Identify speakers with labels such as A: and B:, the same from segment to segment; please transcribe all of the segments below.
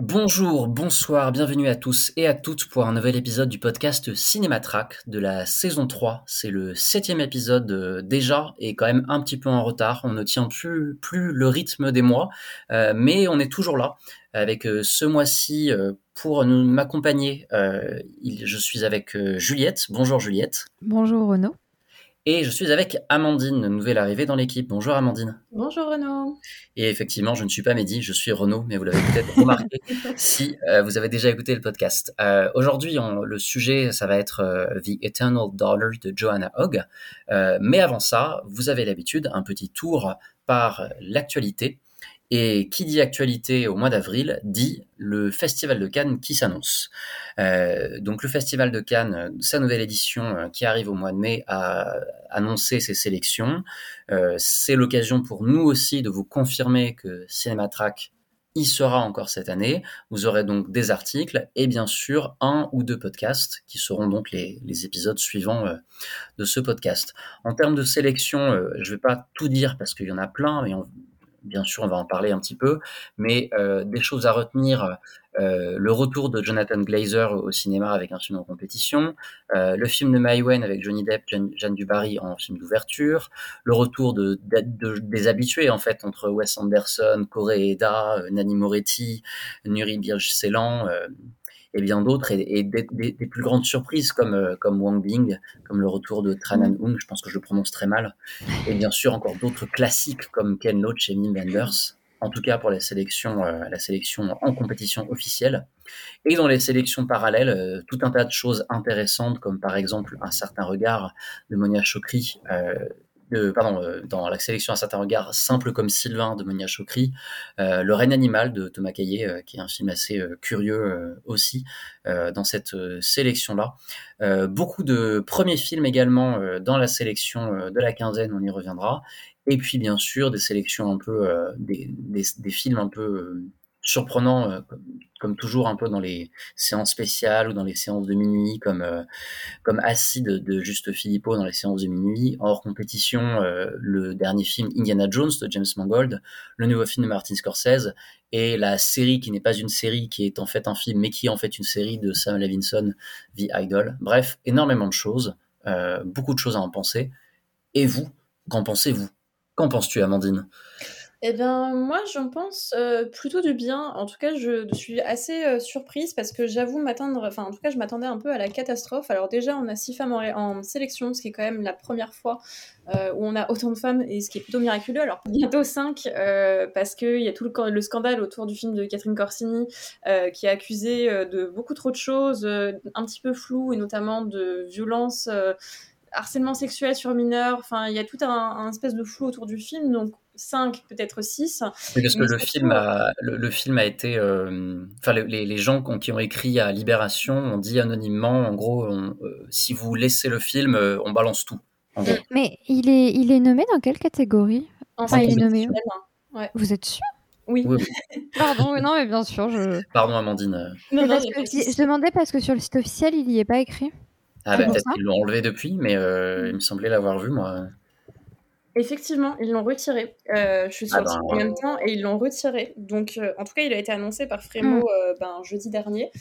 A: Bonjour, bonsoir, bienvenue à tous et à toutes pour un nouvel épisode du podcast Cinématrack de la saison 3. C'est le septième épisode euh, déjà et quand même un petit peu en retard. On ne tient plus, plus le rythme des mois, euh, mais on est toujours là avec euh, ce mois-ci pour nous m'accompagner. je suis avec Juliette. Bonjour Juliette.
B: Bonjour Renaud.
A: Et je suis avec Amandine, nouvelle arrivée dans l'équipe. Bonjour Amandine.
C: Bonjour Renaud.
A: Et effectivement, je ne suis pas Mehdi, je suis Renaud, mais vous l'avez peut-être remarqué si euh, vous avez déjà écouté le podcast. Euh, Aujourd'hui, le sujet, ça va être euh, The Eternal Dollar de Joanna Hogg. Mais avant ça, vous avez l'habitude, un petit tour par l'actualité. Et qui dit actualité au mois d'avril dit le Festival de Cannes qui s'annonce. Euh, donc le Festival de Cannes, sa nouvelle édition euh, qui arrive au mois de mai, a annoncé ses sélections. Euh, c'est l'occasion pour nous aussi de vous confirmer que Cinématrack y sera encore cette année. Vous aurez donc des articles et bien sûr un ou deux podcasts qui seront donc les, épisodes suivants euh, de ce podcast. En termes de sélection, euh, je ne vais pas tout dire parce qu'il y en a plein, mais on, bien sûr, on va en parler un petit peu, mais euh, des choses à retenir, euh, le retour de Jonathan Glazer au cinéma avec un film en compétition, euh, le film de Maïwen avec Johnny Depp, Jeanne, Dubarry en film d'ouverture, le retour de, des habitués en fait entre Wes Anderson, Corey Eda, Nani Moretti, Nuri Birj Ceylan, et bien d'autres, et, des, plus grandes surprises comme, euh, comme Wang Bing, comme le retour de Tranan Hung, je pense que je le prononce très mal, et bien sûr encore d'autres classiques comme Ken Loach et Mim Wenders, en tout cas pour la sélection, euh, la sélection en compétition officielle. Et dans les sélections parallèles, euh, tout un tas de choses intéressantes, comme par exemple un certain regard de Monia Chokri, pardon, euh, dans la sélection à certains regards, simple comme Sylvain de Monia Chokri, euh, Le règne animal de Thomas Caillet, euh, qui est un film assez curieux aussi dans cette sélection-là. beaucoup de premiers films également dans la sélection de la quinzaine, on y reviendra. Et puis bien sûr des sélections un peu, des, films un peu surprenant, euh, comme, toujours un peu dans les séances spéciales ou dans les séances de minuit, comme, euh, comme Acide de Juste Philippot dans les séances de minuit. Hors compétition, euh, le dernier film Indiana Jones de James Mangold, le nouveau film de Martin Scorsese, et la série qui n'est pas une série, qui est en fait un film, mais qui est en fait une série de Sam Levinson, The Idol. Bref, énormément de choses, beaucoup de choses à en penser. Et vous, qu'en pensez-vous? Qu'en penses-tu, Amandine?
C: Eh bien, moi, j'en pense euh, plutôt du bien. En tout cas, je suis assez euh, surprise parce que j'avoue m'attendre, enfin, en tout cas, je m'attendais un peu à la catastrophe. Alors, déjà, on a six femmes en, sélection, ce qui est quand même la première fois euh, où on a autant de femmes et ce qui est plutôt miraculeux. Alors, bientôt cinq parce qu'il y a tout le, le, scandale autour du film de Catherine Corsini qui est accusé de beaucoup trop de choses, un petit peu floues et notamment de violences harcèlement sexuel sur mineurs, enfin il y a tout un, un, espèce de flou autour du film, donc 5, peut-être 6.
A: Oui, parce que le film, a, le, film a été. Euh, enfin, les, les, gens qui ont écrit à Libération ont dit anonymement, en gros, euh, si vous laissez le film, euh, on balance tout.
B: Mais il est, il est nommé dans quelle catégorie?
C: Enfin, il est nommé.
B: Ouais. Vous êtes sûr?
C: Oui.
B: Pardon, non, mais bien sûr. Je...
A: Pardon, Amandine.
B: Non, non, je demandais parce que sur le site officiel, il n'y est pas écrit.
A: Ah, bah, peut-être qu'ils l'ont enlevé depuis, mais il me semblait l'avoir vu, moi.
C: Effectivement, ils l'ont retiré. Euh, je suis sur ah ben, en même temps et ils l'ont retiré. Donc, euh, en tout cas, il a été annoncé par Frémo mm. euh, ben, jeudi dernier.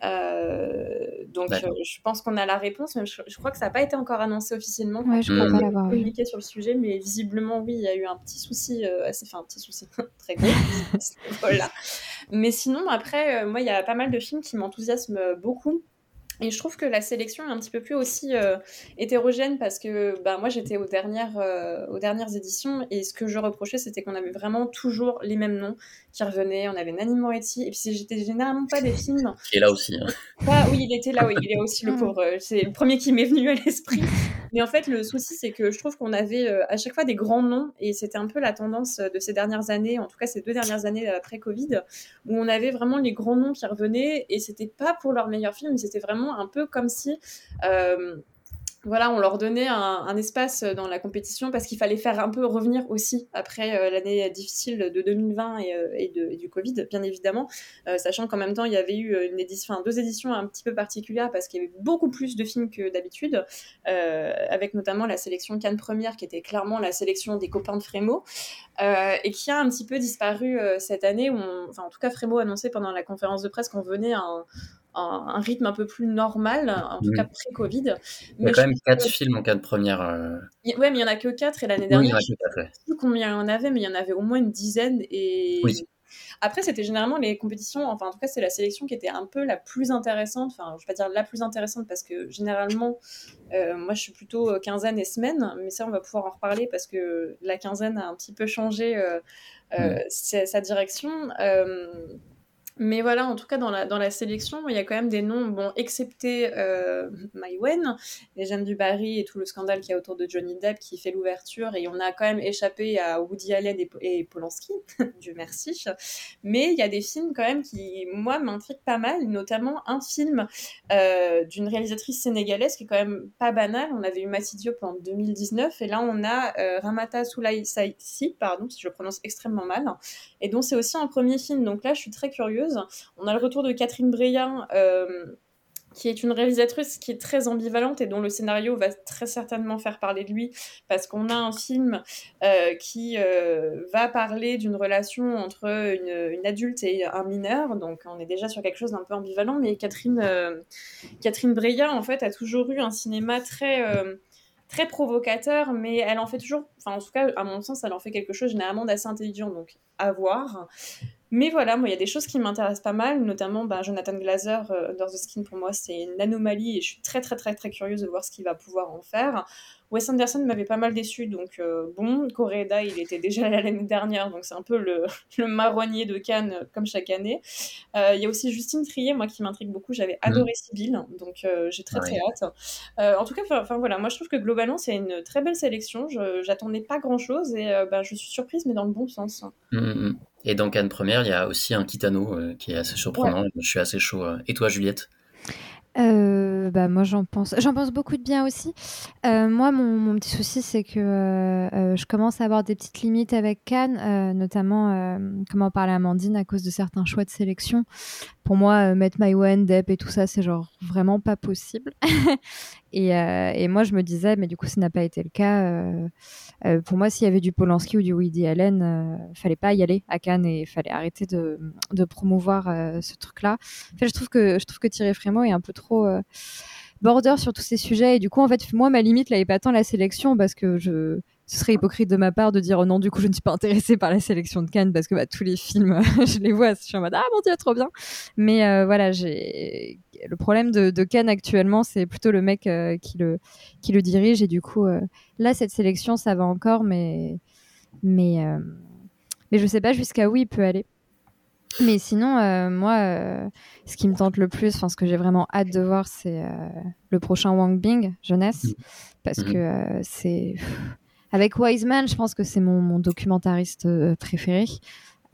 C: donc, je pense qu'on a la réponse, mais je, crois que ça n'a pas été encore annoncé officiellement.
B: Ouais, je crois pas l'avoir.
C: communiqué sur le sujet, mais visiblement, oui, il y a eu un petit souci, assez, enfin un petit souci très gros. voilà. Mais sinon, après, moi, il y a pas mal de films qui m'enthousiasment beaucoup. Et je trouve que la sélection est un petit peu plus aussi euh, hétérogène parce que bah, moi j'étais aux dernières, euh, aux dernières éditions et ce que je reprochais c'était qu'on avait vraiment toujours les mêmes noms qui revenaient. On avait Nani Moretti et puis j'étais généralement pas des films.
A: Qui est là aussi. Hein.
C: oui, il était là, oui, il est aussi le mm. pauvre. C'est le premier qui m'est venu à l'esprit. Mais en fait, le souci, c'est que je trouve qu'on avait euh, à chaque fois des grands noms, et c'était un peu la tendance de ces dernières années, en tout cas ces deux dernières années après Covid, où on avait vraiment les grands noms qui revenaient, et c'était pas pour leur meilleur film, c'était vraiment un peu comme si euh, voilà, on leur donnait un, espace dans la compétition parce qu'il fallait faire un peu revenir aussi après euh, l'année difficile de 2020 euh, et, du Covid, bien évidemment, sachant qu'en même temps, il y avait eu deux éditions un petit peu particulières parce qu'il y avait beaucoup plus de films que d'habitude, avec notamment la sélection Cannes Première qui était clairement la sélection des copains de Frémo et qui a un petit peu disparu cette année, où enfin en tout cas Frémo annonçait pendant la conférence de presse qu'on venait à un, rythme un peu plus normal, en tout cas pré-Covid.
A: Il y a quand même quatre films en cas de première. Euh.
C: Ouais, mais il n'y en a que quatre et l'année dernière, je ne sais plus combien il y en avait, mais il y en avait au moins une dizaine. Et après, c'était généralement les compétitions, enfin en tout cas, c'est la sélection qui était un peu la plus intéressante. Enfin, je vais pas dire la plus intéressante parce que généralement, euh, moi je suis plutôt euh, quinzaine et semaine, mais ça on va pouvoir en reparler parce que la quinzaine a un petit peu changé sa direction. Mais voilà, en tout cas, dans la, dans la sélection, il y a quand même des noms, bon, excepté euh, Maïwen, les Jeunes du Barry et tout le scandale qu'il y a autour de Johnny Depp qui fait l'ouverture, et on a quand même échappé à Woody Allen et, Polanski, Dieu merci. Mais il y a des films quand même qui, moi, m'intriguent pas mal, notamment un film euh, d'une réalisatrice sénégalaise qui est quand même pas banale. On avait eu Massy Diop en 2019, et là, on a euh, Ramata Soulaï Saïsi, pardon, si je prononce extrêmement mal, et dont c'est aussi un premier film. Donc là, je suis très curieuse on a le retour de Catherine Breillat, euh, qui est une réalisatrice qui est très ambivalente et dont le scénario va très certainement faire parler de lui, parce qu'on a un film euh, qui euh, va parler d'une relation entre une, adulte et un mineur, donc on est déjà sur quelque chose d'un peu ambivalent, mais Catherine, Catherine Breillat, en fait, a toujours eu un cinéma très très provocateur, mais elle en fait toujours, enfin en tout cas à mon sens, elle en fait quelque chose généralement d'assez intelligent, donc à voir. Mais voilà, moi, il y a des choses qui m'intéressent pas mal, notamment bah, Jonathan Glazer, euh, Under the Skin, pour moi, c'est une anomalie et je suis très, très, très, très curieuse de voir ce qu'il va pouvoir en faire. Wes Anderson m'avait pas mal déçu, donc euh, bon, Coréda, il était déjà là l'année dernière, donc c'est un peu le, le, marronnier de Cannes, euh, comme chaque année. Il y a aussi Justine Trier, moi, qui m'intrigue beaucoup, j'avais mm. adoré Sibyl, donc j'ai très, très hâte. en tout cas, enfin voilà, moi, je trouve que globalement, c'est une très belle sélection, j'attendais pas grand-chose et bah, je suis surprise, mais dans le bon sens.
A: Mm, mm, et dans Cannes Première, il y a aussi un Kitano euh, qui est assez surprenant. Je suis assez chaud. Euh. Et toi, Juliette?
B: Euh, bah moi j'en pense j'en pense beaucoup de bien aussi. Moi mon, mon, petit souci c'est que je commence à avoir des petites limites avec Cannes notamment comment parler Amandine à cause de certains choix de sélection. Pour moi mettre My One Depp et tout ça c'est genre vraiment pas possible et, et, moi je me disais mais du coup ça n'a pas été le cas euh, pour moi, s'il y avait du Polanski ou du Woody Allen, euh, fallait pas y aller à Cannes et il fallait arrêter de, promouvoir euh, ce truc-là. En fait, je trouve que je trouve que Thierry Frémaux est un peu trop border sur tous ces sujets et du coup, en fait, moi, ma limite là est pas tant la sélection parce que je ce serait hypocrite de ma part de dire oh non du coup je ne suis pas intéressée par la sélection de Cannes parce que bah, tous les films je les vois je suis en mode ah mon dieu trop bien mais euh, voilà j'ai le problème de, de, Cannes actuellement c'est plutôt le mec euh, qui le qui le dirige et du coup euh, là cette sélection ça va encore mais mais mais je sais pas jusqu'à où il peut aller mais sinon, moi, ce qui me tente le plus, enfin, ce que j'ai vraiment hâte de voir, c'est le prochain Wang Bing, jeunesse, mmh. parce mmh. que c'est avec Wiseman, je pense que c'est mon, documentariste euh, préféré.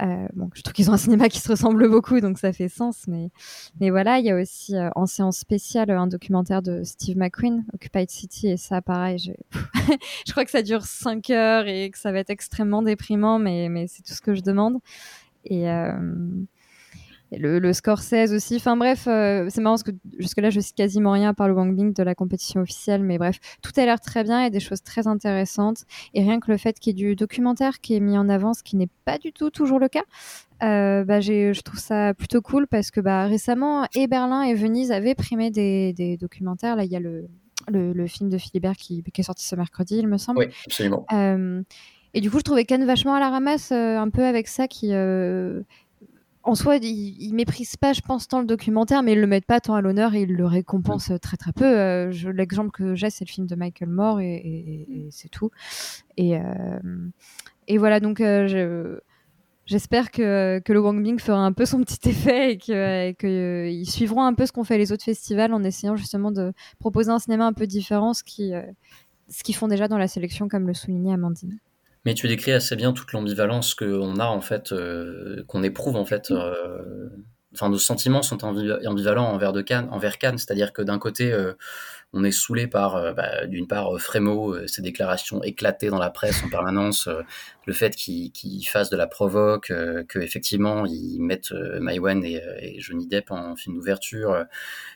B: Euh, je trouve qu'ils ont un cinéma qui se ressemble beaucoup, donc ça fait sens. Mais, voilà, il y a aussi euh, en séance spéciale un documentaire de Steve McQueen, Occupied City, et ça, pareil, je crois que ça dure 5 heures et que ça va être extrêmement déprimant, mais, mais c'est tout ce que je demande. Et, le, le Scorsese aussi. Enfin bref, euh, c'est marrant parce que jusque-là, je cite quasiment rien par le Wang Bing de la compétition officielle, mais bref, tout a l'air très bien et des choses très intéressantes. Et rien que le fait qu'il y ait du documentaire qui est mis en avant, ce qui n'est pas du tout toujours le cas, euh, bah, je trouve ça plutôt cool parce que bah, récemment, et Berlin et Venise avaient primé des, des documentaires. Là, il y a le, le, film de Philibert qui, qui, est sorti ce mercredi, il me semble.
A: Oui, absolument.
B: Euh, et du coup, je trouvais Cannes vachement à la ramasse, un peu avec ça, qui, en soi, ils, méprisent pas, je pense, tant le documentaire, mais ils le mettent pas tant à l'honneur et ils le récompensent très très peu. Euh, l'exemple que j'ai, c'est le film de Michael Moore et, c'est tout. Et, euh, et voilà, donc euh, j'espère que, que, le Wang Bing fera un peu son petit effet et qu'ils suivront un peu ce qu'ont fait les autres festivals en essayant justement de proposer un cinéma un peu différent, ce qu'ils font déjà dans la sélection, comme le soulignait Amandine.
A: Mais tu décris assez bien toute l'ambivalence qu'on a en fait, euh, qu'on éprouve en fait. Euh, enfin, nos sentiments sont ambivalents envers de Cannes, envers Cannes, c'est-à-dire que d'un côté, euh, on est saoulé par, euh, bah, d'une part, euh, Frémo, euh, ses déclarations éclatées dans la presse en permanence, le fait qu'il fasse de la provoque, que effectivement ils mettent Maïwen et, et, Johnny Depp en film d'ouverture,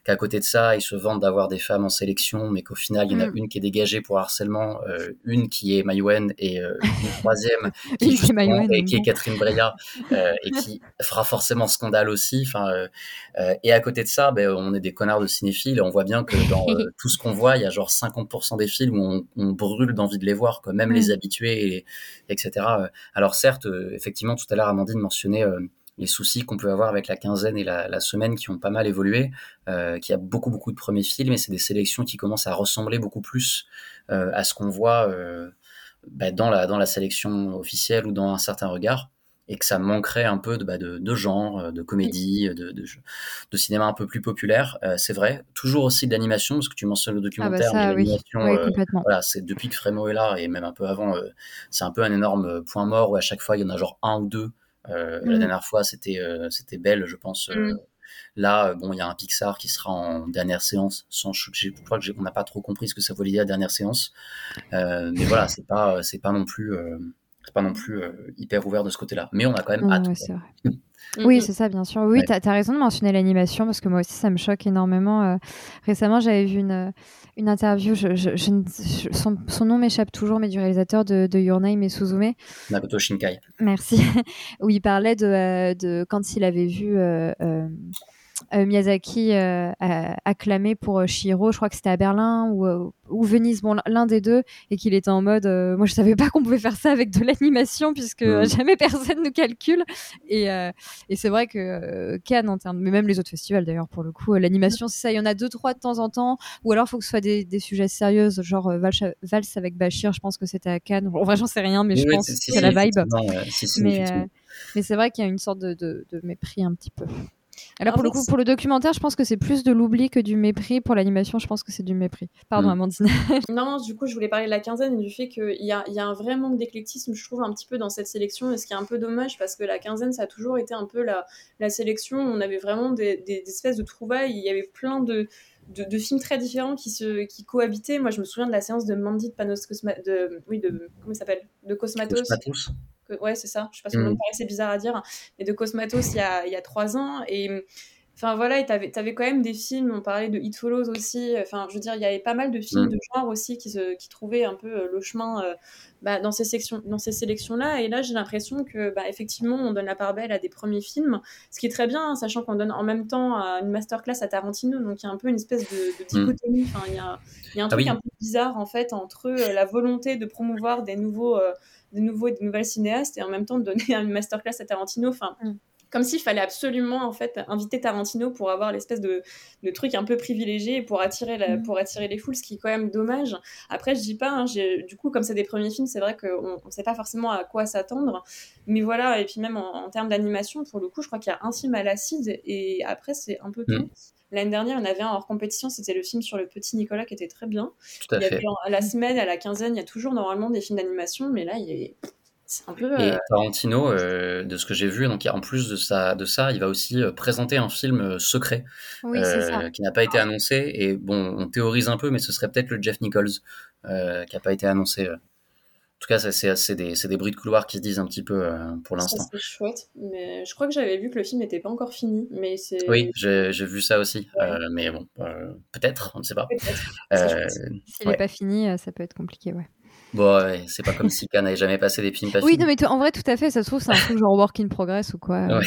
A: qu'à côté de ça, ils se vantent d'avoir des femmes en sélection, mais qu'au final, il y en a mm. une qui est dégagée pour harcèlement, une qui est Maïwen et une troisième qui, est, qui est Catherine Breillat et qui fera forcément scandale aussi. Enfin, et à côté de ça, ben, on est des connards de cinéphiles et on voit bien que dans tout ce qu'on voit, il y a genre 50% des films où on, brûle d'envie de les voir, quoi, même les mm. habitués, etc. Alors certes, euh, effectivement, tout à l'heure, Amandine mentionnait euh, les soucis qu'on peut avoir avec la quinzaine et la, semaine qui ont pas mal évolué, euh, qu'il y a beaucoup beaucoup de premiers films et c'est des sélections qui commencent à ressembler beaucoup plus à ce qu'on voit bah, dans, la, dans la sélection officielle ou dans un certain regard et que ça manquerait un peu de, bah, de, de genre, euh, de comédie, de, de, de, cinéma un peu plus populaire. Euh, c'est vrai. Toujours aussi de l'animation, parce que tu mentionnes le documentaire,
B: ah bah ça, l'animation, oui.
A: euh, voilà, c'est depuis que Frémo est là et même un peu avant, euh, c'est un peu un énorme point mort où à chaque fois il y en a genre un ou deux. La mm. dernière fois, c'était c'était Belle, je pense. Mm. Là, bon, il y a un Pixar qui sera en dernière séance. Sans, je, crois que on n'a pas trop compris ce que ça voulait dire la dernière séance. mais voilà, c'est pas c'est pas non plus c'est pas non plus euh, hyper ouvert de ce côté-là. Mais on a quand même hâte.
B: oui, c'est ça, bien sûr. Oui, tu as, raison de mentionner l'animation parce que moi aussi, ça me choque énormément. Euh, récemment, j'avais vu une, euh, une interview, je, son, nom m'échappe toujours, mais du réalisateur de, Your Name et Suzume.
A: Nakoto Shinkai.
B: Merci. où il parlait de, de quand il avait vu euh, Miyazaki euh, acclamé pour euh, Shiro, je crois que c'était à Berlin ou, ou Venise, bon, l'un des deux, et qu'il était en mode, moi je savais pas qu'on pouvait faire ça avec de l'animation puisque jamais personne ne calcule. Et, et c'est vrai que Cannes en termes, mais même les autres festivals d'ailleurs pour le coup, l'animation c'est ça, il y en a deux trois de temps en temps, ou alors il faut que ce soit des, des sujets sérieux, genre Valse avec Bachir, je pense que c'était à Cannes. En vrai j'en sais rien, mais je pense que c'est la vibe. mais mais c'est vrai qu'il y a une sorte de, de, de mépris un petit peu. Alors, pour le coup, pour le documentaire, je pense que c'est plus de l'oubli que du mépris. Pour l'animation, je pense que c'est du mépris. Pardon, mm. Amandine.
C: non, du coup, je voulais parler de la quinzaine et du fait qu'il y a, y a un vrai manque d'éclectisme, je trouve, un petit peu dans cette sélection. Et ce qui est un peu dommage, parce que la quinzaine, ça a toujours été un peu la, la sélection. On avait vraiment des, des, espèces de trouvailles. Il y avait plein de, de, films très différents qui, se, qui cohabitaient. Moi, je me souviens de la séance de Mandy de Panos Cosma, de, oui, de, comment s'appelle? De Cosmatos.
A: Cosmatos
C: ouais, c'est ça. Je sais pas si mm. me bizarre à dire, mais de Cosmatos il y a, il y a trois ans. Et enfin voilà, tu avais, avais, quand même des films, on parlait de It Follows aussi. Enfin, je veux dire, il y avait pas mal de films mm. de genre aussi qui, se, qui trouvaient un peu euh, le chemin euh, bah, dans ces, sections, dans ces sélections-là. Et là, j'ai l'impression que, bah, effectivement, on donne la part belle à des premiers films, ce qui est très bien, sachant qu'on donne en même temps une masterclass à Tarantino. Donc, il y a un peu une espèce de, mm. dichotomie. Enfin, il y a, y a un ah truc un peu bizarre, en fait, entre euh, la volonté de promouvoir des nouveaux de nouveaux et de nouvelles cinéastes et en même temps de donner une masterclass à Tarantino. Enfin, mm. comme s'il fallait absolument en fait inviter Tarantino pour avoir l'espèce de, de, truc un peu privilégié pour attirer la, mm. pour attirer les foules, ce qui est quand même dommage. Après, je dis pas, hein, du coup, comme c'est des premiers films, c'est vrai qu'on ne sait pas forcément à quoi s'attendre, mais voilà. Et puis même en, termes d'animation, pour le coup, je crois qu'il y a un film à l'acide et après c'est un peu mm. L'année dernière, il y en avait un hors compétition, c'était le film sur le petit Nicolas qui était très bien.
A: Tout à fait.
C: à la semaine, à la quinzaine, il y a toujours normalement des films d'animation, mais là, il est. C'est un peu.
A: Et euh, Tarantino, euh, de ce que j'ai vu, donc en plus de ça, de ça, il va aussi euh, présenter un film secret qui n'a pas été annoncé. Et bon, on théorise un peu, mais ce serait peut-être le Jeff Nichols qui n'a pas été annoncé tout cas, c'est des, des, bruits de couloir qui se disent un petit peu euh, pour l'instant.
C: C'est chouette, mais je crois que j'avais vu que le film n'était pas encore fini. Mais
A: oui, j'ai vu ça aussi, euh, mais bon, euh, peut-être, on ne sait pas.
B: S'il n'est pas fini, ça peut être compliqué, ouais.
A: Bon, ouais, c'est pas comme si Khan n'avait jamais passé des films pas
B: Oui, non, mais en vrai, tout à fait, ça se trouve, c'est un truc genre work in progress ou quoi.
A: Ouais.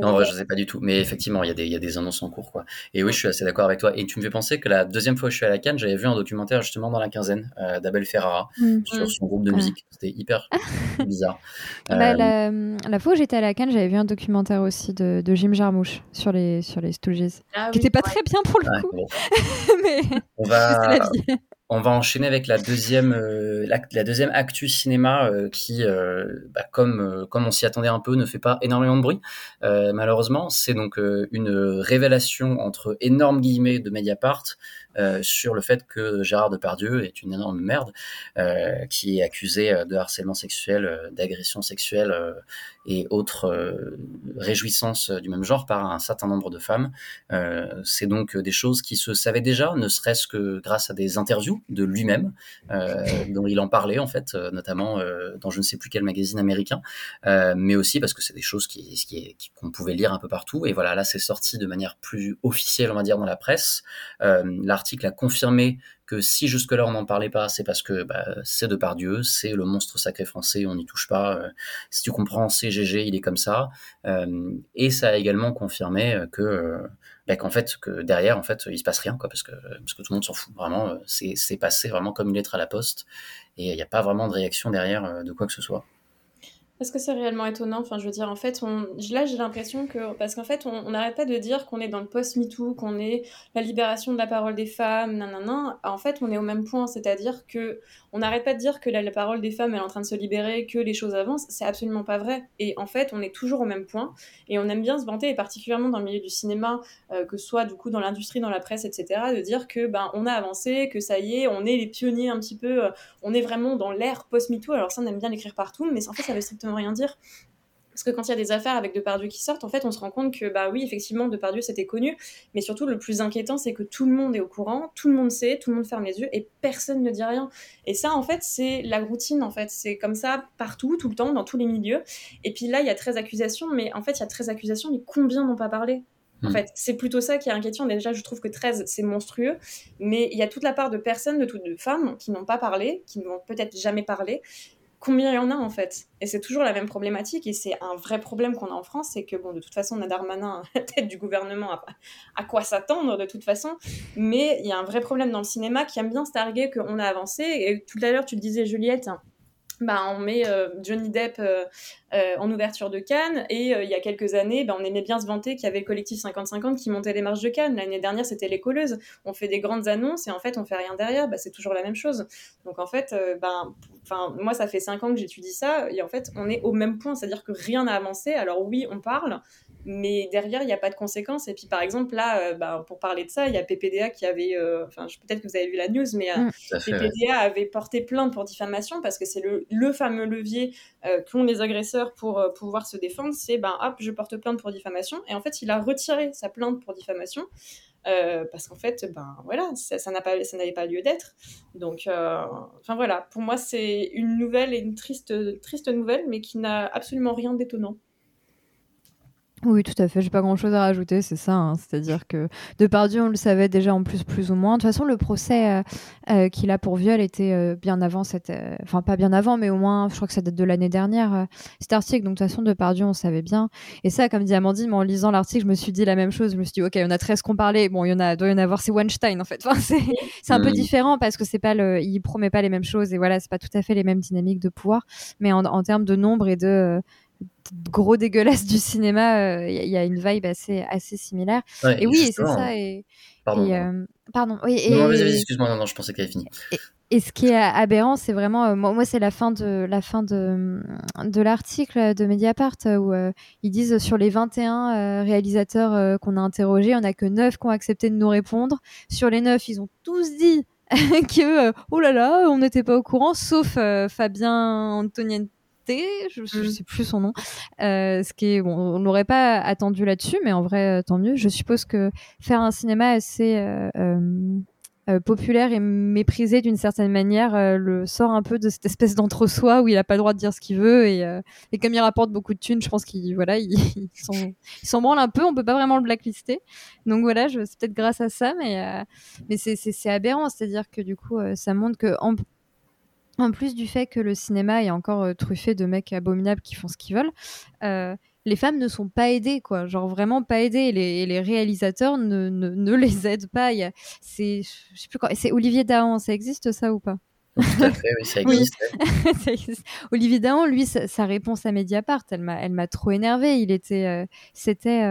A: Non, vrai, je sais pas du tout. Mais effectivement, il y, a des, il y a des annonces en cours. Quoi. Et oui, je suis assez d'accord avec toi. Et tu me fais penser que la deuxième fois que je suis à la Cannes, j'avais vu un documentaire justement dans la quinzaine euh, d'Abel Ferrara mm. sur son groupe de ah. musique. C'était hyper bizarre.
B: Bah, euh, la, fois où j'étais à la Cannes, j'avais vu un documentaire aussi de, de Jim Jarmusch sur les, sur les Stooges, ah qui n'était pas très bien pour le coup. mais
A: on va, on va enchaîner avec la deuxième, euh, la, deuxième actu cinéma euh, qui, euh, bah, comme, comme on s'y attendait un peu, ne fait pas énormément de bruit. malheureusement, c'est donc une révélation entre énormes guillemets de Mediapart sur le fait que Gérard Depardieu est une énorme merde, qui est accusé de harcèlement sexuel, d'agression sexuelle et autres réjouissances du même genre par un certain nombre de femmes. C'est donc des choses qui se savaient déjà, ne serait-ce que grâce à des interviews de lui-même, dont il en parlait en fait, notamment dans je ne sais plus quel magazine américain, mais aussi parce que c'est des choses qui, qu'on pouvait lire un peu partout. Et voilà, là, c'est sorti de manière plus officielle, on va dire, dans la presse. Euh, l'article a confirmé que si jusque-là on n'en parlait pas, c'est parce que bah, c'est de par Dieu, c'est le monstre sacré français, on n'y touche pas. Euh, si tu comprends, c'est GG, il est comme ça. Euh, et ça a également confirmé que bah, fait que derrière en fait il se passe rien parce que parce que tout le monde s'en fout vraiment c'est passé vraiment comme une lettre à la poste et il n'y a pas vraiment de réaction derrière de quoi que ce soit.
C: Est-ce que c'est réellement étonnant? Enfin, je veux dire, en fait, là, j'ai l'impression que. Parce qu'en fait, on n'arrête pas de dire qu'on est dans le post-MeToo, qu'on est la libération de la parole des femmes, nanana. En fait, on est au même point. C'est-à-dire que on n'arrête pas de dire que la, parole des femmes est en train de se libérer, que les choses avancent. C'est absolument pas vrai. Et en fait, on est toujours au même point. Et on aime bien se vanter, et particulièrement dans le milieu du cinéma, euh, que ce soit du coup dans l'industrie, dans la presse, etc., de dire que ben, on a avancé, que ça y est, on est les pionniers un petit peu. Euh, on est vraiment dans l'ère post-MeToo. Alors, ça, on aime bien l'écrire partout, mais en fait, ça veut strictement rien dire. Parce que quand il y a des affaires avec Depardieu qui sortent, en fait, on se rend compte que, bah oui, effectivement, Depardieu, c'était connu. Mais surtout, le plus inquiétant, c'est que tout le monde est au courant, tout le monde sait, tout le monde ferme les yeux et personne ne dit rien. Et ça, en fait, c'est la routine, en fait. C'est comme ça partout, tout le temps, dans tous les milieux. Et puis là, il y a 13 accusations, mais en fait, il y a 13 accusations, mais combien n'ont pas parlé? En hmm. fait, c'est plutôt ça qui est inquiétant. Déjà, je trouve que 13, c'est monstrueux. Mais il y a toute la part de personnes, de toutes de femmes, qui n'ont pas parlé, qui n'ont peut-être jamais parlé, combien il y en a en fait Et c'est toujours la même problématique et c'est un vrai problème qu'on a en France, c'est que bon, de toute façon, on a Darmanin à la tête du gouvernement, à, quoi s'attendre de toute façon, mais il y a un vrai problème dans le cinéma qui aime bien se targuer qu'on a avancé. Et tout à l'heure, tu le disais, Juliette, bah, on met euh, Johnny Depp euh, euh, en ouverture de Cannes et il y a quelques années, bah, on aimait bien se vanter qu'il y avait le collectif 50-50 qui montait les marches de Cannes. L'année dernière, c'était les colleuses. On fait des grandes annonces et en fait, on fait rien derrière. Bah, c'est toujours la même chose. Donc en fait, ben, moi, ça fait 5 ans que j'étudie ça et en fait, on est au même point, c'est-à-dire que rien n'a avancé. Alors oui, on parle, mais derrière, il n'y a pas de conséquences. Et puis, par exemple, là, euh, bah, pour parler de ça, il y a PPDA qui avait, euh, enfin, peut-être que vous avez vu la news, mais euh, mm. PPDA avait porté plainte pour diffamation parce que c'est le, le, fameux levier qu'ont les agresseurs pour pouvoir se défendre. C'est, ben, hop, je porte plainte pour diffamation. Et en fait, il a retiré sa plainte pour diffamation. parce qu'en fait, ben voilà, ça, ça n'avait pas lieu d'être. Donc, enfin voilà, pour moi, c'est une nouvelle et une triste, triste nouvelle, mais qui n'a absolument rien d'étonnant.
B: Oui, tout à fait. J'ai pas grand-chose à rajouter, c'est ça. Hein. C'est-à-dire que Depardieu, on le savait déjà en plus, plus ou moins. De toute façon, le procès euh, euh, qu'il a pour viol était euh, bien avant cette, enfin pas bien avant, mais au moins, je crois que ça date de l'année dernière. cet article, donc de toute façon, Depardieu, on savait bien. Et ça, comme dit Amandine, en lisant l'article, je me suis dit la même chose. Je me suis dit, ok, on a 13 qu'on parlait. Bon, il y en a, doit y en avoir, c'est Weinstein en fait. Enfin, c'est un peu différent parce que c'est pas le, il promet pas les mêmes choses et voilà, c'est pas tout à fait les mêmes dynamiques de pouvoir. Mais en, en termes de nombre et de gros dégueulasse du cinéma, il euh, y, a une vibe assez, assez similaire. et oui, c'est ça. Et, pardon. Euh, pardon. Oui, et,
A: non, excuse-moi, non, je pensais qu'elle avait fini.
B: Et, ce qui est aberrant, c'est vraiment, euh, moi, c'est la fin de la fin de, de l'article de Mediapart où ils disent sur les 21 réalisateurs qu'on a interrogés, il n'y en a que 9 qui ont accepté de nous répondre. Sur les 9, ils ont tous dit que oh là là, on n'était pas au courant, sauf Fabien Antoniente je ne
C: mmh.
B: sais plus son nom. Euh, ce qui est, bon, on n'aurait pas attendu là-dessus, mais en vrai, euh, tant mieux. Je suppose que faire un cinéma assez euh, populaire et méprisé d'une certaine manière le sort un peu de cette espèce d'entre-soi où il n'a pas le droit de dire ce qu'il veut et, et, comme il rapporte beaucoup de thunes, je pense qu'il voilà, il, s'en branle un peu. On peut pas vraiment le blacklister. Donc voilà, c'est peut-être grâce à ça, mais mais c'est aberrant, c'est-à-dire que du coup, ça montre que en, en plus du fait que le cinéma est encore euh, truffé de mecs abominables qui font ce qu'ils veulent, euh, les femmes ne sont pas aidées, quoi. Genre vraiment pas aidées. Et les, les réalisateurs ne, ne, les aident pas. C'est, je sais plus quoi. C'est Olivier Dahan, ça existe ça ou pas?
A: Tout à fait, oui, ça existe.
B: Olivier Dahan, lui, sa, réponse à Mediapart, elle m'a, elle m'a trop énervée. Il était, euh, c'était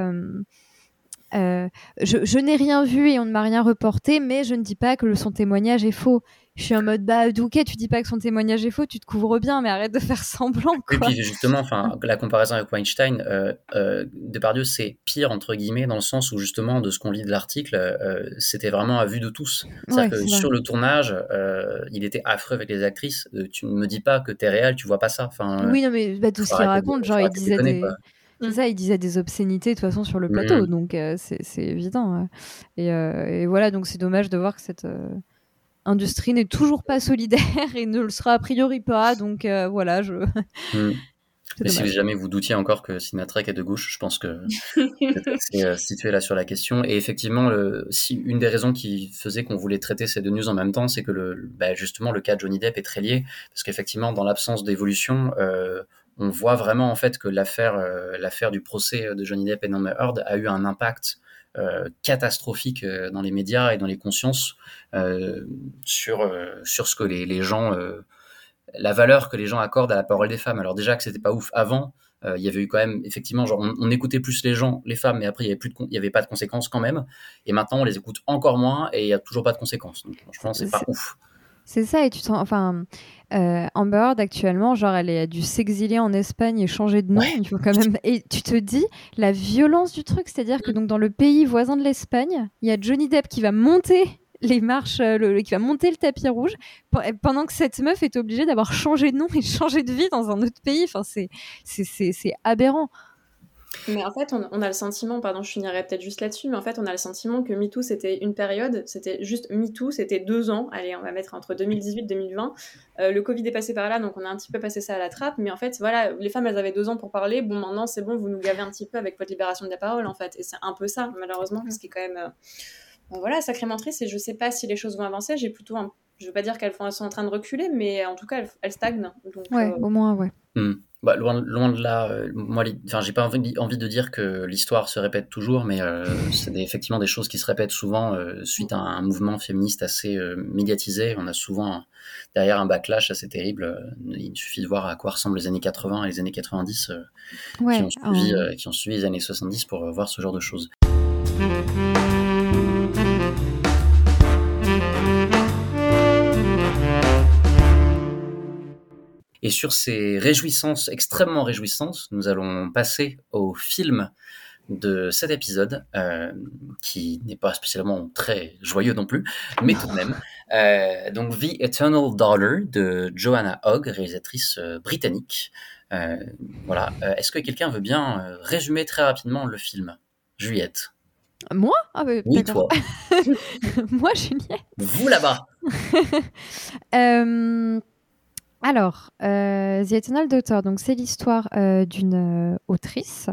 B: je, je n'ai rien vu et on ne m'a rien reporté, mais je ne dis pas que son témoignage est faux. Je suis en mode bah ok tu dis pas que son témoignage est faux tu te couvres bien mais arrête de faire semblant quoi.
A: Et puis justement enfin la comparaison avec Weinstein euh, euh, Depardieu c'est pire entre guillemets dans le sens où justement de ce qu'on lit de l'article euh, c'était vraiment à vue de tous. C'est-à-dire que sur le tournage euh, il était affreux avec les actrices. Euh, tu ne me dis pas que t'es réel tu vois pas ça. Enfin
B: oui non mais bah, tout ce qu'il raconte genre il disait des... ça, il disait des obscénités de toute façon sur le plateau, mmh. donc c'est évident. Et, et, voilà, donc c'est dommage de voir que cette, industrie n'est toujours pas solidaire et ne le sera a priori pas. Donc euh, voilà, je.
A: Mais si jamais vous doutiez encore que Sinatrek est de gauche, je pense que c'est euh, situé là sur la question. Et effectivement, le, si, une des raisons qui faisait qu'on voulait traiter ces deux news en même temps, c'est que le, bah, justement le cas de Johnny Depp est très lié, parce qu'effectivement, dans l'absence d'évolution, euh, on voit vraiment en fait que l'affaire, l'affaire du procès de Johnny Depp et Amber Heard a eu un impact euh, catastrophique euh, dans les médias et dans les consciences euh, sur, sur ce que les, les gens, la valeur que les gens accordent à la parole des femmes. Alors déjà que c'était pas ouf avant, il y avait eu quand même effectivement genre on, écoutait plus les gens les femmes mais après il y avait plus de il y avait pas de conséquences quand même. Et maintenant on les écoute encore moins et il y a toujours pas de conséquences. Donc franchement c'est pas ouf
B: c'est ça, et tu sens. Enfin, euh, Amber Heard, actuellement, genre, elle a dû s'exiler en Espagne et changer de nom. Il faut quand même. Et tu te dis la violence du truc, c'est-à-dire que mm. donc dans le pays voisin de l'Espagne, il y a Johnny Depp qui va monter les marches, euh, le, qui va monter le tapis rouge, pendant que cette meuf est obligée d'avoir changé de nom et changé de vie dans un autre pays. Enfin, c'est c'est aberrant.
C: Mais en fait, on, a le sentiment, pardon, je finirai peut-être juste là-dessus, mais en fait, on a le sentiment que MeToo, c'était une période, c'était juste MeToo, c'était deux ans, allez, on va mettre entre 2018 et 2020. Euh, le Covid est passé par là, donc on a un petit peu passé ça à la trappe, mais en fait, voilà, les femmes, elles avaient deux ans pour parler, bon, maintenant, c'est bon, vous nous gavez un petit peu avec votre libération de la parole, en fait, et c'est un peu ça, malheureusement, ce qui est quand même, euh, voilà, sacrément triste, et je sais pas si les choses vont avancer, j'ai plutôt un... Je veux pas dire qu'elles sont en train de reculer, mais en tout cas, elles, stagnent. Donc,
B: ouais, euh, au moins, ouais.
A: Hmm. Bah, loin, loin de là, euh, moi, enfin, j'ai pas envie, envie, de dire que l'histoire se répète toujours, mais euh, c'est effectivement des choses qui se répètent souvent euh, suite à un mouvement féministe assez médiatisé. On a souvent derrière un backlash assez terrible. Il suffit de voir à quoi ressemblent les années 80 et les années 90 qui, ont suivi, qui ont suivi les années 70 pour voir ce genre de choses. Et sur ces réjouissances, extrêmement réjouissantes, nous allons passer au film de cet épisode, euh, qui n'est pas spécialement très joyeux non plus, mais tout de même. Euh, donc The Eternal Dollar de Joanna Hogg, réalisatrice euh, britannique. voilà. Est-ce que quelqu'un veut bien résumer très rapidement le film? Juliette
B: moi?
A: Ah, Oui, toi.
B: Moi, Juliette.
A: Vous là-bas.
B: Alors, euh, The Eternal Daughter, donc c'est l'histoire euh, d'une euh, autrice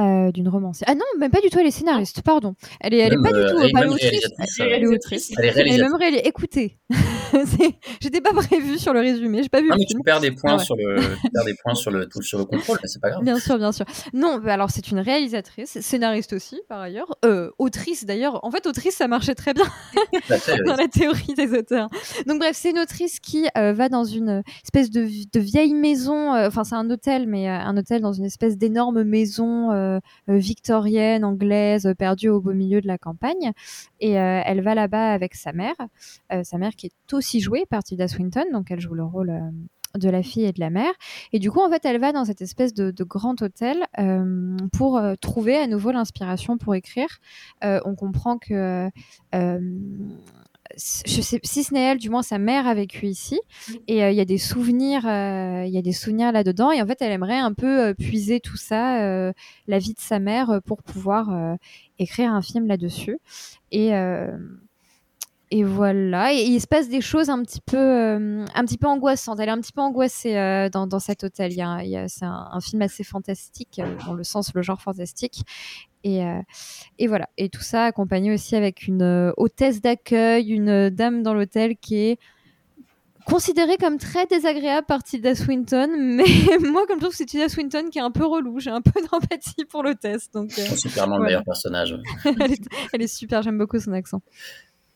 B: euh, d'une romancière. Ah non, même pas du tout, elle est scénariste, pardon. Elle est, elle est pas du tout, elle pas autrice. Elle est autrice. Elle est réalisatrice. Elle est Écoutez, j'étais pas prévue sur le résumé, j'ai pas vu.
A: Non, mais tu perds des points sur le, tu perds des points sur le, sur le contrôle, c'est pas grave.
B: Bien sûr, bien sûr. Non, bah alors c'est une réalisatrice, scénariste aussi, par ailleurs, euh, autrice d'ailleurs. En fait, autrice, ça marchait très bien dans la théorie des auteurs. Donc bref, c'est une autrice qui euh, va dans une espèce de, de vieille maison. Enfin, c'est un hôtel, mais un hôtel dans une espèce d'énorme maison euh, euh, victorienne, anglaise, perdue au beau milieu de la campagne. Et euh, elle va là-bas avec sa mère, sa mère qui est aussi jouée par Tilda Swinton, donc elle joue le rôle de la fille et de la mère. Et du coup, en fait, elle va dans cette espèce de, grand hôtel pour trouver à nouveau l'inspiration pour écrire. on comprend que je sais, si ce n'est elle, du moins sa mère a vécu ici. Et euh, il y a des souvenirs, euh, il y a des souvenirs là-dedans. Et en fait, elle aimerait un peu euh, puiser tout ça, la vie de sa mère, pour pouvoir écrire un film là-dessus. Et et voilà. Et, il se passe des choses un petit peu, un petit peu angoissantes. Elle est un petit peu angoissée dans, dans, cet hôtel. Il y a, c'est un, film assez fantastique, dans le sens, le genre fantastique. Et, euh, et, voilà. Et tout ça accompagné aussi avec une euh, hôtesse d'accueil, une dame dans l'hôtel qui est considérée comme très désagréable par Tilda Swinton. Mais moi, comme je trouve, c'est Tilda Swinton qui est un peu relou. J'ai un peu d'empathie pour l'hôtesse. Donc,
A: euh, c'est clairement le meilleur personnage.
B: elle, est, elle, est, super. J'aime beaucoup son accent.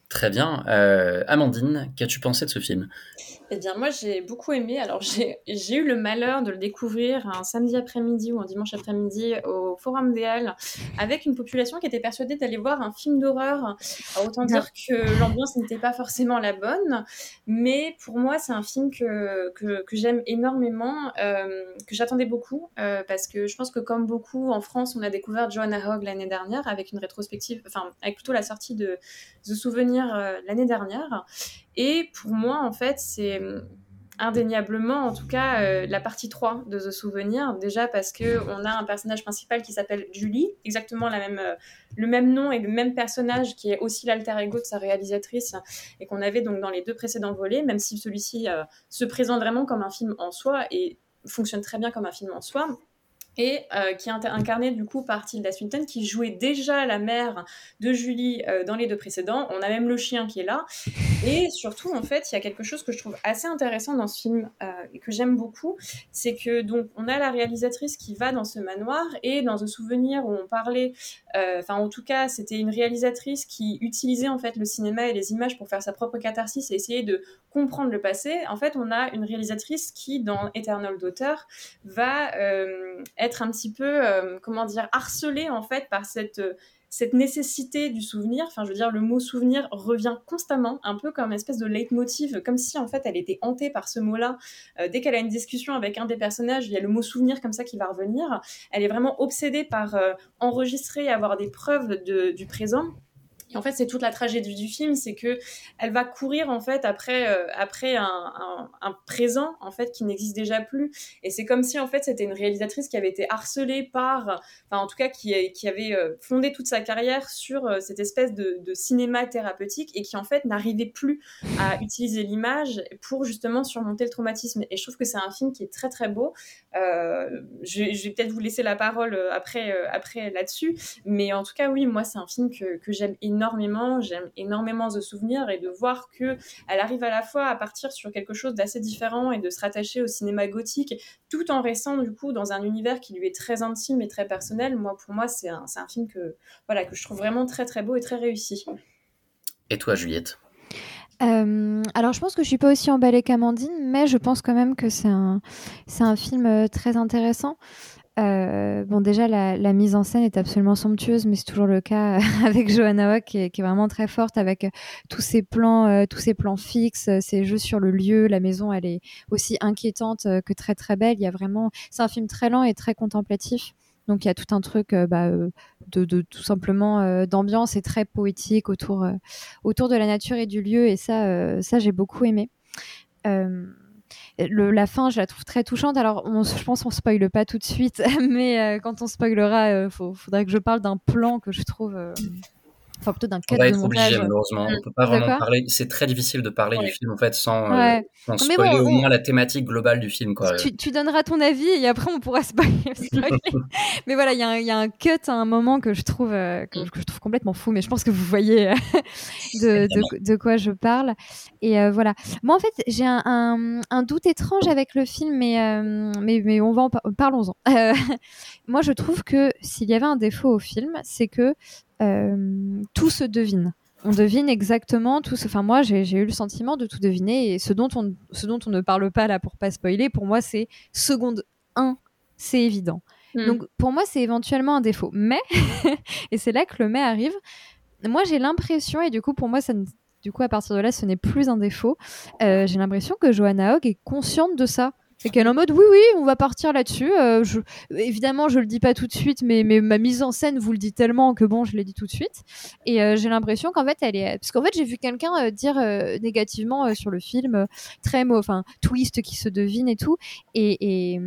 A: Très bien. Euh, Amandine, qu'as-tu pensé de ce film?
C: Eh bien, moi, j'ai beaucoup aimé. Alors, j'ai eu le malheur de le découvrir un samedi après-midi ou un dimanche après-midi au Forum des Halles avec une population qui était persuadée d'aller voir un film d'horreur. Autant dire que l'ambiance n'était pas forcément la bonne. Mais pour moi, c'est un film que, que, que j'aime énormément, euh, que j'attendais beaucoup. Euh, parce que je pense que, comme beaucoup en France, on a découvert Joanna Hogg l'année dernière avec une rétrospective, enfin, avec plutôt la sortie de The Souvenir euh, l'année dernière. Et pour moi, en fait, c'est indéniablement, en tout cas, euh, la partie 3 de The Souvenir. Déjà parce que on a un personnage principal qui s'appelle Julie, exactement la même, euh, le même nom et le même personnage qui est aussi l'alter ego de sa réalisatrice et qu'on avait donc dans les deux précédents volets, même si celui-ci se présente vraiment comme un film en soi et fonctionne très bien comme un film en soi et euh, qui est incarné du coup par Tilda Swinton, qui jouait déjà la mère de Julie euh, dans les deux précédents. On a même le chien qui est là. Et surtout, en fait, il y a quelque chose que je trouve assez intéressant dans ce film euh, et que j'aime beaucoup, c'est que donc on a la réalisatrice qui va dans ce manoir et dans un souvenir où on parlait, enfin en tout cas, c'était une réalisatrice qui utilisait en fait le cinéma et les images pour faire sa propre catharsis et essayer de comprendre le passé. En fait, on a une réalisatrice qui, dans Eternal Daughter, va être être un petit peu, euh, comment dire, harcelé en fait par cette euh, cette nécessité du souvenir, enfin je veux dire le mot souvenir revient constamment, un peu comme une espèce de leitmotiv, comme si en fait elle était hantée par ce mot-là. Euh, dès qu'elle a une discussion avec un des personnages, il y a le mot souvenir comme ça qui va revenir. Elle est vraiment obsédée par enregistrer et avoir des preuves du présent. En fait, c'est toute la tragédie du film, c'est que elle va courir en fait après euh, après un, présent en fait qui n'existe déjà plus. Et c'est comme si en fait c'était une réalisatrice qui avait été harcelée par, enfin en tout cas qui, qui avait euh, fondé toute sa carrière sur euh, cette espèce de, cinéma thérapeutique et qui en fait n'arrivait plus à utiliser l'image pour justement surmonter le traumatisme. Et je trouve que c'est un film qui est très très beau. je, je, vais peut-être vous laisser la parole après après là-dessus, mais en tout cas oui, moi c'est un film que, que j'aime énormément énormément, j'aime énormément The Souvenir et de voir que elle arrive à la fois à partir sur quelque chose d'assez différent et de se rattacher au cinéma gothique, tout en restant du coup dans un univers qui lui est très intime et très personnel. Moi, pour moi, c'est un, un, film que voilà que je trouve vraiment très très beau et très réussi.
A: Et toi, Juliette?
B: Euh, alors je pense que je suis pas aussi emballée qu'Amandine, mais je pense quand même que c'est un, c'est un film euh, très intéressant. Euh, bon, déjà, la, mise en scène est absolument somptueuse, mais c'est toujours le cas avec Johanna qui, est, vraiment très forte, avec euh, tous ces plans, euh, tous ces plans fixes, ces jeux sur le lieu. La maison, elle est aussi inquiétante que très très belle. Il y a vraiment, c'est un film très lent et très contemplatif. Donc il y a tout un truc bah, de, de, tout simplement d'ambiance et très poétique autour autour de la nature et du lieu. Et ça, ça j'ai beaucoup aimé la fin, je la trouve très touchante. Alors, je pense qu'on spoile pas tout de suite, mais euh, quand on spoilera, il euh, faudrait que je parle d'un plan que je trouve euh, enfin plutôt d'un
A: cadre de montage. Obligé, malheureusement, on peut pas vraiment parler. C'est très difficile de parler du film en fait sans, euh, spoiler au moins la thématique globale du film. Quoi.
B: Tu, tu, donneras ton avis et après on pourra spoiler. mais voilà, il y, y, a un cut à un moment que je trouve euh, que, je trouve complètement fou, mais je pense que vous voyez euh, de, de, de, quoi je parle. Et voilà. Moi en fait j'ai un, un, un, doute étrange avec le film, mais mais, mais on va en parlons-en. moi je trouve que s'il y avait un défaut au film, c'est que tout se devine. On devine exactement tout. Ce... Enfin, moi, j'ai eu le sentiment de tout deviner. Et ce dont on, ce dont on ne parle pas là pour pas spoiler, pour moi, c'est seconde 1, c'est évident. Hmm. Donc, pour moi, c'est éventuellement un défaut. Mais, et c'est là que le mais arrive, moi, j'ai l'impression, et du coup, pour moi, ça du coup, à partir de là, ce n'est plus un défaut. Euh, j'ai l'impression que Johanna Hogg est consciente de ça. C'est qu'elle est en mode oui, oui, on va partir là-dessus. Euh, je... Évidemment, je le dis pas tout de suite, mais, mais ma mise en scène vous le dit tellement que bon, je l'ai dit tout de suite. Et euh, j'ai l'impression qu'en fait, elle est. Parce qu'en fait, j'ai vu quelqu'un euh, dire négativement sur le film, très mot, enfin, twist qui se devine et tout. Et, et,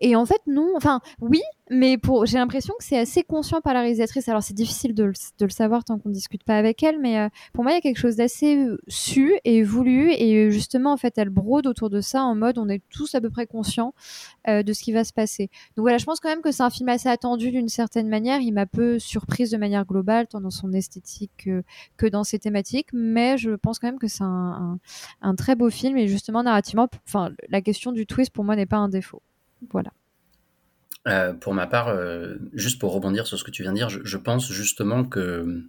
B: et en fait, non. Enfin, oui, mais pour, j'ai l'impression que c'est assez conscient par la réalisatrice. Alors c'est difficile de le, de le, savoir tant qu'on ne discute pas avec elle, mais euh, pour moi il y a quelque chose d'assez euh, su et voulu et euh, justement en fait elle brode autour de ça en mode on est tous à peu près conscients de ce qui va se passer. Donc voilà, je pense quand même que c'est un film assez attendu d'une certaine manière. Il m'a peu surprise de manière globale, tant dans son esthétique que, que dans ses thématiques, mais je pense quand même que c'est un, un, un très beau film et justement narrativement, enfin la question du twist pour moi n'est pas un défaut. Voilà.
A: Euh, pour ma part, euh, juste pour rebondir sur ce que tu viens de dire, je, je pense justement que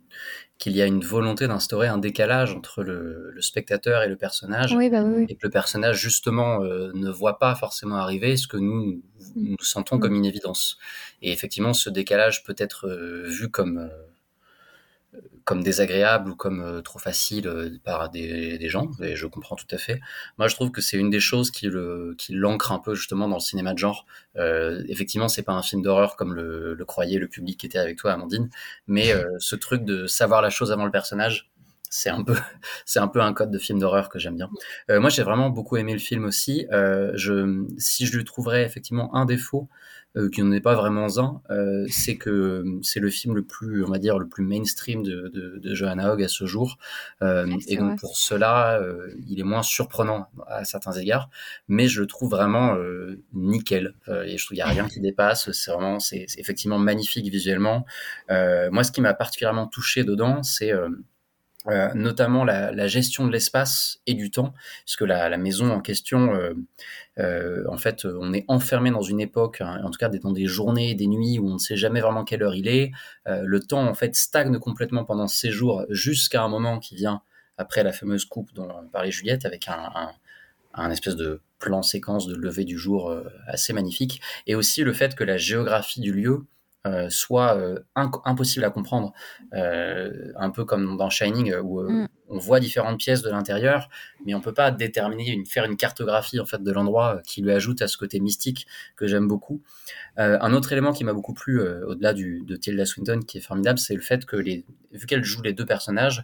A: qu'il y a une volonté d'instaurer un décalage entre le, le, spectateur et le personnage,
B: oui, bah oui.
A: et que le personnage justement euh, ne voit pas forcément arriver ce que nous nous sentons mmh. comme une évidence. Et effectivement, ce décalage peut être vu comme comme désagréable ou comme euh, trop facile euh, par des, des, gens, et je comprends tout à fait. Moi, je trouve que c'est une des choses qui le qui l'ancre un peu justement dans le cinéma de genre. Euh, effectivement, c'est pas un film d'horreur comme le, le, croyait le public qui était avec toi, Amandine, mais euh, ce truc de savoir la chose avant le personnage, c'est un peu c'est un peu un code de film d'horreur que j'aime bien. Euh, moi, j'ai vraiment beaucoup aimé le film aussi. Je si je lui trouverais effectivement un défaut, euh, qui n'en est pas vraiment un, euh, c'est que c'est le film le plus, on va dire, le plus mainstream de, de, de Johanna Hogg à ce jour. Euh, et donc vrai. pour cela, euh, il est moins surprenant à certains égards, mais je le trouve vraiment euh, nickel. et je trouve qu'il n'y a rien qui dépasse. C'est vraiment, c'est effectivement magnifique visuellement. moi, ce qui m'a particulièrement touché dedans, c'est euh, notamment la, gestion de l'espace et du temps, puisque la, la maison en question, euh, euh, en fait, on est enfermé dans une époque, hein, en tout cas dans des journées, des nuits où on ne sait jamais vraiment quelle heure il est. Le temps, en fait, stagne complètement pendant ces jours, jusqu'à un moment qui vient après la fameuse coupe dont parlait Juliette, avec un, un, un espèce de plan séquence de lever du jour assez magnifique, et aussi le fait que la géographie du lieu euh, soit euh, impossible à comprendre, euh, un peu comme dans Shining où mm. on voit différentes pièces de l'intérieur, mais on peut pas déterminer, une, faire une cartographie en fait de l'endroit qui lui ajoute à ce côté mystique que j'aime beaucoup. un autre élément qui m'a beaucoup plu au-delà du, de Tilda Swinton qui est formidable, c'est le fait que les, vu qu'elle joue les deux personnages,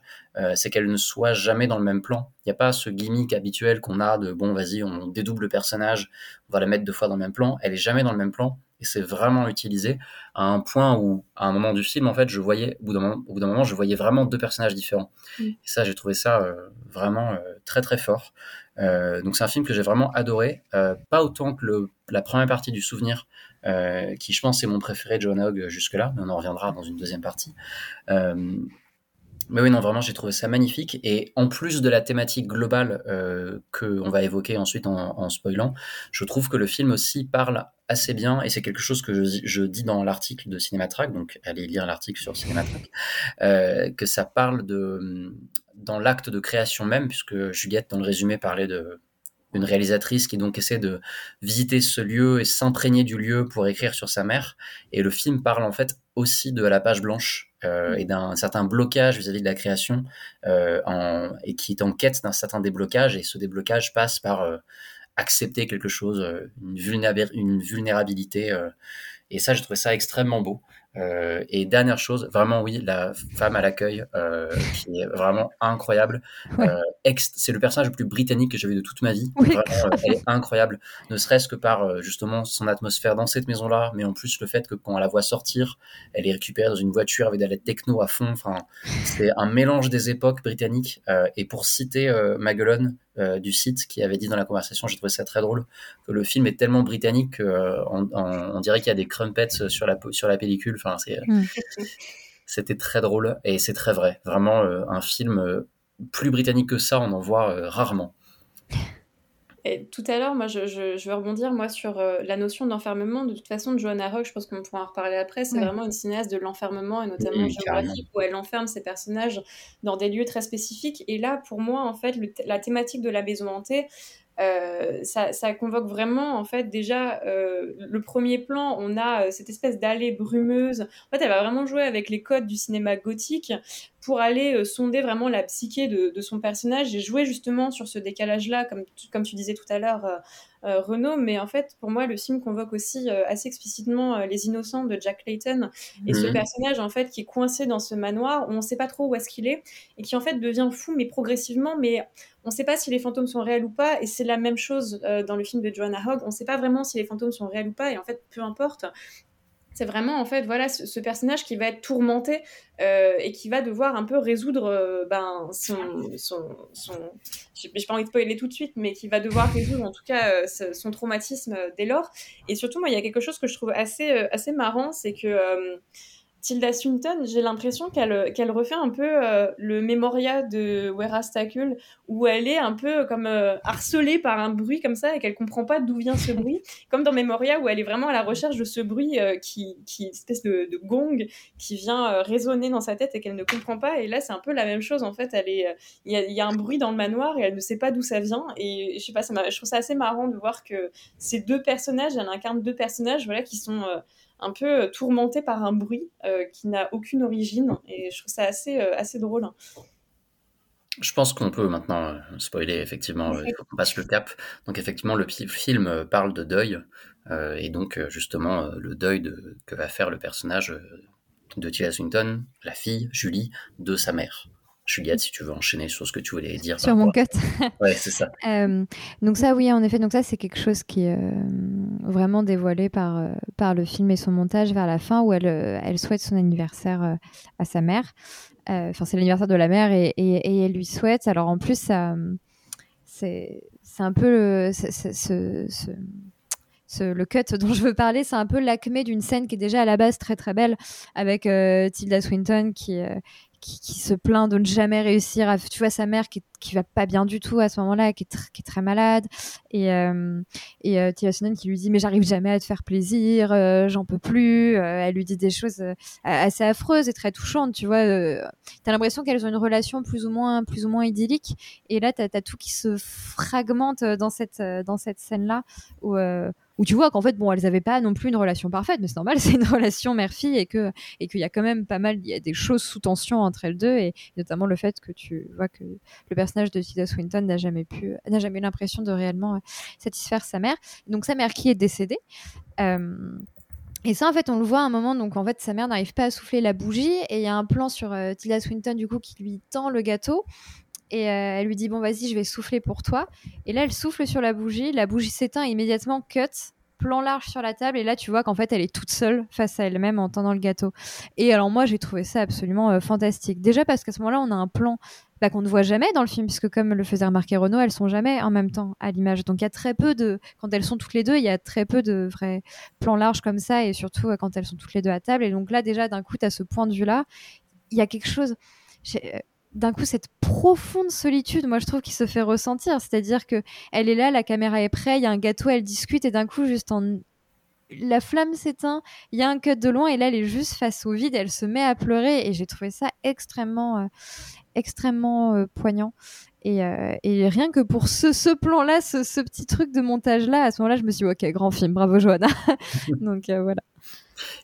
A: c'est qu'elle ne soit jamais dans le même plan. Il n'y a pas ce gimmick habituel qu'on a de bon vas-y on dédouble le personnage, on va la mettre deux fois dans le même plan. Elle est jamais dans le même plan et c'est vraiment utilisé à un point où, à un moment du film, en fait, je voyais, au bout d'un moment, moment, je voyais vraiment deux personnages différents. Mm. Et ça, j'ai trouvé ça euh, vraiment euh, très très fort. Euh, donc c'est un film que j'ai vraiment adoré, pas autant que le, la première partie du Souvenir, qui je pense est mon préféré de John Hogg jusque-là, mais on en reviendra dans une deuxième partie. Mais oui, non, vraiment, j'ai trouvé ça magnifique. Et en plus de la thématique globale euh, qu'on va évoquer ensuite en, spoilant, je trouve que le film aussi parle assez bien, et c'est quelque chose que je, je dis dans l'article de Cinématrack, donc allez lire l'article sur Cinématrack, euh, que ça parle de dans l'acte de création même, puisque Juliette, dans le résumé, parlait de une réalisatrice qui donc essaie de visiter ce lieu et s'imprégner du lieu pour écrire sur sa mère. Et le film parle en fait aussi de la page blanche euh, et d'un certain blocage vis-à-vis -vis de la création euh, en, et qui est en quête d'un certain déblocage. Et ce déblocage passe par euh, accepter quelque chose, une, vulnéra une vulnérabilité. Et ça, j'ai trouvé ça extrêmement beau. Euh, et dernière chose, vraiment oui, la femme à l'accueil euh, qui est vraiment incroyable. Ouais. Euh, c'est le personnage le plus britannique que j'ai vu de toute ma vie. Oui. Vraiment, elle est incroyable, ne serait-ce que par euh, justement son atmosphère dans cette maison-là, mais en plus le fait que quand on la voit sortir, elle est récupérée dans une voiture avec de la techno à fond. Enfin, c'est un mélange des époques britanniques. Euh, et pour citer Maguelone du site qui avait dit dans la conversation, j'ai trouvé ça très drôle, que le film est tellement britannique qu'on on, on dirait qu'il y a des crumpets sur la sur la pellicule. Enfin, mm. c'était très drôle et c'est très vrai. Vraiment euh, un film euh, plus britannique que ça, on en voit euh, rarement.
C: Et tout à l'heure, moi, je, je, je, veux rebondir moi sur euh, la notion d'enfermement. De toute façon, Joanna Rock, je pense qu'on pourra en reparler après. C'est ouais. vraiment une cinéaste de l'enfermement et notamment oui, géographique où elle enferme ses personnages dans des lieux très spécifiques. Et là, pour moi, en fait, le, la thématique de la maison hantée, euh, ça, ça, convoque vraiment en fait déjà euh, le premier plan on a euh, cette espèce d'allée brumeuse en fait elle va vraiment jouer avec les codes du cinéma gothique pour aller euh, sonder vraiment la psyché de, de, son personnage et jouer justement sur ce décalage là comme tu, comme tu disais tout à l'heure euh, euh, Renaud mais en fait pour moi le film convoque aussi assez explicitement les innocents de Jack Layton et mmh. ce personnage en fait qui est coincé dans ce manoir où on sait pas trop où est-ce qu'il est et qui en fait devient fou mais progressivement mais on ne sait pas si les fantômes sont réels ou pas, et c'est la même chose euh, dans le film de Joanna Hogg. On ne sait pas vraiment si les fantômes sont réels ou pas, et en fait, peu importe. C'est vraiment en fait voilà ce, ce, personnage qui va être tourmenté euh, et qui va devoir un peu résoudre euh, ben son son, son j'ai pas envie de spoiler tout de suite mais qui va devoir résoudre en tout cas euh, son traumatisme dès lors. Et surtout moi il y a quelque chose que je trouve assez euh, assez marrant c'est que Tilda Swinton, j'ai l'impression qu'elle qu'elle refait un peu euh, le mémoria de Werastacle, où elle est un peu comme euh, harcelée par un bruit comme ça et qu'elle comprend pas d'où vient ce bruit. comme dans Memoria, où elle est vraiment à la recherche de ce bruit euh, qui, qui espèce de, de gong qui vient résonner dans sa tête et qu'elle ne comprend pas. Et là, c'est un peu la même chose en fait. Elle est, il y a, y a, un bruit dans le manoir et elle ne sait pas d'où ça vient. Et je sais pas, ça je trouve ça assez marrant de voir que ces deux personnages, elle incarne deux personnages, voilà, qui sont un peu euh, tourmenté par un bruit euh, qui n'a aucune origine. Et je trouve ça assez, euh, assez drôle.
A: Je pense qu'on peut maintenant spoiler, effectivement, il faut qu'on passe le cap. Donc effectivement, le film parle de deuil, et donc justement le deuil de, que va faire le personnage de Tilda Swinton, la fille, Julie, de sa mère. Juliette, si tu veux enchaîner sur ce que tu voulais dire.
B: Sur mon cut.
A: ouais, c'est ça.
B: Euh, donc ça, oui, en effet, donc ça, c'est quelque chose qui est euh, vraiment dévoilé par, euh, par le film et son montage vers la fin, où elle, elle souhaite son anniversaire à sa mère. Enfin, c'est l'anniversaire de la mère et, et, elle lui souhaite. Alors en plus, ça, c'est, c'est un peu le, ce, ce, le cut dont je veux parler, c'est un peu l'acmé d'une scène qui est déjà à la base très très belle avec Tilda Swinton qui, qui, se plaint de ne jamais réussir à tu vois sa mère qui, qui va pas bien du tout à ce moment-là qui qui est très malade. Et euh, et euh, Tia qui lui dit mais j'arrive jamais à te faire plaisir euh, j'en peux plus euh, elle lui dit des choses assez affreuses et très touchantes tu vois t'as l'impression qu'elles ont une relation plus ou moins plus ou moins idyllique. Et là t'as as tout qui se fragmente dans cette dans cette scène là où où tu vois qu'en fait, bon, elles n'avaient pas non plus une relation parfaite, mais c'est normal, c'est une relation mère-fille et que et qu'il y a quand même pas mal, il y a des choses sous tension entre elles deux et notamment le fait que tu vois que le personnage de Tilda Swinton n'a jamais pu, n'a jamais eu l'impression de réellement euh, satisfaire sa mère. Donc sa mère qui est décédée. Euh, et ça, en fait, on le voit à un moment. Donc, en fait, sa mère n'arrive pas à souffler la bougie. Et il y a un plan sur euh, Tilda Swinton, du coup, qui lui tend le gâteau. Et elle lui dit Bon, vas-y, je vais souffler pour toi. Et là, elle souffle sur la bougie. La bougie s'éteint immédiatement, cut plan large sur la table et là tu vois qu'en fait elle est toute seule face à elle-même en tendant le gâteau. Et alors moi j'ai trouvé ça absolument euh, fantastique. Déjà parce qu'à ce moment-là on a un plan bah, qu'on ne voit jamais dans le film puisque comme le faisait remarquer Renaud, elles sont jamais en même temps à l'image. Donc il y a très peu de quand elles sont toutes les deux, il y a très peu de vrais plans larges comme ça et surtout euh, quand elles sont toutes les deux à table et donc là déjà d'un coup tu as ce point de vue là, il y a quelque chose euh, d'un coup cette profonde solitude, moi je trouve qu'il se fait ressentir. C'est-à-dire que elle est là, la caméra est prête, il y a un gâteau, elle discute et d'un coup juste en la flamme s'éteint, il y a un cut de loin et là elle est juste face au vide, elle se met à pleurer et j'ai trouvé ça extrêmement euh, extrêmement euh, poignant. Et, euh, et, rien que pour ce, ce plan-là, ce, ce, petit truc de montage-là, à ce moment-là, je me suis dit, ok, grand film, bravo Johanna. Donc voilà.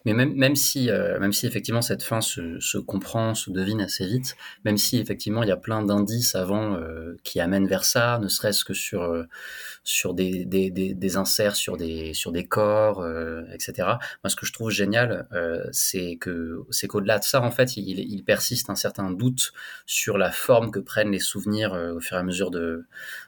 A: Mais même, même, si, euh, même si effectivement cette fin se, se, comprend, se devine assez vite, même si effectivement il y a plein d'indices avant euh, qui amènent vers ça, ne serait-ce que sur, euh, sur des, des, des, des, inserts, sur des, sur des corps, etc. Moi, ce que je trouve génial, c'est que c'est qu'au-delà de ça, en fait, il, il, persiste un certain doute sur la forme que prennent les souvenirs au fur et à mesure de,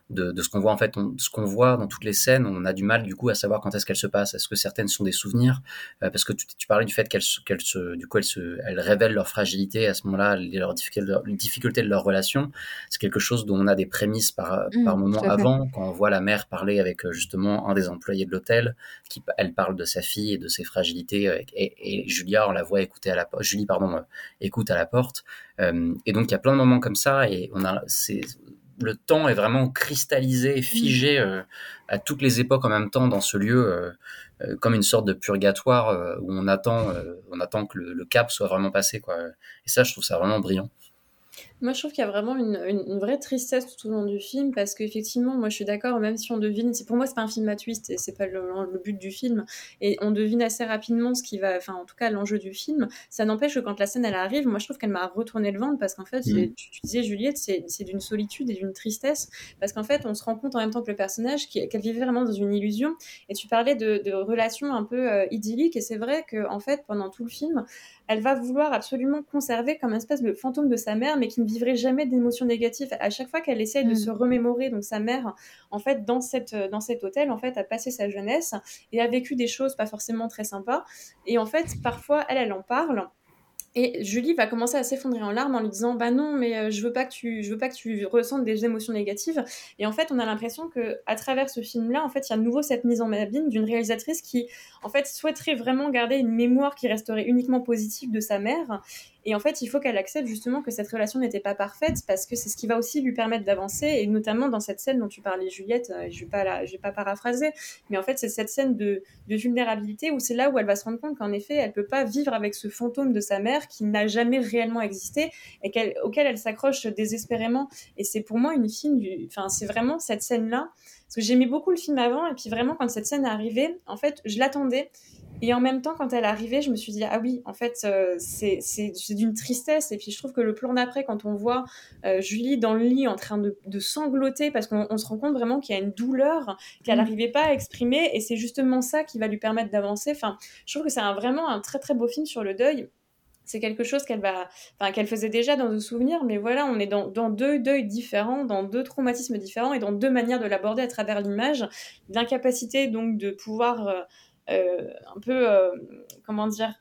A: de, de ce qu'on voit. En fait, on, ce qu'on voit dans toutes les scènes, on a du mal du coup à savoir quand est-ce qu'elles se passent. Est-ce que certaines sont des souvenirs? Parce que tu, tu, parlais du fait qu'elles qu'elles se, du coup, elles, se, elles révèlent leur fragilité à ce moment-là, leur difficulté, de leur relation. C'est quelque chose dont on a des prémices par, mmh, par moment avant, quand on voit la mère parler avec justement un des employés de l'hôtel, qui elle parle de sa fille et de ses fragilités, et, et Julia, on la voit écouter à la Julie, pardon, euh, écoute à la porte. Euh, et donc il y a plein de moments comme ça, et on a, c'est le temps est vraiment cristallisé, figé mmh. euh, à toutes les époques en même temps dans ce lieu, euh, euh, comme une sorte de purgatoire euh, où on attend, on attend que le, le, cap soit vraiment passé. Quoi. Et ça, je trouve ça vraiment brillant.
C: Moi, je trouve qu'il y a vraiment une, une, une, vraie tristesse tout au long du film parce qu'effectivement, moi, je suis d'accord, même si on devine, pour moi, c'est pas un film à twist et c'est pas le, le, but du film. Et on devine assez rapidement ce qui va, enfin, en tout cas, l'enjeu du film. Ça n'empêche que quand la scène elle arrive, moi, je trouve qu'elle m'a retourné le ventre parce qu'en fait, mmh. tu, tu, disais, Juliette, c'est d'une solitude et d'une tristesse parce qu'en fait, on se rend compte en même temps que le personnage qu'elle vivait vraiment dans une illusion. Et tu parlais de, de relations un peu euh, idylliques et c'est vrai que en fait, pendant tout le film, elle va vouloir absolument conserver comme une espèce de fantôme de sa mère, mais qui ne vivrait jamais d'émotions négatives. À chaque fois qu'elle essaye mmh. de se remémorer, donc sa mère, en fait, dans, cette, dans cet hôtel, en fait, a passé sa jeunesse et a vécu des choses pas forcément très sympas. Et en fait, parfois, elle, elle en parle Et Julie va commencer à s'effondrer en larmes en lui disant bah non mais euh, je veux pas que tu je veux pas que tu ressentes des émotions négatives et en fait on a l'impression que à travers ce film là en fait il y a de nouveau cette mise en abîme d'une réalisatrice qui en fait souhaiterait vraiment garder une mémoire qui resterait uniquement positive de sa mère et en fait, il faut qu'elle accepte justement que cette relation n'était pas parfaite parce que c'est ce qui va aussi lui permettre d'avancer. Et notamment dans cette scène dont tu parlais, Juliette, euh, je ne vais, pas pas paraphraser, mais en fait, c'est cette scène de, vulnérabilité où c'est là où elle va se rendre compte qu'en effet, elle peut pas vivre avec ce fantôme de sa mère qui n'a jamais réellement existé et auquel elle s'accroche désespérément. Et c'est pour moi une film du. Enfin, c'est vraiment cette scène-là. Parce que j'aimais beaucoup le film avant, et puis vraiment, quand cette scène est arrivée, en fait, je l'attendais. Et en même temps, quand elle est arrivée, je me suis dit, ah oui, en fait, euh, c'est d'une tristesse. Et puis je trouve que le plan d'après, quand on voit euh, Julie dans le lit en train de, de sangloter, parce qu'on se rend compte vraiment qu'il y a une douleur qu'elle n'arrivait mm. pas à exprimer, et c'est justement ça qui va lui permettre d'avancer. Enfin, je trouve que c'est vraiment un très très beau film sur le deuil c'est quelque chose qu'elle va, enfin, qu'elle faisait déjà dans le souvenir, mais voilà, on est dans, dans, deux deuils différents, dans deux traumatismes différents et dans deux manières de l'aborder à travers l'image. L'incapacité donc de pouvoir euh, un peu, euh, comment dire,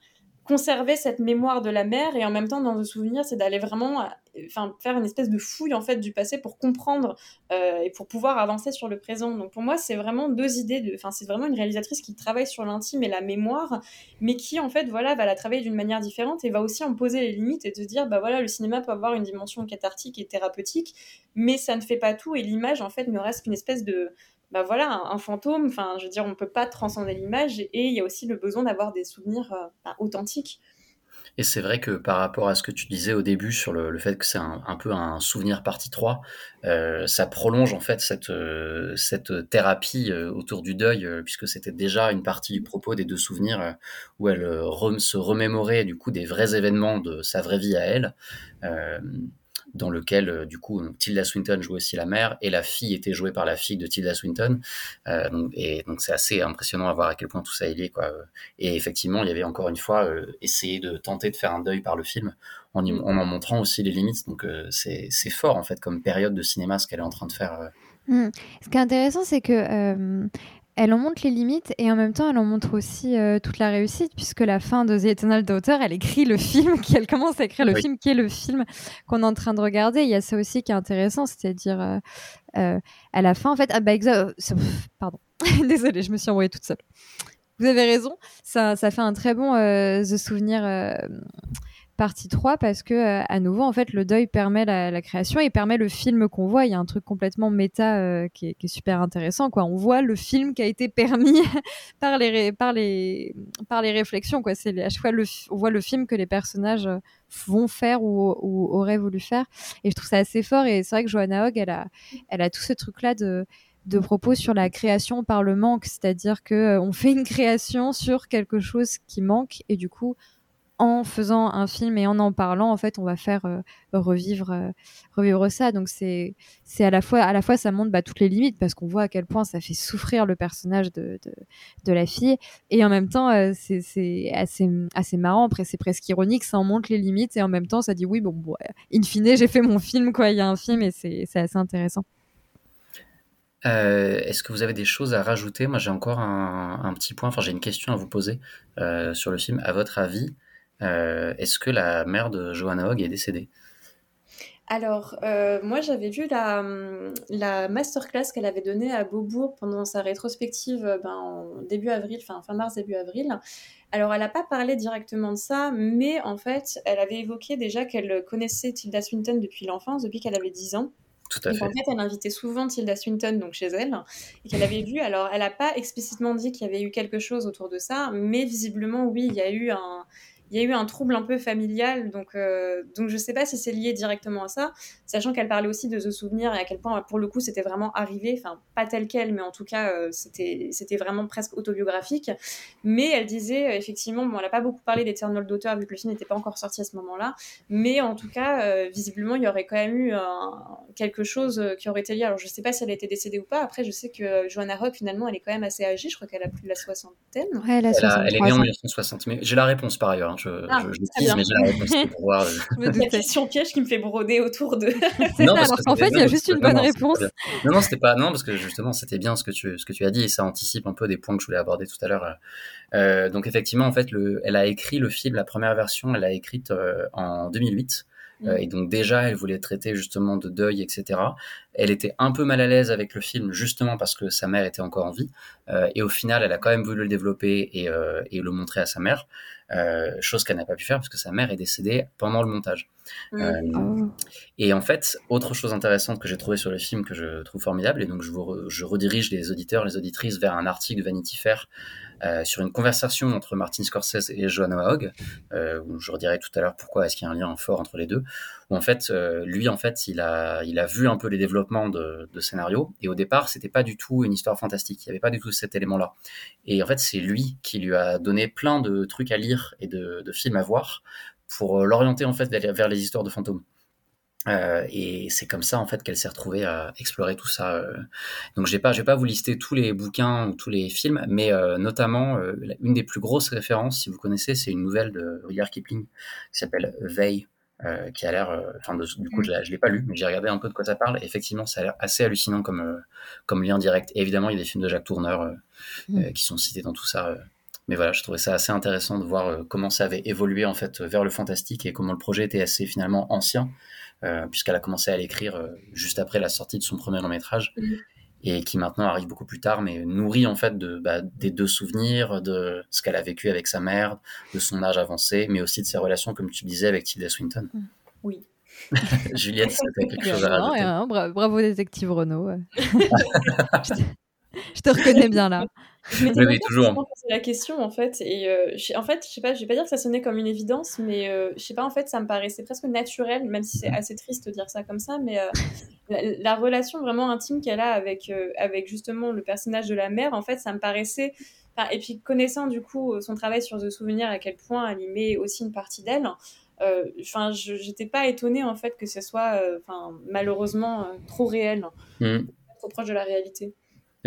C: conserver cette mémoire de la mère et en même temps dans le souvenir c'est d'aller vraiment enfin faire une espèce de fouille en fait du passé pour comprendre euh, et pour pouvoir avancer sur le présent. Donc pour moi c'est vraiment deux idées c'est vraiment une réalisatrice qui travaille sur l'intime et la mémoire mais qui en fait voilà va la travailler d'une manière différente et va aussi en poser les limites et de dire bah voilà le cinéma peut avoir une dimension cathartique et thérapeutique mais ça ne fait pas tout et l'image en fait ne reste qu'une espèce de bah voilà, un, fantôme, enfin, je veux dire, on ne peut pas transcender l'image et il y a aussi le besoin d'avoir des souvenirs euh, bah, authentiques.
A: Et c'est vrai que par rapport à ce que tu disais au début sur le, fait que c'est un, peu un souvenir partie 3, euh, ça prolonge en fait cette, euh, cette thérapie autour du deuil, puisque c'était déjà une partie du propos des deux souvenirs où elle se remémorait du coup des vrais événements de sa vraie vie à elle dans lequel, euh, du coup, Tilda Swinton jouait aussi la mère et la fille était jouée par la fille de Tilda Swinton. Euh, et donc, c'est assez impressionnant à voir à quel point tout ça est lié. Quoi. Et effectivement, il y avait encore une fois euh, essayé de tenter de faire un deuil par le film en, mm. en, montrant aussi les limites. Donc, c'est fort, en fait, comme période de cinéma, ce qu'elle est en train de faire.
B: Mm. Ce qui est intéressant, c'est que elle en montre les limites et en même temps elle en montre aussi euh, toute la réussite puisque la fin de The Eternal Daughter elle écrit le film elle commence à écrire le film qui est le film qu'on est en train de regarder. Il y a ça aussi qui est intéressant c'est-à-dire euh, euh, à la fin en fait ah bah pardon. Désolée je me suis envoyée toute seule. Vous avez raison ça, ça fait un très bon The Souvenir partie 3 parce que euh, à nouveau en fait le deuil permet la, création et permet le film qu'on voit. Il y a un truc complètement méta euh, qui, est, super intéressant quoi. On voit le film qui a été permis par les par les par les réflexions quoi. C'est à chaque fois le, on voit le film que les personnages euh, vont faire ou, auraient voulu faire. Et je trouve ça assez fort. Et c'est vrai que Johanna Hogg elle a elle a tout ce truc là de de propos sur la création par le manque, c'est-à-dire que on fait une création sur quelque chose qui manque et du coup en faisant un film et en en parlant, en fait, on va faire euh, revivre, euh, revivre ça. Donc c'est, à la fois, à la fois, ça montre bah, toutes les limites parce qu'on voit à quel point ça fait souffrir le personnage de, de, la fille, et en même temps, euh, c'est, assez, assez marrant. Après, c'est presque ironique, ça en montre les limites et en même temps, ça dit oui, bon, bon in fine, j'ai fait mon film, quoi. Il y a un film et c'est, assez intéressant.
A: est-ce que vous avez des choses à rajouter? Moi, j'ai encore un, un, petit point, enfin, j'ai une question à vous poser sur le film. À votre avis, est-ce que la mère de Johanna Hogg est décédée?
C: Alors, euh, moi, j'avais vu la, la masterclass qu'elle avait donnée à Beaubourg pendant sa rétrospective euh, ben, en début avril, fin, fin mars, début avril. Alors, elle n'a pas parlé directement de ça, mais en fait, elle avait évoqué déjà qu'elle connaissait Tilda Swinton depuis l'enfance, depuis qu'elle avait 10 ans.
A: Tout à fait.
C: En fait, elle invitait souvent Tilda Swinton donc chez elle et qu'elle avait vu. Alors, elle n'a pas explicitement dit qu'il y avait eu quelque chose autour de ça, mais visiblement, oui, il y a eu un, il y a eu un trouble un peu familial, donc, euh, donc je ne sais pas si c'est lié directement à ça, sachant qu'elle parlait aussi de The Souvenir et à quel point, pour le coup, c'était vraiment arrivé, enfin, pas tel quel, mais en tout cas, euh, c'était, c'était vraiment presque autobiographique. Mais elle disait, euh, effectivement, bon, elle n'a pas beaucoup parlé d'Eternal Daughter, vu que le film n'était pas encore sorti à ce moment-là, mais en tout cas, visiblement, il y aurait quand même eu quelque chose qui aurait été lié. Alors, je ne sais pas si elle a été décédée ou pas. Après, je sais que Joanna Rock, finalement, elle est quand même assez âgée, je crois qu'elle a plus de la soixantaine.
B: Ouais, elle, a
A: elle, est née en 1960, mais j'ai la réponse par ailleurs. Hein je,
C: Ah,
A: je, je tease,
C: bien.
A: mais j'ai la réponse pour euh,
B: Je me
C: La question piège qui me fait broder autour de.
B: C'est
A: Non,
B: ça,
A: parce
B: alors
A: que
B: qu'en fait, il y a juste une bonne réponse.
A: Non, non, c'était pas. Non, parce que justement, c'était bien ce que tu ce que tu as dit et ça anticipe un peu des points que je voulais aborder tout à l'heure. Euh, donc effectivement, en fait, le, elle a écrit le film, la première version, elle l'a écrite euh, en 2008. Euh, et donc déjà, elle voulait traiter justement de deuil, etc. Elle était un peu mal à l'aise avec le film, justement parce que sa mère était encore en vie. Euh, et au final, elle a quand même voulu le développer et, euh, et le montrer à sa mère, euh, chose qu'elle n'a pas pu faire parce que sa mère est décédée pendant le montage. Euh,
B: Oh.
A: et en fait, autre chose intéressante que j'ai trouvé sur le film que je trouve formidable, et donc je, vous re- je redirige les auditeurs, les auditrices vers un article de Vanity Fair euh, sur une conversation entre Martin Scorsese et Joanna Hogg, euh, où je redirai tout à l'heure pourquoi est-ce qu'il y a un lien fort entre les deux, où en fait, euh, lui, en fait, il a, vu un peu les développements de, de scénario, et au départ, c'était pas du tout une histoire fantastique, il y avait pas du tout cet élément-là. Et en fait, c'est lui qui lui a donné plein de trucs à lire et de, de films à voir pour l'orienter en fait vers les histoires de fantômes. Euh, et c'est comme ça en fait qu'elle s'est retrouvée à explorer tout ça. euh. Donc je vais pas, je vais pas vous lister tous les bouquins ou tous les films, mais euh, notamment une des plus grosses références, si vous connaissez, c'est une nouvelle de Rudyard Kipling qui s'appelle Veille, qui a l'air, enfin du coup je, l'ai- je l'ai pas lu, mais j'ai regardé un peu de quoi ça parle. Et effectivement, ça a l'air assez hallucinant comme comme lien direct. Et évidemment, il y a des films de Jacques Tourneur euh, qui sont cités dans tout ça. Mais voilà, je trouvais ça assez intéressant de voir comment ça avait évolué en fait vers le fantastique et comment le projet était assez finalement ancien, puisqu'elle a commencé à l'écrire euh, juste après la sortie de son premier long métrage
C: Mhm.
A: et qui maintenant arrive beaucoup plus tard, mais nourrit en fait de, bah, des deux souvenirs, de ce qu'elle a vécu avec sa mère, de son âge avancé, mais aussi de ses relations, comme tu disais, avec Tilda Swinton.
C: Oui.
A: Juliette, c'était quelque chose à rajouter.
B: rien. Bra- Bravo, détective Renaud. ouais. je, te... je te reconnais bien là.
C: Je m'étais
A: toujours.
C: posé la question en fait et euh, en fait je sais pas je vais pas dire que ça sonnait comme une évidence mais euh, je sais pas en fait ça me paraissait presque naturel même si c'est assez triste de dire ça comme ça mais euh, la, la relation vraiment intime qu'elle a avec euh, avec justement le personnage de la mère en fait ça me paraissait enfin, et puis connaissant du coup son travail sur The Souvenir à quel point elle y met aussi une partie d'elle euh, enfin je j'étais pas étonnée en fait que ce soit euh, enfin malheureusement euh, trop réel
A: Mhm.
C: trop proche de la réalité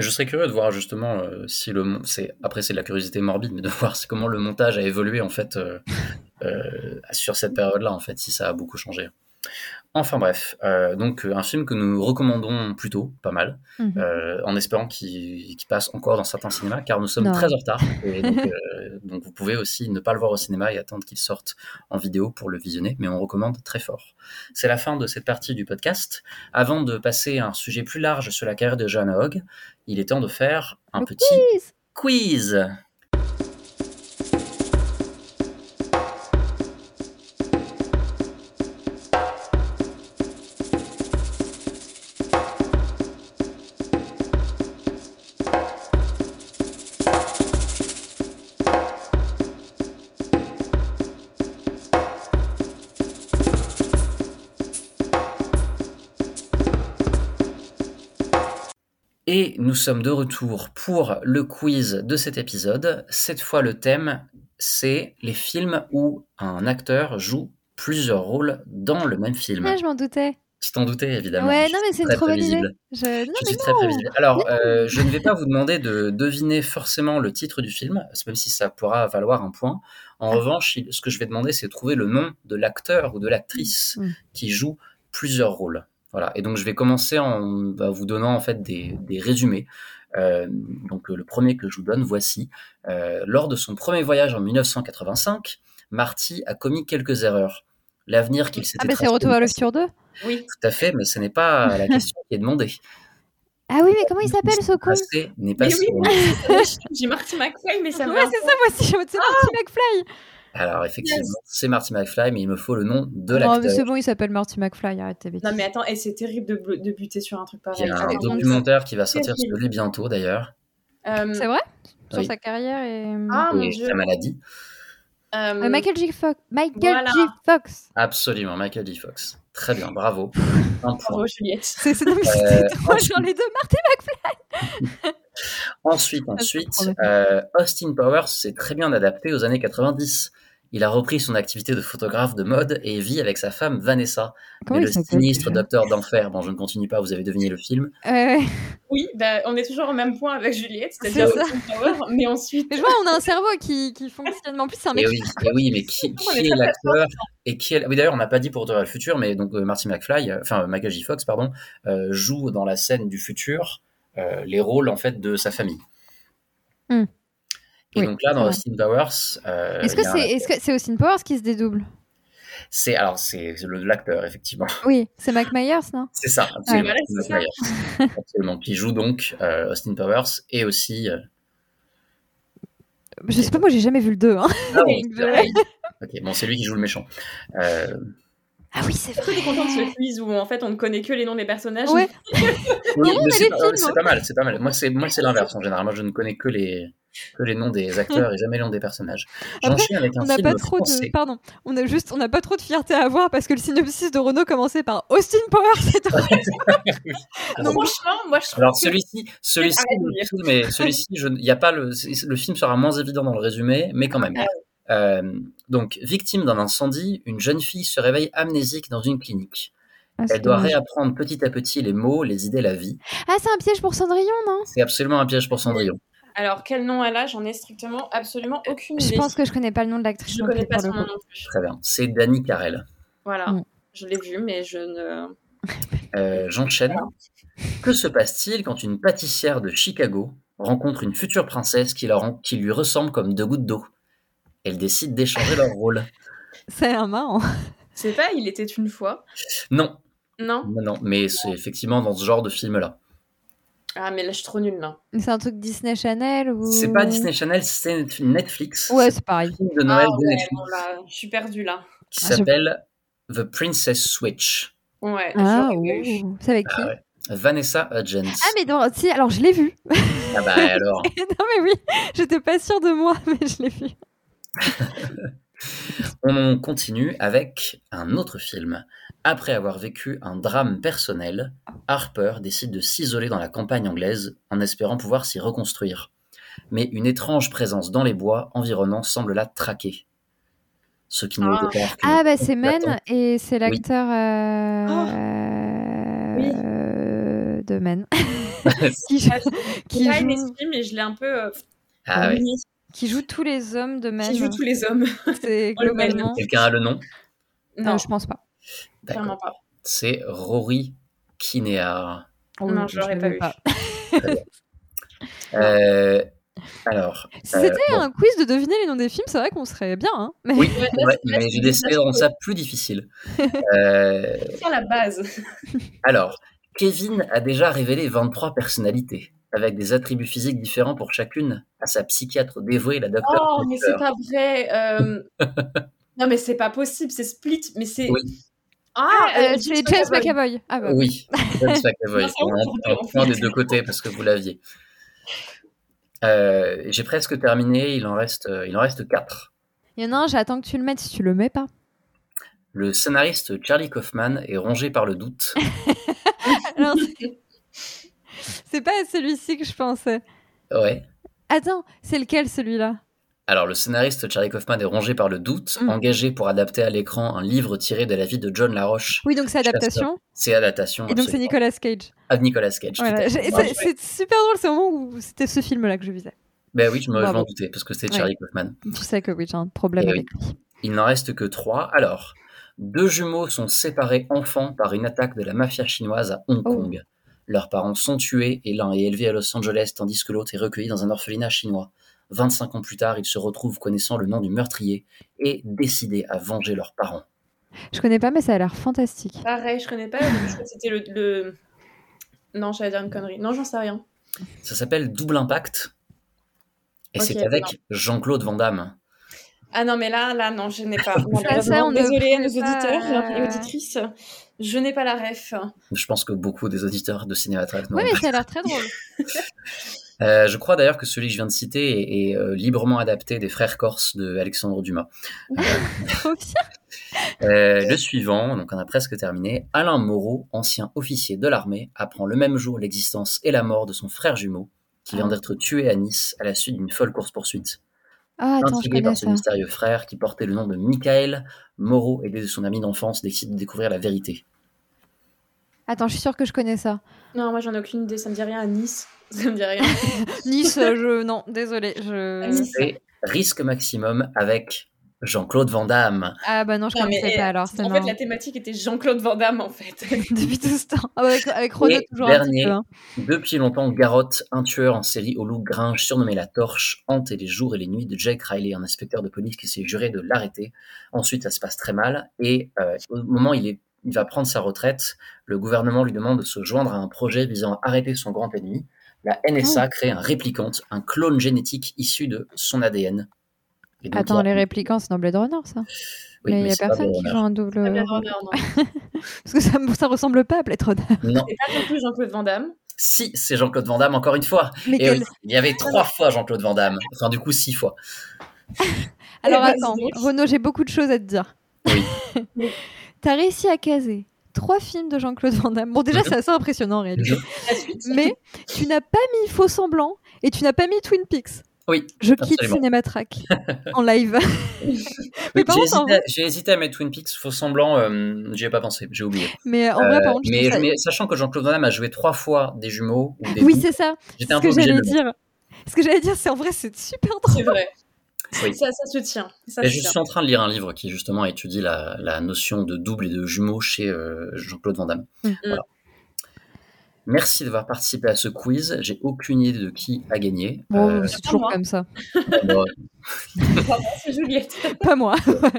A: je serais curieux de voir justement euh, si le c'est après c'est de la curiosité morbide mais de voir comment le montage a évolué en fait euh, euh, sur cette période-là en fait si ça a beaucoup changé. Enfin bref, euh, donc euh, un film que nous recommandons plutôt pas mal,
B: Mhm.
A: euh, en espérant qu'il passe encore dans certains cinémas car nous sommes
B: Non.
A: très en retard et donc, euh, donc vous pouvez aussi ne pas le voir au cinéma et attendre qu'il sorte en vidéo pour le visionner mais on recommande très fort. C'est la fin de cette partie du podcast. Avant de passer à un sujet plus large sur la carrière de Joanna Hogg, il est temps de faire un
B: Le
A: petit
B: quiz
A: quiz. Sommes de retour pour le quiz de cet épisode. Cette fois, le thème, c'est les films où un acteur joue plusieurs rôles dans le même film.
B: Ah, je m'en doutais.
A: Tu t'en doutais, évidemment.
B: Ouais,
A: Je
B: non, mais c'est trop
A: prévisible.
B: Je... Non,
A: Je suis très
B: non.
A: prévisible. Alors, euh, je ne vais pas vous demander de deviner forcément le titre du film, même si ça pourra valoir un point. En
B: Ah.
A: revanche, ce que je vais demander, c'est de trouver le nom de l'acteur ou de l'actrice
B: Mm.
A: qui joue plusieurs rôles. Voilà. Et donc, je vais commencer en bah, vous donnant en fait des, des résumés. Euh, donc, le premier que je vous donne, voici. Euh, lors de son premier voyage en 1985, Marty a commis quelques erreurs. L'avenir qu'il s'était
B: Ah, bah c'est Retour
A: n'est
B: le futur 2
C: oui
A: tout à fait, mais ce n'est pas la question qui est demandée.
B: Ah oui, mais comment il s'appelle ce con?
A: N'est pas
C: Mais oui, j'ai Marty McFly mais ça me
B: Ouais, c'est ça, moi aussi, je me c'est Marty McFly.
A: Alors effectivement, c'est Marty McFly, mais il me faut le nom de
B: Non, mais
A: l'acteur.
B: c'est bon, il s'appelle Marty McFly, arrête tes.
C: Non mais attends, et c'est terrible de, de buter sur un truc
A: Il y
C: pareil.
A: a un documentaire qui va sortir sur lui bientôt d'ailleurs,
C: Euh,
B: C'est vrai? Sur
A: Oui.
B: sa carrière et...
C: Ah
A: et sa maladie.
C: Euh,
B: Euh, Michael J. Fox. Michael
C: Voilà.
B: J. Fox.
A: Absolument, Michael J. Fox. Très bien, bravo. Un point.
C: Bravo Juliette.
B: C'est
A: Euh, ensuite-
B: genre les deux Marty McFly.
A: Ensuite, ensuite, euh, Austin Powers s'est très bien adapté aux années 90. Il a repris son activité de photographe de mode et vit avec sa femme Vanessa. Mais le sinistre docteur d'enfer, bon je ne continue pas, vous avez deviné le film.
B: Euh,
C: Oui, bah, on est toujours au même point avec Juliette,
B: C'est
C: c'est-à-dire mais ensuite.
B: Mais je vois, on a un cerveau qui, qui fonctionne. En plus, c'est un mec.
A: Et oui, et oui, mais qui,
C: est
A: l'acteur et qui est... Oui, d'ailleurs, on n'a pas dit pour Retour le futur, mais donc euh, Marty McFly, euh, enfin Michael J. Fox, pardon, euh, joue dans la scène du futur euh, les rôles en fait de sa famille.
B: Hmm.
A: Et
B: Oui,
A: donc là, dans Austin Powers, euh,
B: Est-ce que
A: un
B: c'est est -ce c'est Austin Powers qui se dédouble?
A: C'est alors c'est l'acteur effectivement.
B: Oui, c'est Mike Myers, non?
A: C'est ça, absolument. Mike
C: ça.
A: Myers. Absolument. Qui joue donc euh, Austin Powers et aussi. euh,
B: Je sais pas, moi j'ai jamais vu le 2. Hein.
A: Ah. Ok, bon, c'est lui qui joue le méchant. Euh,
B: Ah oui, c'est
C: que t'es content de ce quiz où en fait on ne connaît que les noms des personnages
B: Ouais.
A: oui,
B: mais
A: mais c'est pas,
B: hein.
A: pas mal, c'est pas mal. Moi, c'est moi, c'est l'inverse en général. Moi, je ne connais que les que les noms des acteurs et jamais les noms des personnages.
B: Après,
A: J'enchaîne avec un
B: On n'a
A: film
B: pas trop
A: français.
B: de. Pardon, on a juste, on n'a pas trop de fierté à avoir parce que le synopsis de Renault commençait par Austin Powers. C'est tout.
A: Alors,
C: Franchement, moi je trouve
A: Alors
C: que-
A: celui-ci, celui-ci, est- celui-ci, je- il y a pas le, le film sera moins évident dans le résumé, mais quand même. Euh, donc, victime d'un incendie, une jeune fille se réveille amnésique dans une clinique.
B: Ah,
A: Elle doit
B: dommage.
A: réapprendre petit à petit les mots, les idées, la vie.
B: Ah, c'est un piège pour Cendrillon, non?
A: C'est absolument un piège pour Cendrillon.
C: Alors quel nom elle a? J'en ai strictement absolument aucune
B: Je
C: idée.
B: pense que je connais pas le nom de l'actrice.
C: je
B: non
C: connais pas son
B: le
C: nom non plus.
A: Très bien. C'est Danny Carell.
C: Voilà,
B: Mm.
C: je l'ai vu, mais je ne.
A: Euh, J'enchaîne. Que se passe-t-il quand une pâtissière de Chicago rencontre une future princesse qui lui ressemble comme deux gouttes d'eau? Elle décide d'échanger leur rôle.
B: C'est un marrant.
C: C'est pas, il était une fois.
A: Non,
C: Non
A: non, non, mais c'est effectivement dans ce genre de film-là.
C: Ah, mais là je suis trop nulle là.
B: C'est un truc Disney Channel ou.
A: C'est pas Disney Channel, c'est Netflix.
B: Ouais, c'est pareil.
A: un film de Noël
C: ah,
A: de
C: ouais,
A: Netflix
C: bon, là, je suis perdue là.
A: qui
B: Ah, je-
A: s'appelle The Princess Switch.
C: Ouais,
B: Ah, c'est avec qui
A: Ah ouais. Vanessa Hudgens.
B: Ah, mais dans... si, alors je l'ai vu.
A: Ah bah alors.
B: non, mais oui, j'étais pas sûre de moi, mais je l'ai vu.
A: On continue avec un autre film. Après avoir vécu un drame personnel, Harper décide de s'isoler dans la campagne anglaise en espérant pouvoir s'y reconstruire. Mais une étrange présence dans les bois environnants semble la traquer. Ce qui nous
C: Ah.
B: Ah, bah c'est Men et c'est l'acteur euh,
C: Oh. Oui.
B: euh, de Men qui, joue, qui, joue,
C: et je l'ai un peu. euh,
A: Ah.
B: Qui joue tous les hommes de Men.
C: Qui joue tous les hommes
B: C'est
C: le Men.
B: globalement.
A: Quelqu'un a le nom?
C: Non,
B: Euh, je pense pas.
C: Clairement pas.
A: C'est Rory Kinnear.
B: Oh,
C: Non, je l'aurais
B: l'avais
C: pas
A: Euh, alors,
B: Si c'était
A: bon.
B: un quiz de deviner les noms des films, c'est vrai qu'on serait bien. Hein mais...
A: oui,
C: Ouais,
A: mais j'ai décidé de rendre ça plus difficile. Euh,
C: Sur la base.
A: Alors, Kevin a déjà révélé 23 personnalités, avec des attributs physiques différents pour chacune, à sa psychiatre dévouée, la docteure.
C: Oh, mais c'est pas vrai. euh, non, mais c'est pas possible. C'est Split, mais c'est.
A: Oui.
C: Ah,
B: Ah, euh,
C: euh,
B: c'est James McAvoy. Ah bah.
A: Oui, James McAvoy.
C: Non,
A: On a un point des deux côtés parce que vous l'aviez. Euh, J'ai presque terminé, il en reste, euh, il en reste quatre.
B: Il y en a un, j'attends que tu le mettes si tu le mets pas.
A: Le scénariste Charlie Kaufman est rongé par le doute.
B: Alors, c'est- pas celui-ci que je pensais.
A: Ouais.
B: Attends, c'est lequel celui-là?
A: Alors, le scénariste Charlie Kaufman est rongé par le doute,
B: Mm.
A: engagé pour adapter à l'écran un livre tiré de la vie de John Laroche.
B: Oui, donc c'est adaptation.
A: C'est adaptation.
B: Et donc c'est. Nicolas Cage.
A: Ah, Nicolas Cage.
B: Voilà. C'est super drôle, c'est au moment où c'était ce film-là que je visais.
A: Ben oui, je m'en doutais, parce que c'était
B: Ouais.
A: Charlie Kaufman.
B: Tu sais que oui, j'ai un problème
A: Eh
B: avec lui.
A: Il n'en reste que trois. Alors, deux jumeaux sont séparés enfants par une attaque de la mafia chinoise à Hong
B: Oh.
A: Kong. Leurs parents sont tués et l'un est élevé à Los Angeles tandis que l'autre est recueilli dans un orphelinat chinois. 25 ans plus tard, ils se retrouvent connaissant le nom du meurtrier et décidés à venger leurs parents.
B: Je connais pas, mais ça a l'air fantastique.
C: Pareil, je connais pas. C'était le, le- Non, j'allais dire une connerie. Non, j'en sais rien.
A: Ça s'appelle Double Impact et c'est avec. Jean-Claude Van Damme.
C: Ah non, mais là, là, non, je n'ai pas. Non,
B: Ça, ça, on
C: Désolée à nos
B: pas,
C: auditeurs et auditrices. Je n'ai pas la ref.
A: Je pense que beaucoup des auditeurs de Cinéma Track n'ont
B: Oui, mais ça a l'air très drôle.
A: Euh, je crois d'ailleurs que celui que je viens de citer est, est, euh, librement adapté des Frères Corses de Alexandre Dumas. Euh, le suivant, donc on a presque terminé. Alain Moreau, ancien officier de l'armée, apprend le même jour l'existence et la mort de son frère jumeau, qui vient
B: Ah.
A: d'être tué à Nice à la suite d'une folle course-poursuite.
B: Ah, attends, je
A: Intrigué
B: connais
A: par ce
B: ça.
A: mystérieux frère qui portait le nom de Michael, Moreau, aidé de son ami d'enfance, décide de découvrir la vérité.
B: Attends, je suis sûre que je connais ça.
C: Non, moi j'en ai aucune idée, ça me dit rien à Nice. Ça me dit rien.
B: Nice, euh, je... Non, désolé. Je...
C: Nice.
A: C'est Risque Maximum avec Jean-Claude Van Damme.
B: Ah bah non, je
C: mais,
B: connaissais pas alors.
C: en fait, la thématique était Jean-Claude Van Damme en fait.
B: Depuis tout ce temps. Ah, avec, avec Renaud,
A: Et
B: toujours un petit
A: dernier,
B: peu. hein.
A: depuis longtemps, Garotte, un tueur en série au loup gringe surnommé La Torche, hante les jours et les nuits de Jake Riley, un inspecteur de police qui s'est juré de l'arrêter. Ensuite, ça se passe très mal et euh, au moment où il, est, il va prendre sa retraite, le gouvernement lui demande de se joindre à un projet visant à arrêter son grand ennemi. La NSA crée un réplicante, un clone génétique issu de son ADN. Et donc,
B: Attends,
A: a-
B: les réplicants, c'est dans Blade Runner, ça
A: Oui,
B: Mais il
A: mais
B: y a personne
A: Blade
B: qui
A: Runner.
B: joue un double.
C: Runner, non.
B: Parce que ça, ça ressemble pas à Blade Runner.
A: Non,
C: C'est pas non plus Jean-Claude Van Damme.
A: si, c'est Jean-Claude Van Damme, encore une fois.
B: Mais
A: Et
B: quel-
A: oui, il y avait trois fois Jean-Claude Van Damme. Enfin, du coup, six fois.
B: Alors
C: Eh ben,
B: attends. Renaud, j'ai beaucoup de choses à te dire.
A: Oui.
B: T'as réussi à caser trois films de Jean-Claude Van Damme. Bon, déjà, c'est assez impressionnant en réalité. Mais tu n'as pas mis Faux Semblant et tu n'as pas mis Twin Peaks.
A: Oui,
B: Je quitte
A: Absolument.
B: Cinématrack en live.
A: J'ai hésité,
B: vrai,
A: j'ai hésité à mettre Twin Peaks, faux semblant, euh, j'y ai pas pensé, j'ai oublié.
B: mais en vrai,
A: Euh,
B: par contre, je
A: mais,
B: trouve ça-
A: mais sachant que Jean-Claude Van Damme a joué trois fois des jumeaux ou des
B: Oui, c'est ça.
A: j'étais
B: Ce
A: un peu
B: que j'allais dire. Ce que j'allais dire, c'est en vrai, c'est super
C: C'est
B: drôle.
C: vrai.
A: Oui.
C: Ça, ça se tient. Ça
A: Et
C: se
A: je
C: tient.
A: suis en train de lire un livre qui justement étudie la, la notion de double et de jumeaux chez euh, Jean-Claude Van Damme.
B: Mm.
A: Voilà. Merci d'avoir participé à ce quiz. J'ai aucune idée de qui a gagné.
B: Bon,
A: Euh,
B: c'est toujours
C: moi.
B: comme ça.
A: moi,
C: Pardon, c'est Juliette.
B: Pas moi.
A: bah,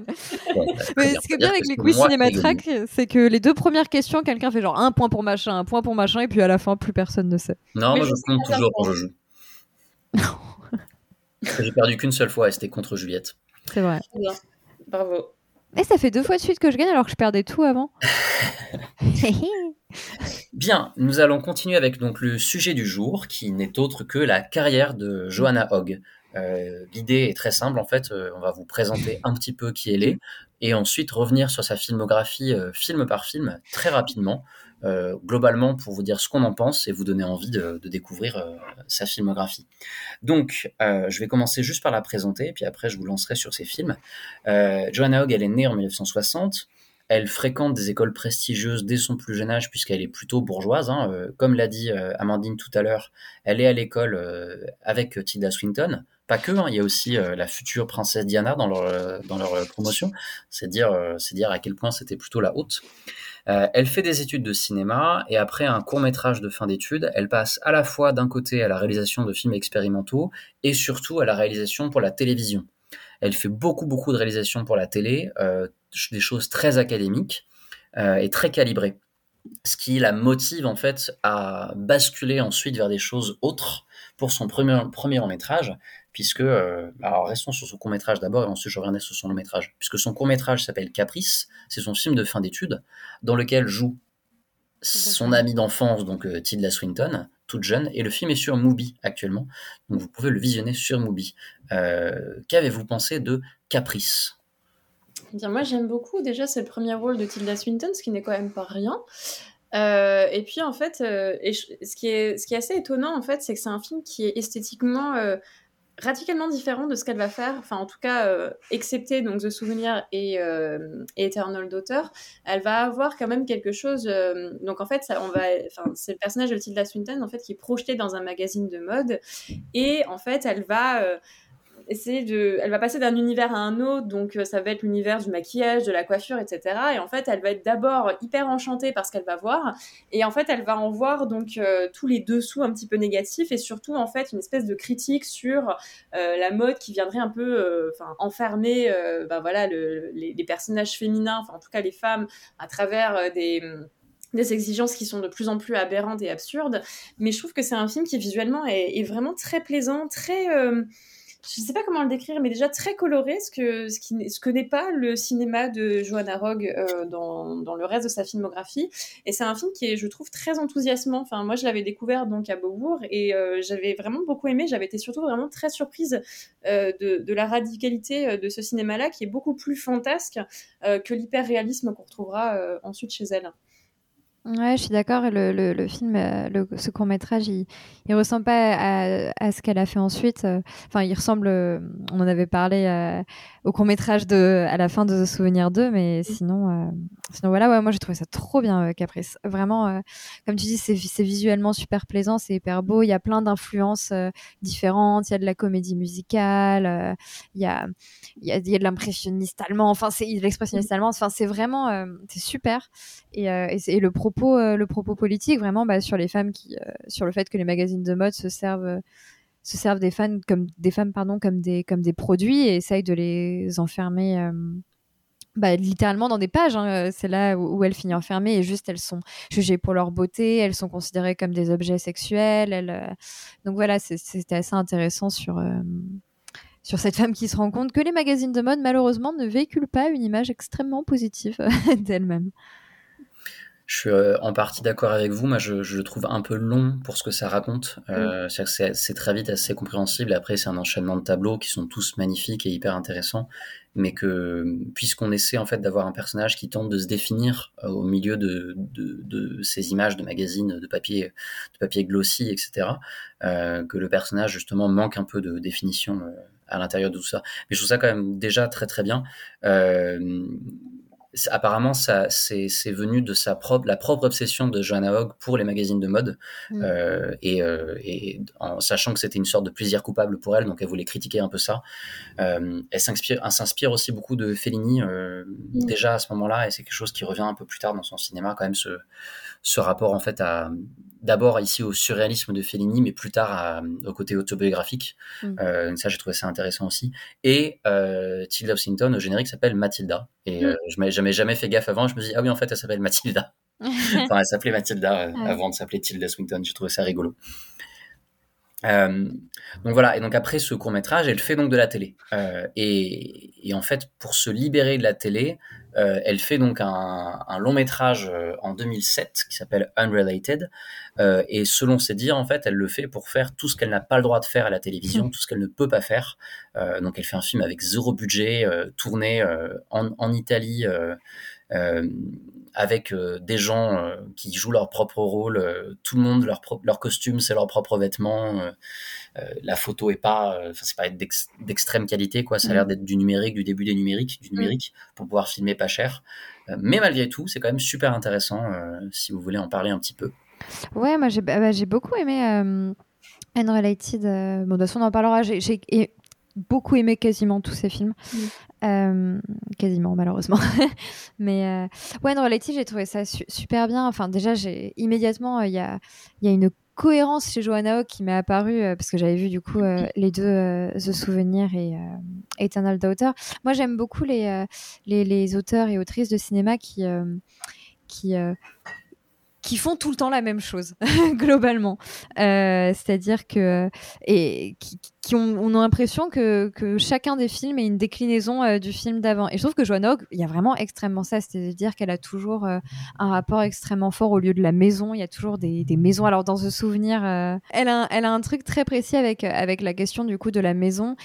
B: Mais ce qui est bien avec les quiz
A: moi.
B: Cinématrack, c'est que les deux premières questions, quelqu'un fait genre un point pour machin, un point pour machin, et puis à la fin, plus personne ne sait.
A: Non,
C: Mais
A: moi
C: je
A: je compte
C: pas
A: toujours je joue. J'ai perdu qu'une seule fois et c'était contre Juliette.
B: C'est vrai.
C: Très bien. Bravo.
B: Et ça fait deux fois de suite que je gagne alors que je perdais tout avant.
A: Bien, nous allons continuer avec donc le sujet du jour qui n'est autre que la carrière de Johanna Hogg. Euh, L'idée est très simple en fait, euh, on va vous présenter un petit peu qui elle est et ensuite revenir sur sa filmographie euh, film par film très rapidement, globalement pour vous dire ce qu'on en pense et vous donner envie de, de découvrir sa filmographie. Donc, je vais commencer juste par la présenter, puis après je vous lancerai sur ses films. Johanna Hogg, elle est née en 1960. Elle fréquente des écoles prestigieuses dès son plus jeune âge puisqu'elle est plutôt bourgeoise. hein. Euh, comme l'a dit euh, Amandine tout à l'heure, elle est à l'école euh, avec Tilda Swinton. Pas que, hein, il y a aussi la future princesse Diana dans leur, dans leur promotion. C'est dire, dire à quel point c'était plutôt la haute. Elle fait des études de cinéma et après un court métrage de fin d'études, elle passe à la fois d'un côté à la réalisation de films expérimentaux et surtout à la réalisation pour la télévision. Elle fait beaucoup beaucoup de réalisations pour la télé, des choses très académiques euh, et très calibrées. Ce qui la motive en fait à basculer ensuite vers des choses autres pour son premier, premier long métrage, puisque, euh, alors restons sur son court métrage d'abord et ensuite je reviendrai sur son long métrage, puisque son court métrage s'appelle Caprice, c'est son film de fin d'études, dans lequel joue son amie d'enfance, donc euh, Tilda Swinton, toute jeune, et le film est sur Mubi actuellement, donc vous pouvez le visionner sur Mubi. Euh, Qu'avez-vous pensé de Caprice?
C: Bien, moi, j'aime beaucoup. Déjà, c'est le premier rôle de Tilda Swinton, ce qui n'est quand même pas rien. Euh, et puis, en fait, euh, ce, qui est, ce qui est assez étonnant, en fait, c'est que c'est un film qui est esthétiquement euh, radicalement différent de ce qu'elle va faire. Enfin, en tout cas, excepté donc The Souvenir et, et Eternal Daughter, elle va avoir quand même quelque chose. donc, en fait, ça, on va, c'est le personnage de Tilda Swinton, en fait, qui est projeté dans un magazine de mode. Et en fait, elle va essayer de. Elle va passer d'un univers à un autre, donc euh, ça va être l'univers du maquillage, de la coiffure, etc. Et en fait, elle va être d'abord hyper enchantée par ce qu'elle va voir, et en fait, elle va en voir donc euh, tous les dessous un petit peu négatifs, et surtout en fait une espèce de critique sur euh, la mode qui viendrait un peu, enfermer, bah, voilà, le- les, personnages féminins, enfin en tout cas les femmes, à travers des des exigences qui sont de plus en plus aberrantes et absurdes, mais je trouve que c'est un film qui visuellement est, vraiment très plaisant, très, je ne sais pas comment le décrire, mais déjà très coloré, ce que, ce ce que n'est pas le cinéma de Johanna Hogg euh, dans, dans le reste de sa filmographie. Et c'est un film qui est, je trouve, très enthousiasmant. Enfin, moi, je l'avais découvert donc à Beaubourg et euh, j'avais vraiment beaucoup aimé. J'avais été surtout vraiment très surprise euh, de, de la radicalité de ce cinéma-là, qui est beaucoup plus fantasque que l'hyper-réalisme qu'on retrouvera ensuite chez elle.
B: Ouais, je suis d'accord. Le, le, film, euh, le, ce court métrage, il, il ressemble pas à, à ce qu'elle a fait ensuite. Enfin, il ressemble. euh, On en avait parlé euh, au court métrage de à la fin de The Souvenir 2, mais sinon, euh, sinon voilà. Ouais, moi j'ai trouvé ça trop bien, euh, Caprice. Vraiment, euh, comme tu dis, c'est vi- c'est visuellement super plaisant, c'est hyper beau. Il y a plein d'influences différentes. Il y a de la comédie musicale. il y a il y a, il y a de l'impressionniste allemand. Enfin, c'est de l'expressionniste allemand. Enfin, c'est vraiment c'est super. Et, et, et le propos, le propos politique, vraiment, bah, sur les femmes qui, sur le fait que les magazines de mode se servent, se servent des femmes comme des femmes, pardon, comme des, comme des produits et essayent de les enfermer. euh, bah, littéralement dans des pages, hein. c'est là où, elles finissent enfermées et juste elles sont jugées pour leur beauté, elles sont considérées comme des objets sexuels. Elles, euh, Donc voilà, c'était assez intéressant sur, euh, sur cette femme qui se rend compte que les magazines de mode, malheureusement, ne véhiculent pas une image extrêmement positive d'elle-même.
A: Je suis euh, en partie d'accord avec vous. Moi, je, je le trouve un peu long pour ce que ça raconte. Euh, que c'est- C'est très vite assez compréhensible. Après, c'est un enchaînement de tableaux qui sont tous magnifiques et hyper intéressants. Mais que, puisqu'on essaie en fait d'avoir un personnage qui tente de se définir euh, au milieu de, de, de ces images de magazines, de papier, de papier glossy, etc., euh, que le personnage justement manque un peu de définition euh, à l'intérieur de tout ça. Mais je trouve ça quand même déjà très très bien. Euh, apparemment, ça, c'est, c'est venu de sa propre, la propre obsession de Joanna Hogg pour les magazines de mode,
B: Mm.
A: euh, et, euh, et en sachant que c'était une sorte de plaisir coupable pour elle, donc elle voulait critiquer un peu ça. Euh, elle s'inspire, elle s'inspire aussi beaucoup de Fellini
C: Mm.
A: déjà à ce moment-là, et c'est quelque chose qui revient un peu plus tard dans son cinéma, quand même ce, ce rapport en fait à d'abord ici au surréalisme de Fellini, mais plus tard à- au côté autobiographique.
B: Mm.
A: Euh, ça, j'ai trouvé ça intéressant aussi. Et euh, Tilda Swinton au générique s'appelle Mathilda. Et euh, je m'avais jamais, jamais fait gaffe avant. Je me dis ah oui en fait elle s'appelle Mathilda. enfin elle s'appelait Mathilda
B: Ouais.
A: avant de s'appeler Tilda Swinton. J'ai trouvé ça rigolo. Donc voilà, et donc après ce court métrage, elle fait donc de la télé. Et, et en fait, pour se libérer de la télé, euh, elle fait donc un, un long métrage euh, en 2007 qui s'appelle Unrelated. Euh, et selon ses dires, en fait, elle le fait pour faire tout ce qu'elle n'a pas le droit de faire à la télévision, tout ce qu'elle ne peut pas faire. Euh, donc elle fait un film avec zéro budget, tourné en, en Italie. euh, avec euh, des gens euh, qui jouent leur propre rôle, euh, tout le monde leur propre leur costume, c'est vêtements. euh, euh, la photo est pas, enfin c'est pas d'ex- d'extrême qualité quoi. Ça a l'air d'être du numérique, du début des numériques, du numérique pour pouvoir filmer pas cher. Mais malgré tout, c'est quand même super intéressant si vous voulez en parler un petit peu.
B: Ouais, moi j'ai bah, bah, beaucoup aimé euh, Unrelated. euh, bon, de toute façon, on en parlera. J'ai beaucoup aimé quasiment tous ces films. Euh, quasiment, malheureusement. Mais euh, ouais, j'ai trouvé ça su- super bien. Enfin, déjà, j'ai immédiatement, euh, il y, a, il y a une cohérence chez Joanna Hogg qui m'est apparue euh, parce que j'avais vu du coup les deux The Souvenir et Eternal Daughter. Moi, j'aime beaucoup les, les, les auteurs et autrices de cinéma qui, qui, qui font tout le temps la même chose, globalement. C'est-à-dire que. Et qui, on a l'impression que, chacun des films est une déclinaison euh, du film d'avant. Et je trouve que Joanne Hogg, il y a vraiment extrêmement ça. C'est-à-dire qu'elle a toujours euh, un rapport extrêmement fort au lieu de la maison. Il y a toujours des, maisons. Alors, dans ce souvenir, euh, elle, a, un- truc très précis avec, la question du coup de la maison.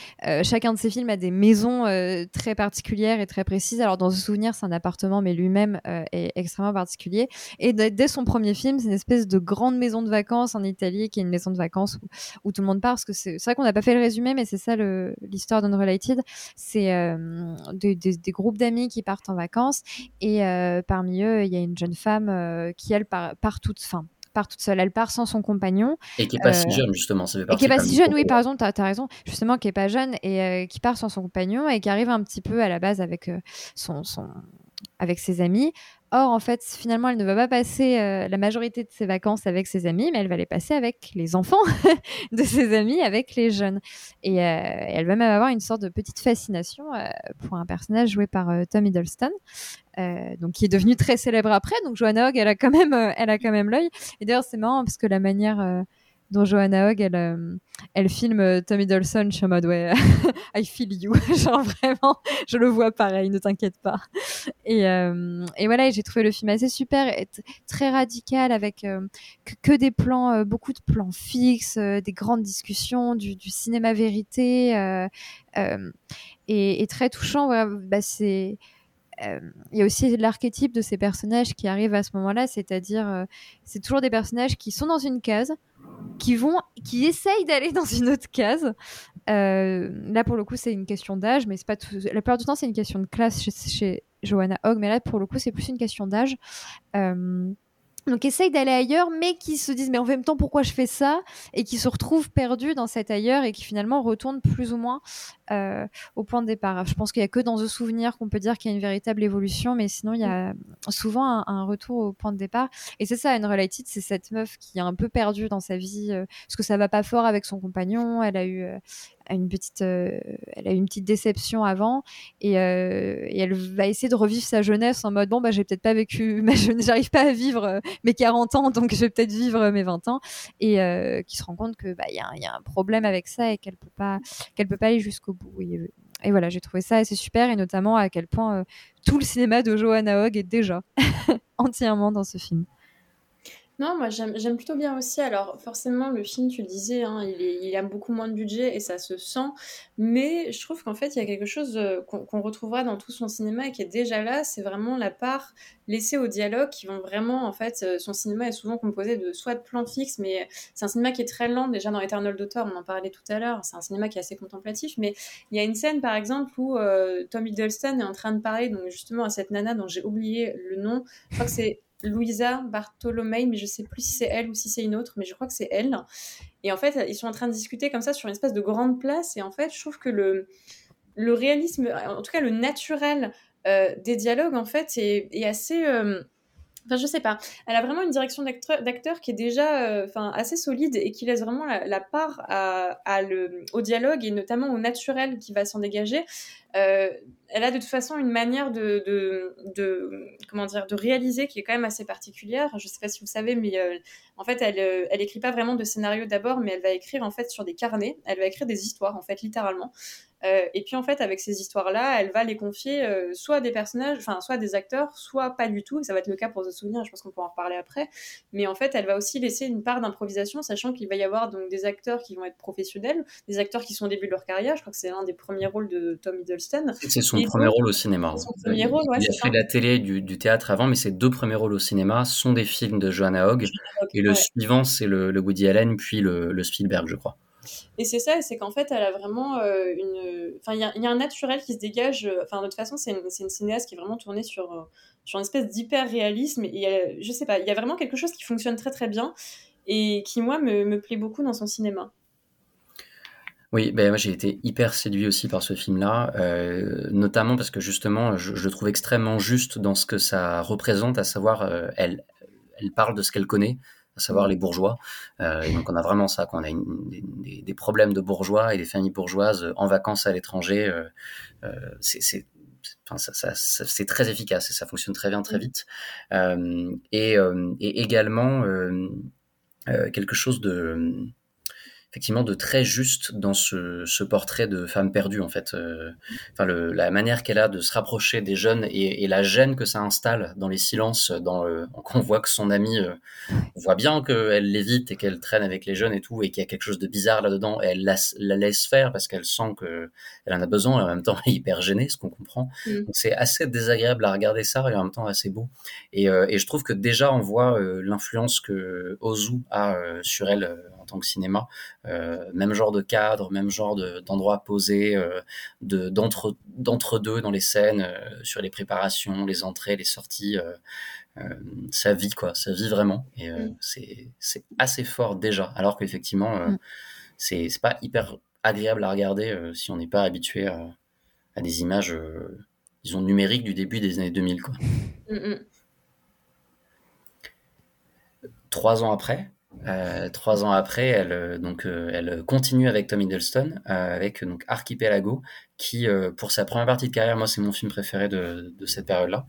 B: Chacun de ses films a des maisons très particulières et très précises. Alors, dans ce souvenir, c'est un appartement, mais lui-même est extrêmement particulier. Et dès son premier film, c'est une espèce de grande maison de vacances en Italie, qui est une maison de vacances où, où tout le monde part. Parce que c'est vrai qu'on n'a pas fait le résumé, mais c'est ça l'histoire d'Unrelated. C'est euh, des, groupes d'amis qui partent en vacances. Et euh, parmi eux, il y a une jeune femme euh, qui, elle, part, part toute, fin, part toute seule. Elle part sans son compagnon.
A: Et qui est pas si jeune justement. Ça fait
B: et qui est pas si jeune, oui, par raison, t'as as raison, justement, qui est pas jeune et euh, qui part sans son compagnon et qui arrive un petit peu à la base avec euh, son, son, avec ses amis. Or, en fait, finalement, elle ne va pas passer euh, la majorité de ses vacances avec ses amis, mais elle va les passer avec les enfants de ses amis, avec les jeunes. Et euh, elle va même avoir une sorte de petite fascination euh, pour un personnage joué par Tom Hiddleston, donc qui est devenu très célèbre après. Donc Joanna Hogg, elle a quand même, elle a quand même l'œil. Et d'ailleurs, c'est marrant parce que la manière dont Joanna Hogg, elle, elle filme euh, Tom Hiddleston, je suis en mode ouais, I feel you, genre vraiment, je le vois pareil, ne t'inquiète pas. Et, euh, et voilà, j'ai trouvé le film assez super, très radical avec euh, que, des plans, euh, beaucoup de plans fixes, euh, des grandes discussions, du, cinéma vérité, et, très touchant. Bah, il y a aussi l'archétype de ces personnages qui arrivent à ce moment-là, c'est-à-dire c'est toujours des personnages qui sont dans une case, qui vont, qui essayent d'aller dans une autre case. là pour le coup c'est une question d'âge, mais c'est pas la plupart du temps c'est une question de classe chez Johanna Hogg, mais là pour le coup c'est plus une question d'âge. Donc essayent d'aller ailleurs, mais qui se disent mais en même temps pourquoi je fais ça? Et qui se retrouvent perdus dans cet ailleurs et qui finalement retournent plus ou moins euh, au point de départ. Je pense qu'il y a que dans The Souvenir qu'on peut dire qu'il y a une véritable évolution, mais sinon il y a souvent un, retour au point de départ. Et c'est ça, une Related, c'est cette meuf qui est un peu perdue dans sa vie euh, parce que ça va pas fort avec son compagnon. Elle a eu, euh, une petite, euh, elle a une petite déception avant et, elle va essayer de revivre sa jeunesse en mode bon bah j'ai peut-être pas vécu ma jeunesse, j'arrive pas à vivre mes 40 ans donc je vais peut-être vivre mes 20 ans et qui se rend compte que bah il y, y, a un problème avec ça et qu'elle peut pas peut pas aller jusqu'au bout. Et, voilà, j'ai trouvé ça assez super et notamment à quel point tout le cinéma de Johanna Hogg est déjà entièrement dans ce film.
C: Non, moi j'aime plutôt bien aussi. Alors forcément, le film, tu le disais, hein, il, il a beaucoup moins de budget et ça se sent. Mais je trouve qu'en fait, il y a quelque chose euh, qu'on retrouvera dans tout son cinéma et qui est déjà là. C'est vraiment la part laissée au dialogue qui vont vraiment, en fait, euh, son cinéma est souvent composé de soit de plans fixes, mais c'est un cinéma qui est très lent. Déjà dans Eternal Daughter, on en parlait tout à l'heure, c'est un cinéma qui est assez contemplatif. Mais il y a une scène, par exemple, où euh, Tom Hiddleston est en train de parler donc justement à cette nana dont j'ai oublié le nom. Je crois que c'est Louisa Bartolomei, mais je sais plus si c'est elle ou si c'est une autre, mais je crois que c'est elle. Et en fait, ils sont en train de discuter comme ça sur une espèce de grande place. Et en fait, je trouve que le, le réalisme, en tout cas le naturel euh, des dialogues, en fait, est, assez. Euh, enfin, je sais pas. Elle a vraiment une direction d'acteur qui est déjà euh, assez solide et qui laisse vraiment la, part à, le, au dialogue et notamment au naturel qui va s'en dégager elle a de toute façon une manière de, de, comment dire, de réaliser qui est quand même assez particulière. Je sais pas si vous savez, mais euh, en fait, elle, euh, elle écrit pas vraiment de scénario d'abord, mais elle va écrire en fait sur des carnets. Elle va écrire des histoires, en fait, littéralement. Euh, et puis en fait, avec ces histoires-là, elle va les confier soit à des personnages, enfin soit à des acteurs, soit pas du tout. ça va être le cas pour The Souvenir. Je pense qu'on pourra en reparler après. Mais en fait, elle va aussi laisser une part d'improvisation, sachant qu'il va y avoir donc des acteurs qui vont être professionnels, des acteurs qui sont au début de leur carrière. Je crois que c'est l'un des premiers rôles de Tom Hiddleston.
A: C'est son premier rôle au cinéma.
C: il, a
A: fait de la télé, du, du, théâtre avant, mais ses deux premiers rôles au cinéma sont des films de Joanna Hogg. Et le suivant, c'est le, le, Woody Allen, puis le, le Spielberg, je crois.
C: Et c'est ça, c'est qu'en fait, elle a vraiment euh, une. Enfin, il y, a un naturel qui se dégage. Euh, enfin, de toute façon, c'est une, une, cinéaste qui est vraiment tournée sur, euh, sur une espèce d'hyper réalisme. Et je sais pas, il y a vraiment quelque chose qui fonctionne très très bien et qui, moi, me, me plaît beaucoup dans son cinéma.
A: Oui, ben moi j'ai été hyper séduit aussi par ce film-là, notamment parce que justement je, le trouve extrêmement juste dans ce que ça représente, à savoir elle, elle parle de ce qu'elle connaît, à savoir les bourgeois. Euh, et donc on a vraiment ça, quoi. on a une, des, des, problèmes de bourgeois et des familles bourgeoises en vacances à l'étranger. Euh, euh c'est Enfin, ça, ça, c'est très efficace et ça fonctionne très bien très vite. Euh, et, et, également quelque chose de effectivement de très juste dans ce, ce portrait de femme perdue en fait. Euh, enfin, le, la manière qu'elle a de se rapprocher des jeunes et, et, la gêne que ça installe dans les silences, dans qu'on voit que son amie euh, voit bien qu'elle l'évite et qu'elle traîne avec les jeunes et tout, et qu'il y a quelque chose de bizarre là-dedans, et elle la, la, laisse faire parce qu'elle sent que elle en a besoin et en même temps elle est hyper gênée, ce qu'on comprend. Mm. Donc c'est assez désagréable à regarder ça et en même temps assez beau. Et, euh, et je trouve que déjà on voit l'influence que Ozu a sur elle tant que cinéma. Euh, même genre de cadre, même genre d'endroit posé, euh, d'entre d'entre deux dans les scènes, euh, sur les préparations, les entrées, les sorties. ça vit quoi, ça vit vraiment et mm. c'est assez fort déjà. Alors qu'effectivement, mm. c'est pas hyper agréable à regarder si on n'est pas habitué à, des images, disons, numériques du début des années 2000. Quoi. Mm, Trois ans après, euh, trois ans après, elle, euh, donc, euh, elle continue avec Tom Hiddleston, avec donc Archipelago, qui, pour sa première partie de carrière, moi, c'est mon film préféré de, de cette période-là,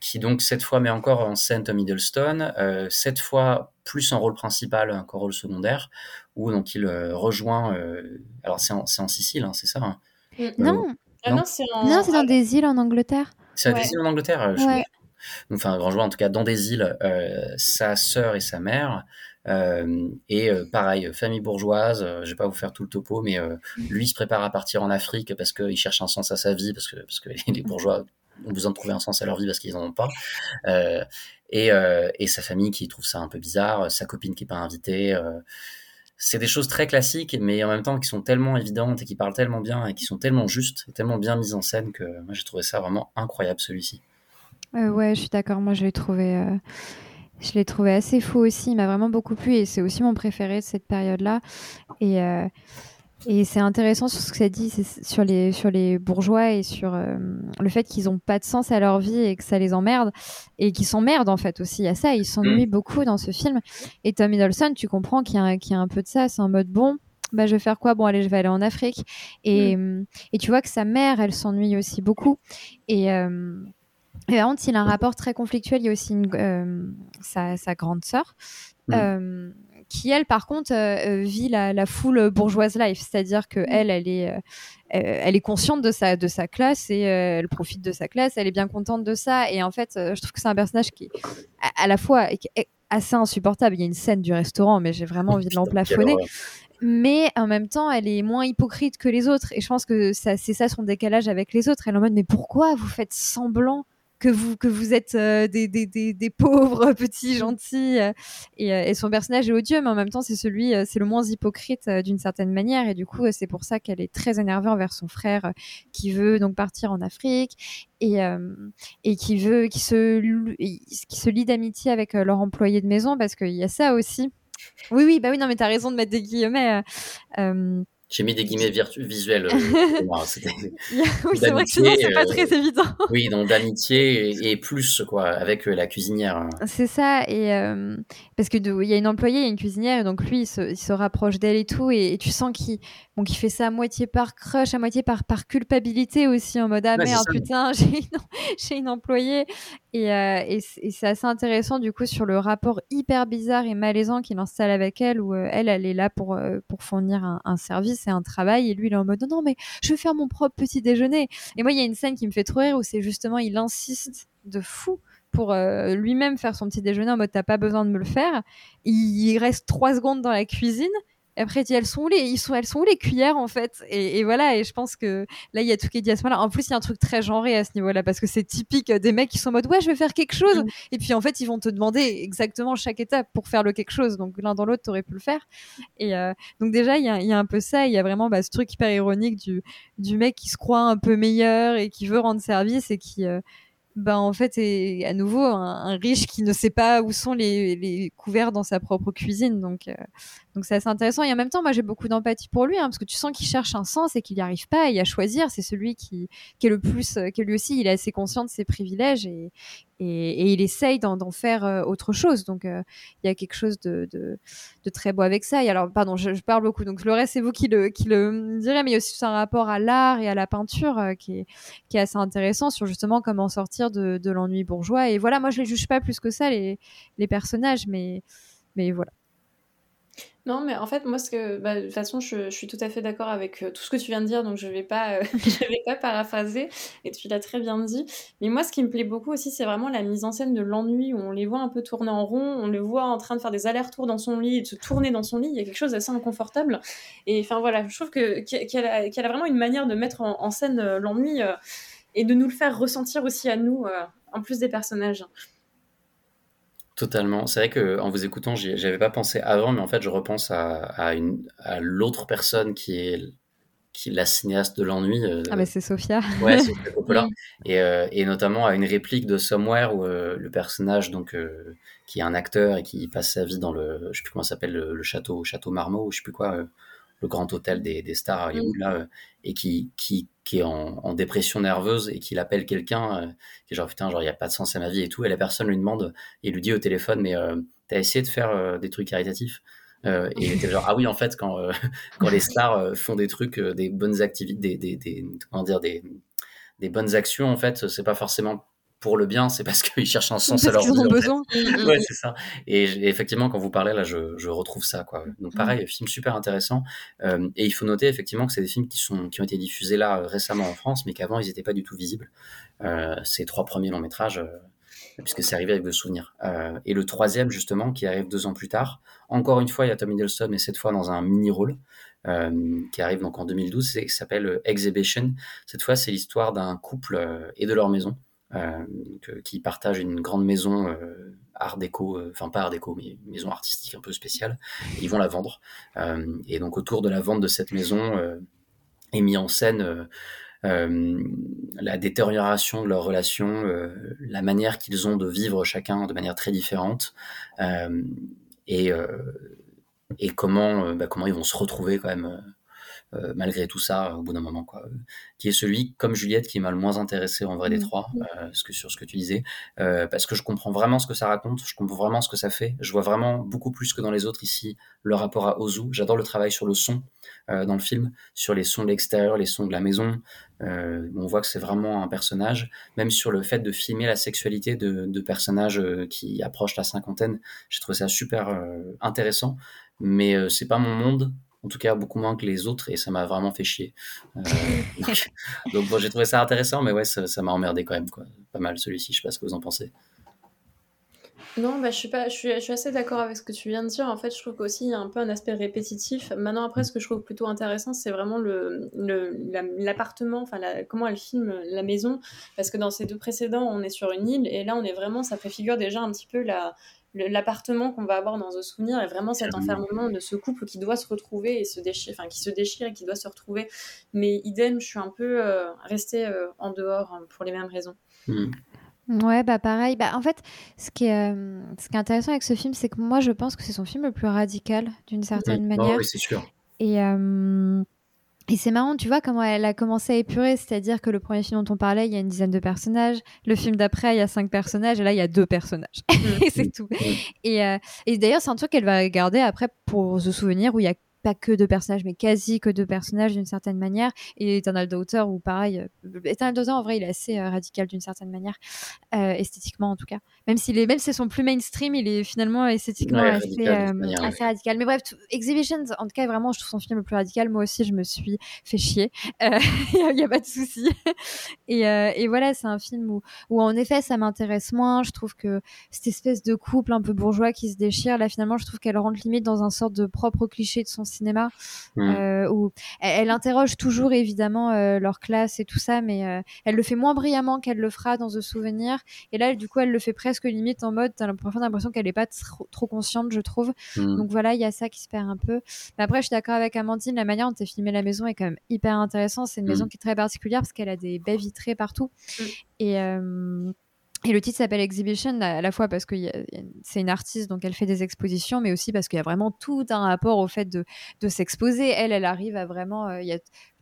A: qui donc cette fois met encore en scène Tom Hiddleston, cette fois plus en rôle principal qu'en rôle secondaire, où donc il rejoint, alors c'est en, en, Sicile, hein, c'est ça hein?
B: Non,
C: ah non, c'est
B: dans des îles en Angleterre.
A: C'est ouais. des îles en Angleterre enfin un grand joueur en tout cas dans des îles, euh, sa sœur et sa mère et pareil, famille bourgeoise, je vais pas vous faire tout le topo, mais lui se prépare à partir en Afrique parce qu'il cherche un sens à sa vie, parce que, parce que les bourgeois ont besoin de trouver un sens à leur vie parce qu'ils n'en ont pas. et, et, sa famille qui trouve ça un peu bizarre, sa copine qui n'est pas invitée c'est des choses très classiques, mais en même temps qui sont tellement évidentes et qui parlent tellement bien et qui sont tellement justes et tellement bien mises en scène que moi j'ai trouvé ça vraiment incroyable celui-ci.
B: Euh, ouais, je suis d'accord. Moi, je l'ai trouvé, euh, je l'ai trouvé assez fou aussi. Il m'a vraiment beaucoup plu et c'est aussi mon préféré de cette période-là. Et euh, et c'est intéressant sur ce que ça dit sur les, sur les bourgeois et sur euh, le fait qu'ils n'ont pas de sens à leur vie et que ça les emmerde et qu'ils s'emmerdent en fait aussi. Il y a ça, ils s'ennuient beaucoup dans ce film. Et Tom Hiddleston, tu comprends qu'il y, y, a un peu de ça. C'est en mode bon, bah, je vais faire quoi? Bon, allez, je vais aller en Afrique. Et, mm. et tu vois que sa mère, elle s'ennuie aussi beaucoup. Et. Euh, et par contre, il a un rapport très conflictuel. Il y a aussi une, euh, sa, sa, grande sœur, mm qui elle par contre euh, euh, vit la, foule bourgeoise life, c'est-à-dire que mm. elle, elle est, euh, elle est consciente de sa de sa classe et elle profite de sa classe, elle est bien contente de ça et en fait je trouve que c'est un personnage qui à, la fois est assez insupportable. Il y a une scène du restaurant, mais j'ai vraiment envie de l'emplafonner mais en même temps, elle est moins hypocrite que les autres. Et je pense que c'est ça son décalage avec les autres. Elle est en mode, mais pourquoi vous faites semblant que vous, que vous êtes euh, des, des, des, pauvres petits gentils. Euh, et, euh, et, son personnage est odieux, mais en même temps, c'est celui, c'est le moins hypocrite d'une certaine manière. Et du coup, c'est pour ça qu'elle est très énervée envers son frère qui veut donc partir en Afrique et, et qui veut, qui se, qui se lie d'amitié avec leur employé de maison parce qu'il y a ça aussi. Oui, oui, bah oui, non, mais t'as raison de mettre des guillemets.
A: J'ai mis des guillemets visuels. Euh,
B: oui, c'est vrai que sinon, c'est pas euh, très évident.
A: oui, donc d'amitié et, plus, quoi, avec euh, la cuisinière. Hein.
B: C'est ça, et parce qu'il y a une employée, il y a une cuisinière, et donc lui, il se, rapproche d'elle et tout, et, tu sens qu'il bon, fait ça à moitié par crush, à moitié par, par culpabilité aussi, en mode Ah merde, putain, j'ai une, une, employée. Et, et c'est assez intéressant, du coup, sur le rapport hyper bizarre et malaisant qu'il installe avec elle, où elle, elle est là pour, pour fournir un, un service c'est un travail. Et lui, il est en mode non, non, mais je vais faire mon propre petit déjeuner. Et moi, il y a une scène qui me fait trop rire où c'est justement, il insiste de fou pour euh, lui-même faire son petit déjeuner en mode t'as pas besoin de me le faire. Il reste trois secondes dans la cuisine et après, dit, elles sont où les, ils sont, elles sont où les cuillères en fait? Et, voilà. Et je pense que là, il y a tout qui est dit à ce moment-là. En plus, il y a un truc très genré à ce niveau-là parce que c'est typique des mecs qui sont en mode ouais, je vais faire quelque chose. Mm. Et puis en fait, ils vont te demander exactement chaque étape pour faire le quelque chose. Donc l'un dans l'autre, t'aurais pu le faire. Et euh, donc déjà, il y a, y a, un peu ça. Il y a vraiment bah, ce truc hyper ironique du, du mec qui se croit un peu meilleur et qui veut rendre service et qui euh, ben en fait est à nouveau un, riche qui ne sait pas où sont les, les couverts dans sa propre cuisine donc euh, donc c'est assez intéressant et en même temps moi j'ai beaucoup d'empathie pour lui hein, parce que tu sens qu'il cherche un sens et qu'il n'y arrive pas et à choisir c'est celui qui, qui est le plus euh, que lui aussi il est assez conscient de ses privilèges et, et, il essaye d'en faire euh, autre chose. Donc, il y a quelque chose de, de, de, très beau avec ça. Et alors, pardon, je, parle beaucoup. Donc, le reste, c'est vous qui le, qui le direz, mais il y a aussi un rapport à l'art et à la peinture qui, est, qui est assez intéressant sur justement comment sortir de, de l'ennui bourgeois. Et voilà, moi, je les juge pas plus que ça, les, les personnages, mais, mais voilà.
C: Non, mais en fait, moi, ce que, bah, de toute façon, je, suis tout à fait d'accord avec euh, tout ce que tu viens de dire, donc je vais pas, euh, vais pas paraphraser, et tu l'as très bien dit. Mais moi, ce qui me plaît beaucoup aussi, c'est vraiment la mise en scène de l'ennui, où on les voit un peu tourner en rond, on les voit en train de faire des allers-retours dans son lit, de se tourner dans son lit. Il y a quelque chose d'assez inconfortable. Et enfin voilà, je trouve que qu'elle a, a, vraiment une manière de mettre en, scène euh, l'ennui et de nous le faire ressentir aussi à nous, en plus des personnages.
A: Totalement. C'est vrai que en vous écoutant, j'y avais pas pensé avant, mais en fait, je repense à, à, une, à l'autre personne qui est, qui la cinéaste de l'ennui.
B: Euh, ah, mais c'est Sophia.
A: Ouais, Sophia Coppola. et, euh, et, notamment à une réplique de Somewhere où euh, le personnage, donc, qui est un acteur et qui passe sa vie dans le, je sais plus comment s'appelle, le, château, château Marmot, ou je sais plus quoi, le grand hôtel des, des stars à Hollywood, là, et qui, qui, qui est en, dépression nerveuse et qu'il appelle quelqu'un euh, qui est genre putain genre il y a pas de sens à ma vie et tout et la personne lui demande et lui dit au téléphone mais euh, t'as essayé de faire euh, des trucs caritatifs? Et il était genre ah oui en fait quand quand les stars font des trucs des bonnes activités des, des, des, comment dire des des bonnes actions en fait c'est pas forcément pour le bien, c'est parce qu'ils cherchent un sens à leur vie.
B: Ils ont besoin.
A: ouais, c'est ça. Et, effectivement, quand vous parlez là, je, je retrouve ça. Quoi. Donc mm. pareil, film super intéressant. Euh, et il faut noter effectivement que c'est des films qui, sont, qui ont été diffusés là euh, récemment en France, mais qu'avant, ils n'étaient pas du tout visibles. Euh, ces trois premiers longs métrages, puisque c'est arrivé avec le souvenir. Euh, et le troisième, justement, qui arrive deux ans plus tard, encore une fois, il y a Tom Hiddleston, mais cette fois dans un mini-rôle, euh, qui arrive donc en 2012, et qui s'appelle Exhibition. Cette fois, c'est l'histoire d'un couple et de leur maison, qui partagent une grande maison art déco, enfin pas art déco, mais maison artistique un peu spéciale. ils vont la vendre. et donc autour de la vente de cette maison est mis en scène euh, la détérioration de leur relation, euh, la manière qu'ils ont de vivre chacun de manière très différente, euh, et, et comment, bah, comment ils vont se retrouver quand même euh, malgré tout ça, au bout d'un moment, quoi. Qui est celui, comme Juliette, qui m'a le moins intéressé en vrai des mm. trois, euh, ce que, sur ce que tu disais, euh, parce que je comprends vraiment ce que ça raconte, je comprends vraiment ce que ça fait. Je vois vraiment beaucoup plus que dans les autres ici le rapport à Ozu. J'adore le travail sur le son dans le film, sur les sons de l'extérieur, les sons de la maison. on voit que c'est vraiment un personnage, même sur le fait de filmer la sexualité de, de personnages qui approchent la cinquantaine. J'ai trouvé ça super intéressant, mais c'est pas mon monde en tout cas beaucoup moins que les autres, et ça m'a vraiment fait chier. Euh, donc, bon, j'ai trouvé ça intéressant, mais ouais, ça m'a emmerdé quand même, quoi. Pas mal celui-ci, je sais pas ce que vous en pensez.
C: Non, bah, je suis pas, je suis, je suis assez d'accord avec ce que tu viens de dire. En fait, je trouve qu'aussi il y a un peu un aspect répétitif. Maintenant, après, ce que je trouve plutôt intéressant, c'est vraiment le, l'appartement, enfin, comment elle filme la maison, parce que dans ces deux précédents, on est sur une île, et là, on est vraiment, ça préfigure déjà un petit peu la, l'appartement qu'on va avoir dans The Souvenir est vraiment cet enfermement de ce couple qui doit se retrouver et se déchire, enfin qui se déchire et qui doit se retrouver. Mais idem, je suis un peu euh, restée euh, en dehors hein, pour les mêmes raisons.
B: Hmm. Ouais, bah pareil. Bah, en fait, ce qui, est, euh, ce qui est intéressant avec ce film, c'est que moi, je pense que c'est son film le plus radical, d'une certaine manière.
A: oui, c'est sûr.
B: Et, et c'est marrant, tu vois, comment elle a commencé à épurer, c'est-à-dire que le premier film dont on parlait, il y a une dizaine de personnages, le film d'après, il y a cinq personnages, et là, il y a deux personnages. et c'est tout. Et, euh, et d'ailleurs, c'est un truc qu'elle va garder après pour se souvenir, où il y a pas que deux personnages, mais quasi que deux personnages d'une certaine manière. Et Eternal Daughter, où pareil, euh, Eternal Daughter, en vrai, il est assez euh, radical d'une certaine manière, euh, esthétiquement en tout cas. Même s'il est, même si c'est son plus mainstream, il est finalement esthétiquement assez, assez radical. Mais bref, Exhibitions, en tout cas, vraiment, je trouve son film le plus radical. Moi aussi, je me suis fait chier. Il n'y a, pas de souci. et, et, voilà, c'est un film où, où, en effet, ça m'intéresse moins. Je trouve que cette espèce de couple un peu bourgeois qui se déchire, là, finalement, je trouve qu'elle rentre limite dans un sorte de propre cliché de son cinéma, mmh. euh, où elle, interroge toujours évidemment euh, leur classe et tout ça, mais euh, elle le fait moins brillamment qu'elle le fera dans The Souvenir. Et là, du coup, elle le fait presque limite en mode, t'as l'impression qu'elle est pas trop, consciente, je trouve. Mmh. Donc voilà, il y a ça qui se perd un peu. Mais après, je suis d'accord avec Amandine, la manière dont tu filmé la maison est quand même hyper intéressante. C'est une maison mmh. qui est très particulière parce qu'elle a des baies vitrées partout. Et et le titre s'appelle Exhibition à la fois parce que c'est une artiste, donc elle fait des expositions, mais aussi parce qu'il y a vraiment tout un rapport au fait de, s'exposer. Elle, elle arrive à vraiment. Euh,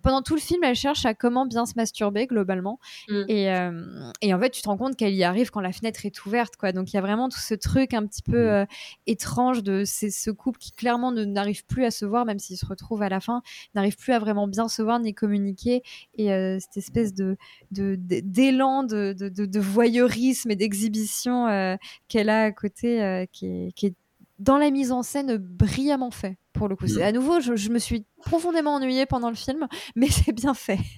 B: pendant tout le film, elle cherche à comment bien se masturber globalement. Mm. Et, euh, et, en fait, tu te rends compte qu'elle y arrive quand la fenêtre est ouverte. Quoi. Donc il y a vraiment tout ce truc un petit peu mm. euh, étrange de ce couple qui clairement n'arrive plus à se voir, même s'ils se retrouvent à la fin, n'arrive plus à vraiment bien se voir ni communiquer. Et euh, cette espèce de d'élan de, de, de, voyeurisme et d'exhibition qu'elle a à côté, qui est, qui est dans la mise en scène brillamment fait pour le coup. Mm. À nouveau, je, me suis profondément ennuyée pendant le film, mais c'est bien fait.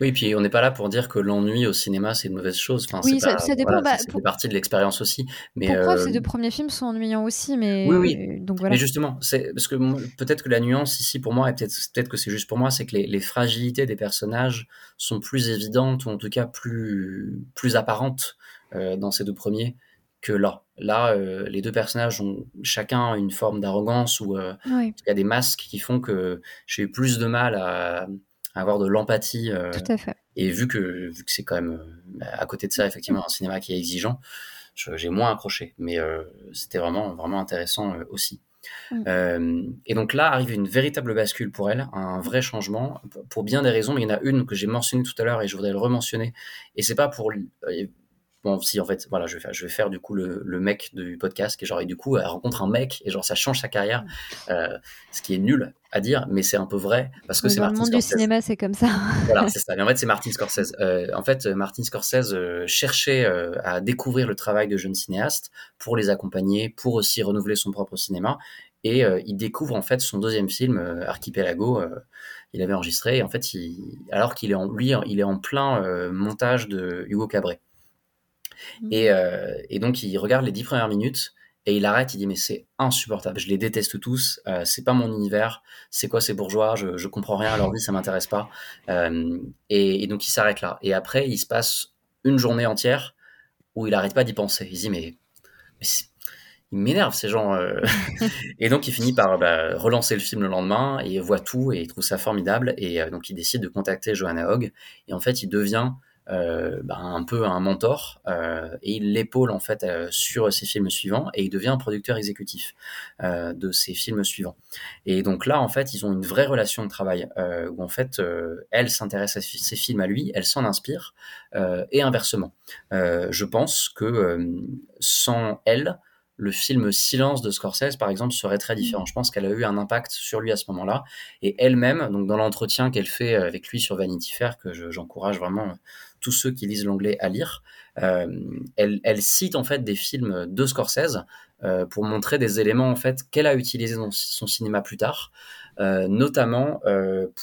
A: Oui, puis on n'est pas là pour dire que l'ennui au cinéma c'est une mauvaise chose. Enfin,
B: oui, ça, dépend.
A: Bah, c'est partie de l'expérience aussi. Mais
B: pour preuve, ces deux premiers films sont ennuyants aussi, mais
A: oui, oui. Donc voilà. Mais justement, c'est parce que peut-être que la nuance ici pour moi, et peut-être que c'est juste pour moi, c'est que les, les, fragilités des personnages sont plus évidentes ou en tout cas plus plus apparentes euh, dans ces deux premiers que là. Là, euh, les deux personnages ont chacun une forme d'arrogance ou euh, il y a des masques qui font que j'ai eu plus de mal à, avoir de l'empathie.
B: Euh, Tout à fait.
A: Et vu que, vu que c'est quand même à côté de ça, effectivement, un cinéma qui est exigeant, j'ai moins accroché. Mais c'était vraiment, vraiment intéressant aussi. et donc là arrive une véritable bascule pour elle, un vrai changement pour bien des raisons. Mais il y en a une que j'ai mentionnée tout à l'heure et je voudrais le rementionner. Et c'est pas pour bon si en fait voilà je vais faire je vais faire du coup le, le mec du podcast qui genre et du coup elle rencontre un mec et genre ça change sa carrière euh, ce qui est nul à dire mais c'est un peu vrai parce que c'est Martin
B: le monde du cinéma c'est comme ça.
A: Voilà c'est ça mais en fait c'est Martin Scorsese. Euh, en fait Martin Scorsese euh, cherchait à découvrir le travail de jeunes cinéastes pour les accompagner pour aussi renouveler son propre cinéma et il découvre en fait son deuxième film Archipelago il avait enregistré et en fait il, alors qu'il est en lui il est en plein montage de Hugo Cabret Et, euh, et donc, il regarde les dix premières minutes et il arrête, il dit mais c'est insupportable, je les déteste tous, euh, c'est pas mon univers, c'est quoi ces bourgeois, je, je comprends rien à leur vie, ça m'intéresse pas. Euh, et, et donc il s'arrête là. Et après, il se passe une journée entière où il arrête pas d'y penser. Il dit mais, ils m'énervent ces gens. et donc il finit par bah, relancer le film le lendemain et il voit tout et il trouve ça formidable. Et euh, donc il décide de contacter Johanna Hogg. Et en fait, il devient euh, bah, un peu un mentor euh, et il l'épaule en fait euh, sur ses films suivants et il devient un producteur exécutif de ses films suivants. Et donc là, en fait, ils ont une vraie relation de travail où en fait, elle s'intéresse à ses films à lui, elle s'en inspire et inversement. Je pense que sans elle, le film Silence de Scorsese, par exemple, serait très différent. Je pense qu'elle a eu un impact sur lui à ce moment-là. Et elle-même, donc dans l'entretien qu'elle fait avec lui sur Vanity Fair, que je- j'encourage vraiment tous ceux qui lisent l'anglais à lire, euh, elle, elle cite en fait des films de Scorsese euh, pour montrer des éléments en fait qu'elle a utilisés dans son cinéma plus tard, euh, notamment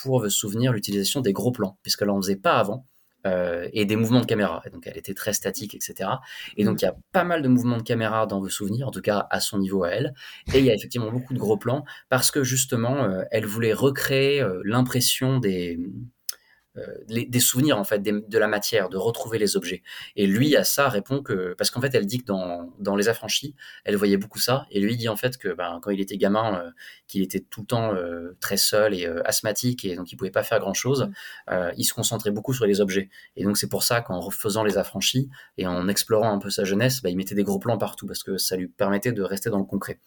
A: pour se souvenir l'utilisation des gros plans, puisqu'elle en faisait pas avant. euh, et des mouvements de caméra. Et donc elle était très statique, etc. Et donc il y a pas mal de mouvements de caméra dans vos souvenirs, en tout cas à son niveau à elle. Et il y a effectivement beaucoup de gros plans parce que justement euh, elle voulait recréer euh, l'impression des les- des souvenirs en fait des- de la matière, de retrouver les objets. Et lui à ça répond que parce qu'en fait elle dit que dans, dans les affranchis, elle voyait beaucoup ça et lui dit en fait que ben, quand il était gamin, euh, qu'il était tout le temps euh, très seul et euh, asthmatique et donc il pouvait pas faire grand chose. Euh, il se concentrait beaucoup sur les objets et donc c'est pour ça qu'en refaisant les affranchis et en explorant un peu sa jeunesse, ben, il mettait des gros plans partout parce que ça lui permettait de rester dans le concret.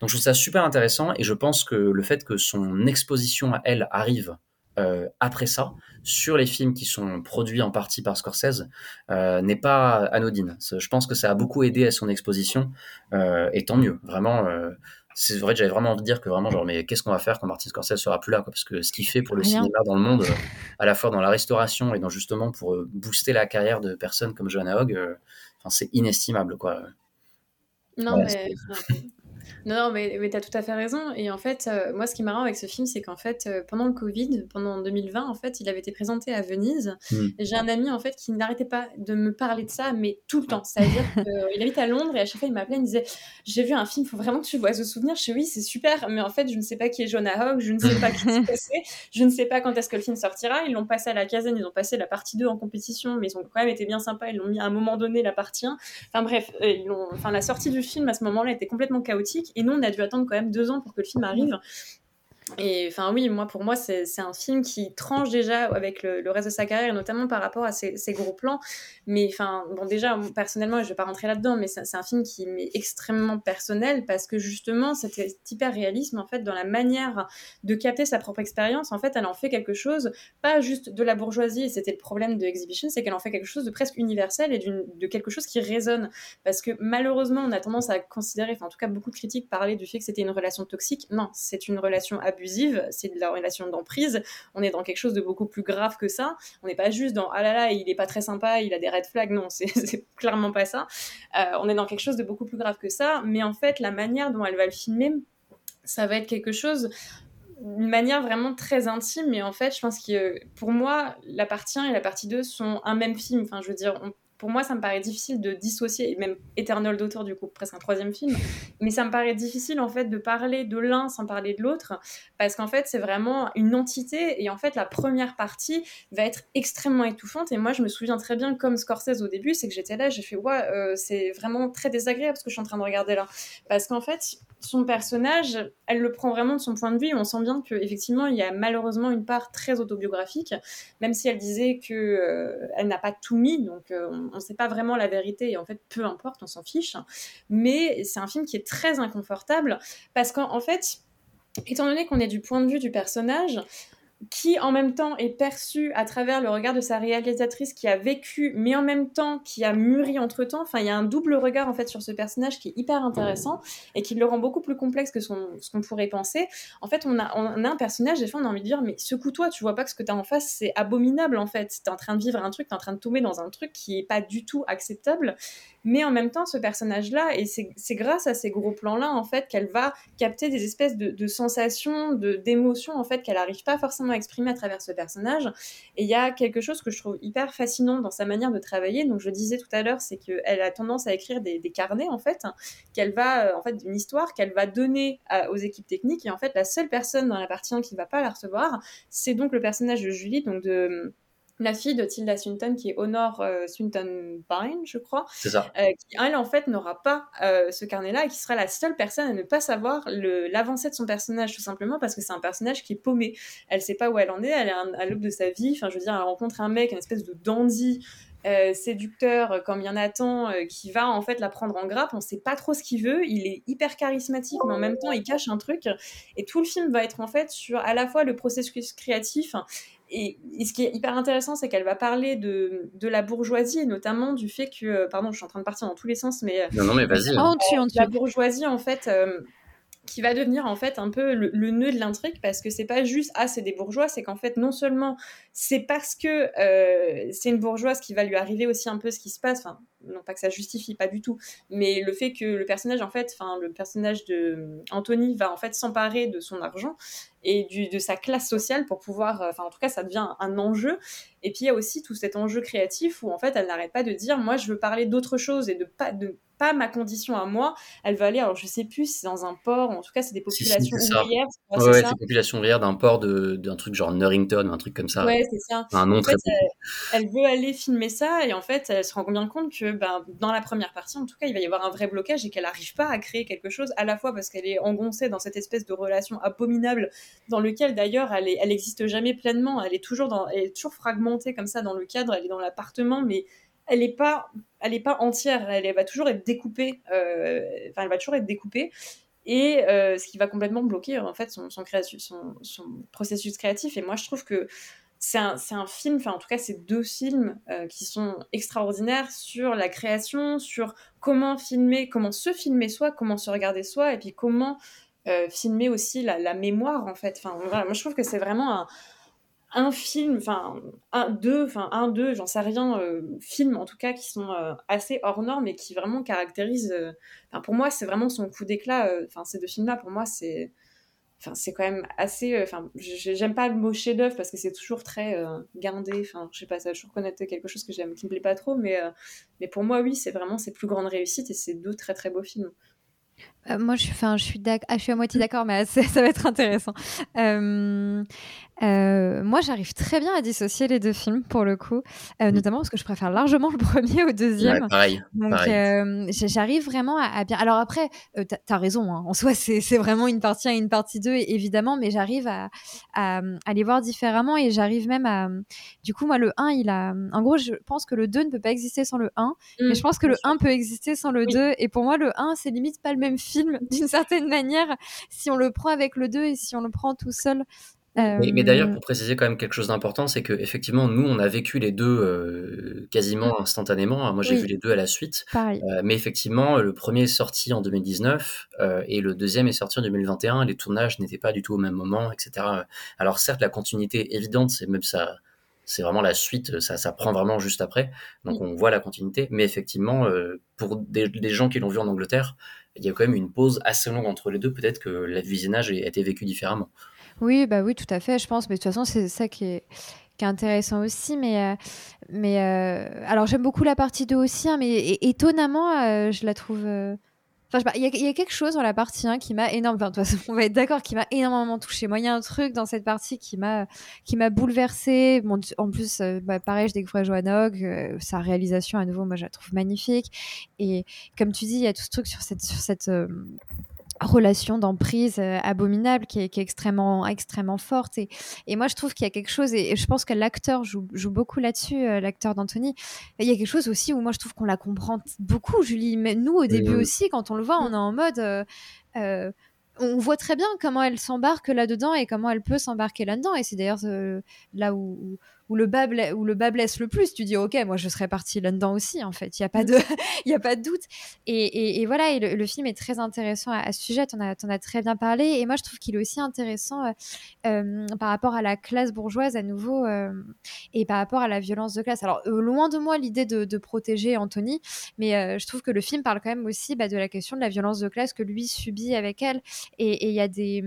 A: Donc je trouve ça super intéressant et je pense que le fait que son exposition à elle arrive euh, après ça, sur les films qui sont produits en partie par Scorsese, euh, n'est pas anodine. Je pense que ça a beaucoup aidé à son exposition, euh, et tant mieux. Vraiment, c'est vrai que j'avais vraiment envie de dire que vraiment, genre, mais qu'est-ce qu'on va faire quand Martin Scorsese sera plus là, quoi, parce que ce qu'il fait pour le
B: Rien.
A: cinéma dans le monde, à la fois dans la restauration et dans justement pour booster la carrière de personnes comme Joanna Hogg, enfin, c'est inestimable, quoi.
C: Non,
A: Ouais,
C: mais, non, non, mais, mais tu as tout à fait raison. Et en fait, euh, moi, ce qui est marrant avec ce film, c'est qu'en fait, euh, pendant le Covid, pendant 2020, en fait, il avait été présenté à Venise.
A: Mm.
C: J'ai un ami, en fait, qui n'arrêtait pas de me parler de ça, mais tout le temps. C'est-à-dire qu'il habite à Londres et à chaque fois, il m'appelait, il me disait J'ai vu un film, faut vraiment que tu vois ce souvenir. Je dis Oui, c'est super, mais en fait, je ne sais pas qui est Jonah Hogg, je ne sais pas qui c'est, c'est, je ne sais pas quand est-ce que le film sortira. Ils l'ont passé à la caserne, ils ont passé la partie 2 en compétition, mais ils ont quand même été bien sympas. Ils l'ont mis à un moment donné, la partie 1. Enfin bref, euh, ils l'ont- enfin, la sortie du film à ce moment-là était complètement chaotique et nous on a dû attendre quand même deux ans pour que le film arrive. Et enfin oui, moi pour moi c'est un film qui tranche déjà avec le, le reste de sa carrière, notamment par rapport à ses, ses gros plans. Mais enfin bon déjà personnellement, je vais pas rentrer là-dedans, mais c'est un film qui m'est extrêmement personnel parce que justement cet hyper réalisme en fait dans la manière de capter sa propre expérience, en fait elle en fait quelque chose pas juste de la bourgeoisie. Et c'était le problème de Exhibition, c'est qu'elle en fait quelque chose de presque universel et de quelque chose qui résonne. Parce que malheureusement on a tendance à considérer, en tout cas beaucoup de critiques parlaient du fait que c'était une relation toxique. Non, c'est une relation abusive, c'est de la relation d'emprise. On est dans quelque chose de beaucoup plus grave que ça. On n'est pas juste dans ah là là, il est pas très sympa, il a des red flags. Non, c'est clairement pas ça. Euh, on est dans quelque chose de beaucoup plus grave que ça. Mais en fait, la manière dont elle va le filmer, ça va être quelque chose une manière vraiment très intime mais en fait je pense que pour moi la partie 1 et la partie 2 sont un même film enfin je veux dire on- pour moi ça me paraît difficile de dissocier et même Eternal Daughter du coup presque un troisième film mais ça me paraît difficile en fait de parler de l'un sans parler de l'autre parce qu'en fait c'est vraiment une entité et en fait la première partie va être extrêmement étouffante et moi je me souviens très bien comme Scorsese au début c'est que j'étais là j'ai fait ouais euh, c'est vraiment très désagréable ce que je suis en train de regarder là. Parce qu'en fait son personnage, elle le prend vraiment de son point de vue. On sent bien qu'effectivement, il y a malheureusement une part très autobiographique, même si elle disait que euh, elle n'a pas tout mis, donc euh, on ne sait pas vraiment la vérité. Et en fait, peu importe, on s'en fiche. Mais c'est un film qui est très inconfortable parce qu'en en fait, étant donné qu'on est du point de vue du personnage, qui en même temps est perçu à travers le regard de sa réalisatrice qui a vécu, mais en même temps qui a mûri entre temps. Enfin, il y a un double regard en fait sur ce personnage qui est hyper intéressant et qui le rend beaucoup plus complexe que son- ce qu'on pourrait penser. En fait, on a, on a un personnage, des fois on a envie de dire, mais secoue-toi, tu vois pas que ce que tu as en face c'est abominable en fait. Tu es en train de vivre un truc, tu es en train de tomber dans un truc qui est pas du tout acceptable. Mais en même temps, ce personnage-là, et c'est grâce à ces gros plans-là, en fait, qu'elle va capter des espèces de, de sensations, d'émotions, en fait, qu'elle n'arrive pas forcément à exprimer à travers ce personnage. Et il y a quelque chose que je trouve hyper fascinant dans sa manière de travailler. Donc, je disais tout à l'heure, c'est qu'elle a tendance à écrire des, carnets, en fait, qu'elle va, euh, en fait, une histoire qu'elle va donner aux équipes techniques. Et en fait, la seule personne dans la partie 1 qui va pas la recevoir, c'est donc le personnage de Julie, donc de la fille de Tilda Swinton, qui est Honor euh, Swinton Byrne, je crois.
A: C'est ça.
C: Euh, qui, elle, en fait, n'aura pas euh, ce carnet-là et qui sera la seule personne à ne pas savoir l'avancée de son personnage, tout simplement parce que c'est un personnage qui est paumé. Elle sait pas où elle en est, elle est à l'aube de sa vie. Enfin, je veux dire, elle rencontre un mec, une espèce de dandy. séducteur comme il y en a tant qui va en fait la prendre en grappe on sait pas trop ce qu'il veut il est hyper charismatique mais en même temps il cache un truc et tout le film va être en fait sur à la fois le processus créatif et, ce qui est hyper intéressant, c'est qu'elle va parler de, de, la bourgeoisie et notamment du fait que, euh, pardon, je suis en train de partir dans tous les sens, mais,
A: non, non, mais vas-y.
C: Hein. la bourgeoisie en fait. Euh, qui va devenir en fait un peu le, nœud de l'intrigue parce que c'est pas juste ah c'est des bourgeois c'est qu'en fait non seulement c'est parce que euh, c'est une bourgeoise qui va lui arriver aussi un peu ce qui se passe enfin non pas que ça justifie pas du tout mais le fait que le personnage en fait enfin le personnage de Anthony va en fait s'emparer de son argent et du, de sa classe sociale pour pouvoir, euh, enfin en tout cas ça devient un enjeu. Et puis il y a aussi tout cet enjeu créatif où en fait elle n'arrête pas de dire moi je veux parler d'autre chose et de pas de pas ma condition à moi. Elle va aller, alors je sais plus, c'est dans un port, en tout cas c'est des populations ouvrières.
A: Ouais, ouais c'est des populations ouvrières d'un port d'un truc genre Norrington, un truc comme ça.
C: Ouais, c'est ça.
A: Un nom très
C: elle, veut aller filmer ça et en fait elle se rend bien compte que ben, dans la première partie en tout cas il va y avoir un vrai blocage et qu'elle n'arrive pas à créer quelque chose à la fois parce qu'elle est engoncée dans cette espèce de relation abominable dans lequel d'ailleurs elle, est, elle existe jamais pleinement, elle est toujours dans, elle est toujours fragmentée comme ça dans le cadre, elle est dans l'appartement, mais elle n'est pas, pas entière, elle, va toujours être découpée, euh, elle va toujours être découpée, et euh, ce qui va complètement bloquer en fait son, processus créatif. Et moi je trouve que c'est un, un, film, enfin en tout cas c'est deux films euh, qui sont extraordinaires sur la création, sur comment filmer, comment se filmer soi, comment se regarder soi, et puis comment euh, filmer aussi la, mémoire en fait. Enfin, moi je trouve que c'est vraiment un, un film, enfin un, deux, enfin un, deux, j'en sais rien, euh, films en tout cas qui sont euh, assez hors normes et qui vraiment caractérisent. Pour moi c'est vraiment son coup d'éclat. Enfin ces deux films-là pour moi c'est, enfin c'est quand même assez. Enfin j'aime pas le mot chef-d'œuvre parce que c'est toujours très gardé. Enfin je sais pas, ça va toujours connaître quelque chose que j'aime, qui me plaît pas trop, mais mais pour moi oui c'est vraiment ses plus grandes réussites et c'est deux très très beaux films.
B: Euh, moi, je suis, je ah, je suis à moitié d'accord, mais ça, va être intéressant. Euh, euh, moi, j'arrive très bien à dissocier les deux films pour le coup, mm. notamment parce que je préfère largement le premier au deuxième.
A: pareil.
B: Donc, j'arrive vraiment à, bien. Alors après, tu as raison. Hein. En soi, c'est vraiment une partie 1 et une partie 2, évidemment, mais j'arrive à, à, les voir différemment et j'arrive même à. Du coup, moi, le 1, il a. En gros, je pense que le 2 ne peut pas exister sans le 1, mais mm, je pense que le 1 peut exister sans le 2. Et pour moi, le 1, c'est limite pas le même film d'une certaine manière si on le prend avec le 2 et si on le prend tout seul.
A: Mais, d'ailleurs, pour préciser quand même quelque chose d'important, c'est que effectivement, nous, on a vécu les deux euh, quasiment instantanément. Moi, j'ai vu les deux à la suite.
B: Euh,
A: mais effectivement, le premier est sorti en 2019 euh, et le deuxième est sorti en 2021. Les tournages n'étaient pas du tout au même moment, etc. Alors certes, la continuité évidente, c'est même ça, c'est vraiment la suite. Ça, ça prend vraiment juste après. Donc on voit la continuité. Mais effectivement, pour des, des gens qui l'ont vu en Angleterre, il y a quand même une pause assez longue entre les deux. Peut-être que le visionnage a été vécu différemment.
B: Oui, bah oui, tout à fait, je pense. Mais de toute façon, c'est ça qui est, qui est intéressant aussi. Mais, euh, mais euh, alors, j'aime beaucoup la partie 2 aussi, hein, mais étonnamment, euh, je la trouve. Il y, a quelque chose dans la partie 1 qui m'a énormément. Enfin, de toute façon, on va être d'accord, qui m'a énormément touché. Moi, il y a un truc dans cette partie qui m'a qui m'a bouleversée. En plus, bah, pareil, je découvrais Joanne Hogg. sa réalisation, à nouveau, moi, je la trouve magnifique. Et comme tu dis, il y a tout ce truc sur cette sur cette relation d'emprise euh, abominable qui est, extrêmement extrêmement forte. Et, et moi je trouve qu'il y a quelque chose et, je pense que l'acteur joue, joue, beaucoup là-dessus euh, l'acteur d'Anthony. Il y a quelque chose aussi où moi je trouve qu'on la comprend beaucoup Julie. Mais nous au début aussi quand on le voit on est en mode euh, on voit très bien comment elle s'embarque là-dedans et comment elle peut s'embarquer là-dedans. Et c'est d'ailleurs là où, où le bas où le bas blesse le plus, tu dis ok, moi je serais partie là-dedans aussi en fait. Il y a pas de il y a pas de doute. Et, et, voilà, et le, film est très intéressant à, ce sujet. As, en as très bien parlé. Et moi je trouve qu'il est aussi intéressant euh, euh, par rapport à la classe bourgeoise à nouveau euh, et par rapport à la violence de classe. Alors loin de moi l'idée de, de, protéger Anthony, mais je trouve que le film parle quand même aussi bah, de la question de la violence de classe que lui subit avec elle. Et il y a des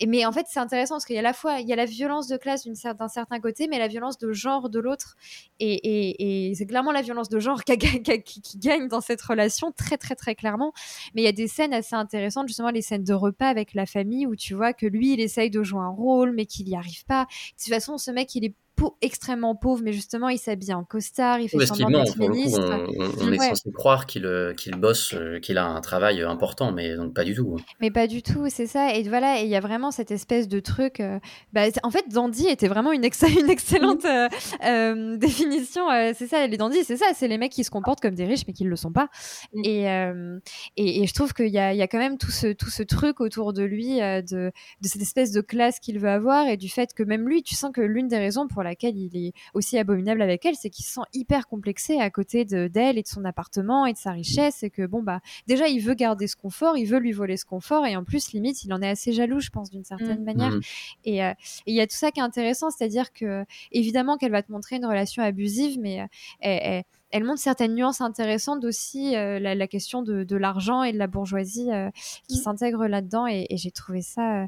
B: et, mais en fait c'est intéressant parce qu'il y a à la fois il y a la violence de classe d'un certain côté, mais la violence de genre de l'autre. Et, c'est clairement la violence de genre qui, qui, gagne dans cette relation, très très très clairement. Mais il y a des scènes assez intéressantes, justement les scènes de repas avec la famille, où tu vois que lui, il essaye de jouer un rôle, mais qu'il n'y arrive pas. De toute façon, ce mec, il est extrêmement pauvre, mais justement, il s'habille en costard, il fait semblant d'être ministre.
A: on, est censé croire qu'il euh, qu'il bosse, euh, qu'il a un travail euh, important, mais donc pas du tout. Hein.
B: Mais pas du tout, c'est ça. Et voilà, il y a vraiment cette espèce de truc. Bah, en fait, dandy était vraiment une, une excellente définition. c'est ça, les dandy, c'est ça, c'est les mecs qui se comportent comme des riches, mais qui ne le sont pas. Mm. Et, et, je trouve qu'il y a, y a, quand même tout ce, tout ce truc autour de lui, de, de cette espèce de classe qu'il veut avoir, et du fait que même lui, tu sens que l'une des raisons pour laquelle il est aussi abominable avec elle, c'est qu'il se sent hyper complexé à côté d'elle et de son appartement et de sa richesse et que bon bah déjà il veut garder ce confort, il veut lui voler ce confort et en plus limite il en est assez jaloux je pense d'une certaine mmh. manière mmh. euh, et il y a tout ça qui est intéressant, c'est-à-dire que évidemment qu'elle va te montrer une relation abusive mais euh, elle, elle montre certaines nuances intéressantes aussi, euh, la, question de, l'argent et de la bourgeoisie qui mmh. s'intègre là-dedans. Et, j'ai trouvé ça,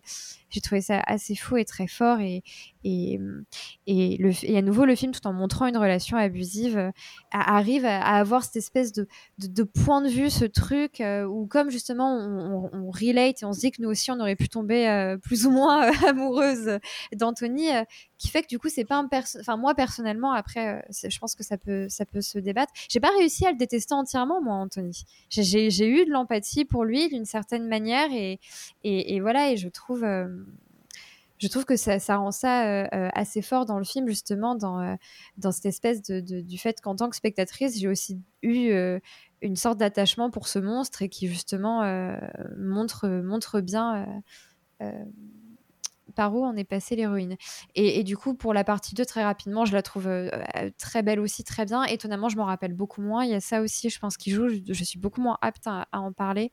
B: j'ai trouvé ça assez fou et très fort. Et, et, et, le, à nouveau, le film, tout en montrant une relation abusive, arrive à, avoir cette espèce de, de, point de vue, ce truc où, comme justement, on, relate et on se dit que nous aussi, on aurait pu tomber plus ou moins amoureuse d'Anthony, qui fait que du coup, c'est pas un Enfin, moi personnellement, après, je pense que ça peut, ça peut se débattre. J'ai pas réussi à le détester entièrement, moi, Anthony. J'ai eu de l'empathie pour lui d'une certaine manière et, et, voilà, et je trouve, euh, je trouve que ça, ça rend ça euh, euh, assez fort dans le film, justement, dans, dans cette espèce de, du fait qu'en tant que spectatrice, j'ai aussi eu une sorte d'attachement pour ce monstre et qui, justement, montre, montre bien par où on est passé l'héroïne. Et, du coup, pour la partie 2, très rapidement, je la trouve euh, euh, très belle aussi, très bien. Étonnamment, je m'en rappelle beaucoup moins. Il y a ça aussi, je pense, qui joue. Je, suis beaucoup moins apte à, en parler.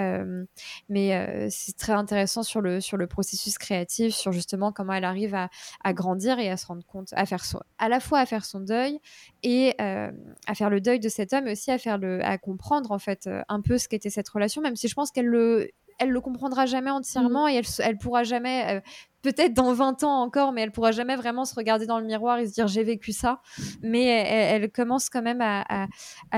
B: Euh, mais c'est très intéressant sur le, sur le processus créatif, sur justement comment elle arrive à, grandir et à se rendre compte, à faire son, à la fois à faire son deuil et à faire le deuil de cet homme, aussi à faire le, à comprendre en fait un peu ce qu'était cette relation, même si je pense qu'elle le elle le comprendra jamais entièrement mmh. et elle, elle pourra jamais, euh, peut-être dans 20 ans encore, mais elle pourra jamais vraiment se regarder dans le miroir et se dire j'ai vécu ça. Mais elle, commence quand même à,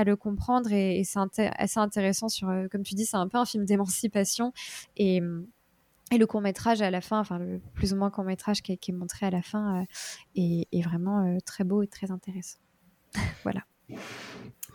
B: le comprendre et, c'est assez intéressant sur, euh, comme tu dis, c'est un peu un film d'émancipation et et le court métrage à la fin, enfin le plus ou moins court métrage qui, est montré à la fin, euh, est, vraiment très beau et très intéressant. voilà.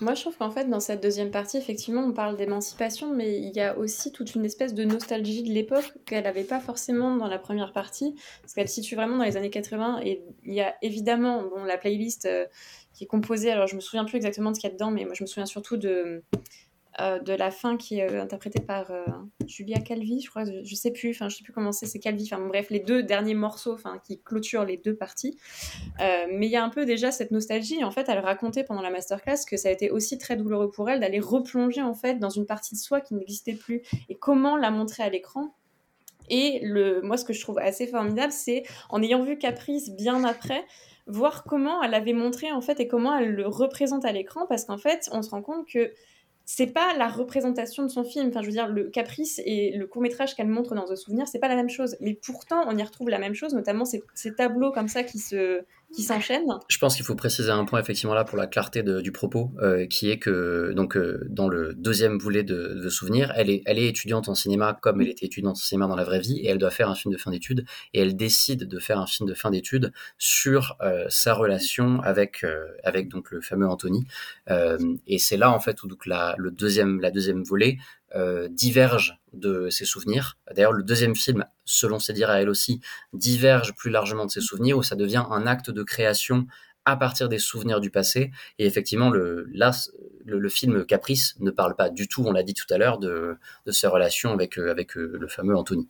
C: Moi, je trouve qu'en fait, dans cette deuxième partie, effectivement, on parle d'émancipation, mais il y a aussi toute une espèce de nostalgie de l'époque qu'elle n'avait pas forcément dans la première partie, parce qu'elle situe vraiment dans les années 80, et il y a évidemment bon, la playlist euh, qui est composée, alors je me souviens plus exactement de ce qu'il y a dedans, mais moi je me souviens surtout de euh, de la fin qui est euh, interprétée par euh, Julia Calvi, je crois, je, sais plus, enfin je sais plus comment c'est, c'est Calvi, enfin bref, les deux derniers morceaux, qui clôturent les deux parties. mais il y a un peu déjà cette nostalgie. En fait, elle racontait pendant la masterclass que ça a été aussi très douloureux pour elle d'aller replonger en fait dans une partie de soi qui n'existait plus et comment la montrer à l'écran. Et le, moi, ce que je trouve assez formidable, c'est en ayant vu Caprice bien après, voir comment elle avait montré en fait et comment elle le représente à l'écran, parce qu'en fait, on se rend compte que c'est pas la représentation de son film. Enfin, je veux dire, le Caprice et le court métrage qu'elle montre dans The Souvenir, c'est pas la même chose. Mais pourtant, on y retrouve la même chose, notamment ces, ces tableaux comme ça qui se, qui s'enchaînent.
A: Je pense qu'il faut préciser un point effectivement là pour la clarté du propos, euh, qui est que donc euh, dans le deuxième volet de, Souvenir, elle est, étudiante en cinéma comme elle était étudiante en cinéma dans la vraie vie, et elle doit faire un film de fin d'études, et elle décide de faire un film de fin d'études sur euh, sa relation avec avec donc le fameux Anthony, et c'est là en fait où donc la, le deuxième la deuxième volet euh, diverge de ses souvenirs. D'ailleurs, le deuxième film, selon ses dires à elle aussi, diverge plus largement de ses souvenirs, où ça devient un acte de création à partir des souvenirs du passé. Et effectivement, le, là, le, film Caprice ne parle pas du tout, on l'a dit tout à l'heure, de, de ses relations avec, euh, avec euh, le fameux Anthony.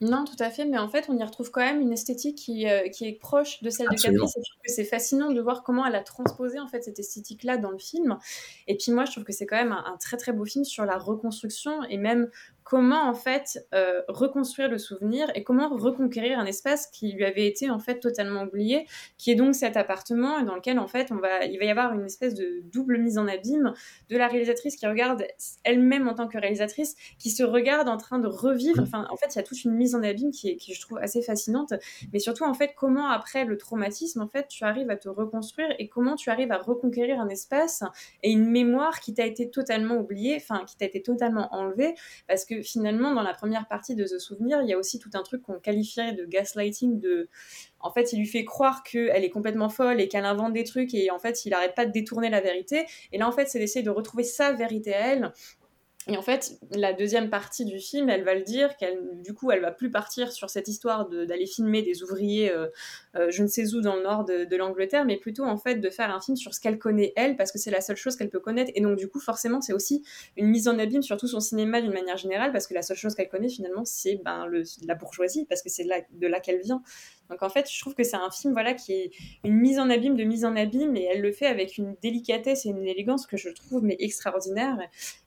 C: Non, tout à fait, mais en fait, on y retrouve quand même une esthétique qui, euh, qui est proche de celle
A: Absolument.
C: de Caprice. Je trouve que c'est fascinant de voir comment elle a transposé en fait cette esthétique-là dans le film. Et puis moi, je trouve que c'est quand même un, un, très très beau film sur la reconstruction et même comment en fait euh, reconstruire le souvenir et comment reconquérir un espace qui lui avait été en fait totalement oublié, qui est donc cet appartement dans lequel en fait on va, il va y avoir une espèce de double mise en abîme de la réalisatrice qui regarde elle-même en tant que réalisatrice, qui se regarde en train de revivre. Enfin, en fait, il y a toute une mise en abîme qui est, qui je trouve assez fascinante, mais surtout en fait comment après le traumatisme en fait tu arrives à te reconstruire et comment tu arrives à reconquérir un espace et une mémoire qui t'a été totalement oubliée, enfin qui t'a été totalement enlevée parce que finalement, dans la première partie de The Souvenir, il y a aussi tout un truc qu'on qualifierait de gaslighting, de... En fait, il lui fait croire qu'elle est complètement folle et qu'elle invente des trucs et en fait, il arrête pas de détourner la vérité. Et là, en fait, c'est d'essayer de retrouver sa vérité à elle et en fait, la deuxième partie du film, elle va le dire, qu'elle, du coup, elle va plus partir sur cette histoire d'aller filmer des ouvriers, euh, euh, je ne sais où, dans le nord de, l'Angleterre, mais plutôt en fait de faire un film sur ce qu'elle connaît elle, parce que c'est la seule chose qu'elle peut connaître. Et donc, du coup, forcément, c'est aussi une mise en abîme sur tout son cinéma d'une manière générale, parce que la seule chose qu'elle connaît finalement, c'est ben, la bourgeoisie, parce que c'est de là qu'elle vient. Donc en fait, je trouve que c'est un film voilà qui est une mise en abîme de mise en abîme, et elle le fait avec une délicatesse et une élégance que je trouve mais extraordinaire.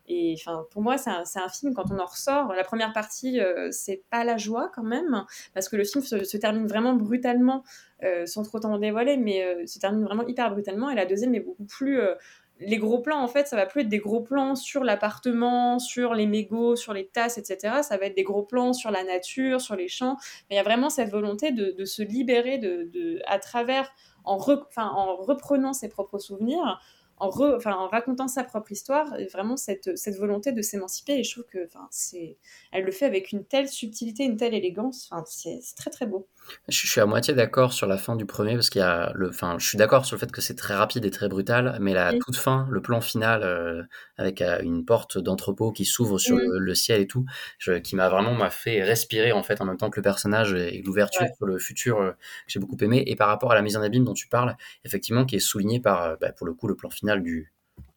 C: Et enfin, pour moi, c'est un, un, film, quand on en ressort, la première partie, euh, c'est pas la joie quand même, parce que le film se termine vraiment brutalement, euh, sans trop t'en dévoiler, mais euh, se termine vraiment hyper brutalement. Et la deuxième est beaucoup plus. Euh, les gros plans, en fait, ça va plus être des gros plans sur l'appartement, sur les mégots, sur les tasses, etc. Ça va être des gros plans sur la nature, sur les champs. Mais il y a vraiment cette volonté de, se libérer de, à travers, en, en reprenant ses propres souvenirs, en, racontant sa propre histoire, vraiment cette, cette volonté de s'émanciper. Et je trouve que c'est, elle le fait avec une telle subtilité, une telle élégance. C'est très très beau.
A: Je suis à moitié d'accord sur la fin du premier parce qu'il y a le, enfin, je suis d'accord sur le fait que c'est très rapide et très brutal, mais la toute fin, le plan final euh, avec euh, une porte d'entrepôt qui s'ouvre sur mmh. le, le, ciel et tout, je, qui m'a vraiment m'a fait respirer en fait en même temps que le personnage et l'ouverture ouais. sur le futur euh, que j'ai beaucoup aimé. Et par rapport à la mise en abîme dont tu parles, effectivement, qui est soulignée par, bah, pour le coup, le plan final du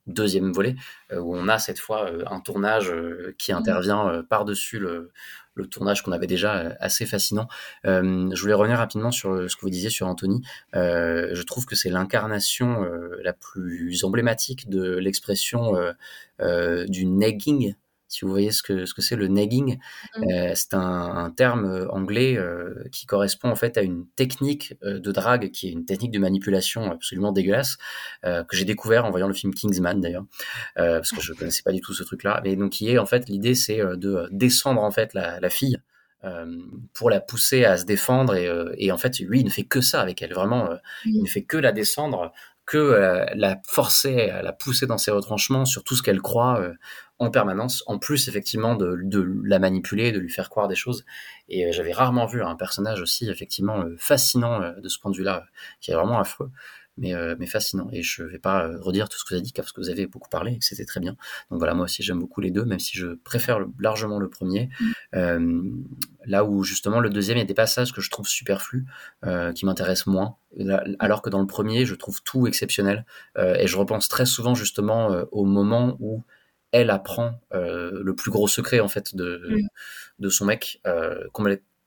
A: deuxième volet, euh, où on a cette fois euh, un tournage euh, qui intervient par-dessus le, le, tournage qu'on avait déjà assez fascinant. je voulais revenir rapidement sur ce que vous disiez sur Anthony. je trouve que c'est l'incarnation la plus emblématique de l'expression du nagging si vous voyez ce que ce que c'est le nagging, mmh. euh, c'est un, un, terme anglais euh, qui correspond en fait à une technique euh, de drague qui est une technique de manipulation absolument dégueulasse que j'ai découvert en voyant le film Kingsman d'ailleurs parce que je connaissais pas du tout ce truc-là. Et donc qui est en fait l'idée c'est de descendre en fait la, la fille. pour la pousser à se défendre et, et, en fait lui il ne fait que ça avec elle vraiment il ne fait que la descendre que euh, la forcer, à la pousser dans ses retranchements sur tout ce qu'elle croit euh, en permanence, en plus effectivement de, de, la manipuler, de lui faire croire des choses. Et euh, j'avais rarement vu un personnage aussi effectivement fascinant de ce point de vue-là, qui est vraiment affreux. Mais, mais, fascinant. Et je vais pas redire tout ce que vous avez dit, parce que vous avez beaucoup parlé et que c'était très bien. Donc voilà, moi aussi j'aime beaucoup les deux, même si je préfère le, largement le premier. Mmh. Euh, là où justement le deuxième, il y a des passages que je trouve superflus, euh, qui m'intéressent moins. Alors que dans le premier, je trouve tout exceptionnel. Euh, et je repense très souvent justement au moment où elle apprend le plus gros secret en fait de, de son mec,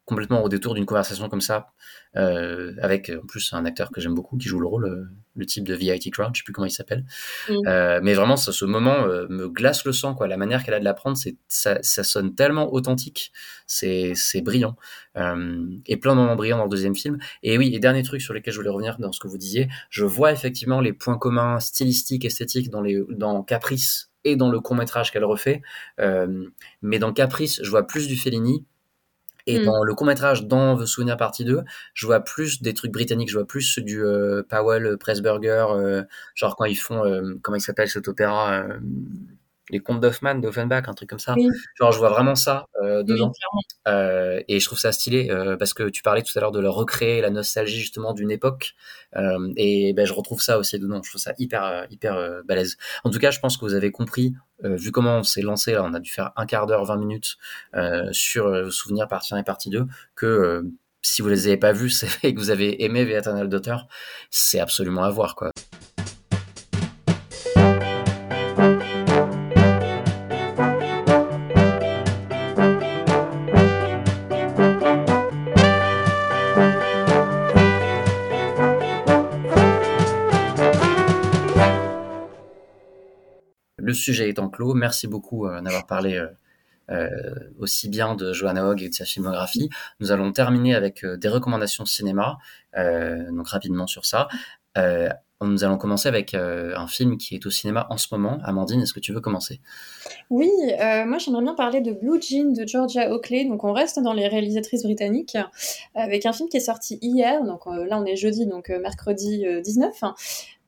A: complètement au détour d'une conversation comme ça, euh, avec en plus un acteur que j'aime beaucoup qui joue le rôle, euh, le type de VIT Crowd, je sais plus comment il s'appelle. Mm. Euh, mais vraiment, ça, ce moment euh, me glace le sang, quoi. La manière qu'elle a de l'apprendre, c'est ça, ça, sonne tellement authentique, c'est brillant euh, et plein de moments brillants dans le deuxième film. Et oui, et dernier truc sur lequel je voulais revenir dans ce que vous disiez, je vois effectivement les points communs stylistiques, esthétiques dans les dans Caprice et dans le court métrage qu'elle refait, mais dans Caprice, je vois plus du Fellini et mmh. dans le court-métrage, dans The Souvenir Partie 2, je vois plus des trucs britanniques, je vois plus du euh, Powell, Pressburger, euh, genre quand ils font, euh, comment il s'appelle cet opéra euh, les contes d'Hoffmann, d'Offenbach, un truc comme ça. Oui. Genre, je vois vraiment ça euh, dedans. Oui, euh, et je trouve ça stylé euh, parce que tu parlais tout à l'heure de le recréer, la nostalgie justement d'une époque. Euh, et ben, je retrouve ça aussi dedans. Je trouve ça hyper, hyper balèze. En tout cas, je pense que vous avez compris, vu comment on s'est lancé, là, on a dû faire un quart d'heure, 20 minutes sur Souvenirs partie 1 et partie 2, que si vous les avez pas vus, c'est et que vous avez aimé The Eternal Daughter, c'est absolument à voir, quoi. Sujet étant clos, merci beaucoup euh, d'avoir parlé euh, euh, aussi bien de Joanna Hogg et de sa filmographie. Nous allons terminer avec des recommandations cinéma, donc rapidement sur ça. Nous allons commencer avec un film qui est au cinéma en ce moment. Amandine, est-ce que tu veux commencer?
C: Oui, moi j'aimerais bien parler de Blue Jean de Georgia Oakley. Donc on reste dans les réalisatrices britanniques avec un film qui est sorti hier. Donc là on est jeudi, donc mercredi 19.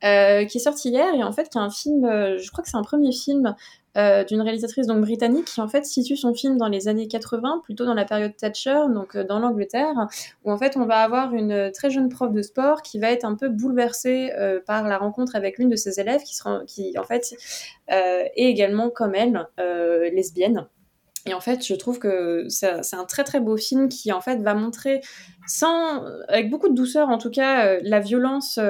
C: Euh, qui est sorti hier et en fait qui est un film, euh, je crois que c'est un premier film euh, d'une réalisatrice donc britannique qui en fait situe son film dans les années 80, plutôt dans la période Thatcher, donc dans l'Angleterre, où en fait on va avoir une très jeune prof de sport qui va être un peu bouleversée par la rencontre avec l'une de ses élèves qui, sera, qui en fait est également comme elle lesbienne. Et en fait, je trouve que c'est un très très beau film qui en fait va montrer, sans, avec beaucoup de douceur en tout cas, la violence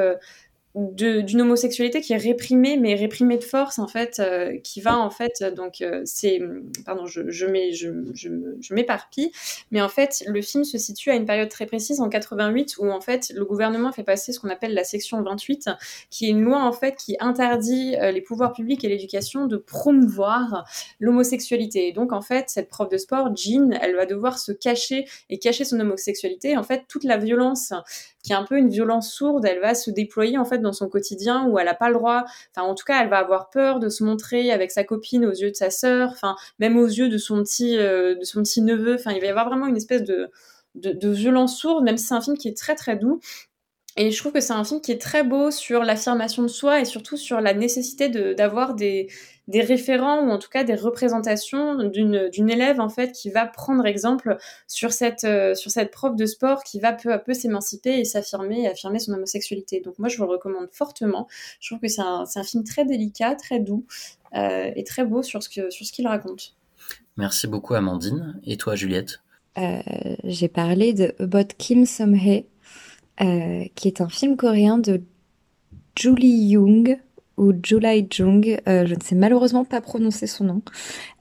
C: d'une homosexualité qui est réprimée, mais réprimée de force, en fait, euh, qui va, en fait, donc, euh, c'est, pardon, je, je, je, je, je m'éparpille, mais en fait, le film se situe à une période très précise, en 88, où, en fait, le gouvernement fait passer ce qu'on appelle la section 28, qui est une loi, en fait, qui interdit euh, les pouvoirs publics et l'éducation de promouvoir l'homosexualité. Et donc, en fait, cette prof de sport, Jean, elle va devoir se cacher et cacher son homosexualité. En fait, toute la violence qui est un peu une violence sourde, elle va se déployer en fait dans son quotidien où elle n'a pas le droit, enfin en tout cas elle va avoir peur de se montrer avec sa copine aux yeux de sa sœur, enfin même aux yeux de son petit euh, de son petit neveu, enfin il va y avoir vraiment une espèce de, de, de violence sourde, même si c'est un film qui est très très doux. Et je trouve que c'est un film qui est très beau sur l'affirmation de soi et surtout sur la nécessité d'avoir des, des référents ou en tout cas des représentations d'une élève en fait qui va prendre exemple sur cette, euh, sur cette prof de sport qui va peu à peu s'émanciper et s'affirmer et affirmer son homosexualité. Donc moi je vous le recommande fortement. Je trouve que c'est un, un, film très délicat, très doux euh, et très beau sur ce qu'il sur ce raconte.
A: Merci beaucoup Amandine. Et toi Juliette?
D: Euh, J'ai parlé de About Kim euh, qui est un film coréen de Julie Young, ou Julie Jung. Euh, je ne sais malheureusement pas prononcer son nom,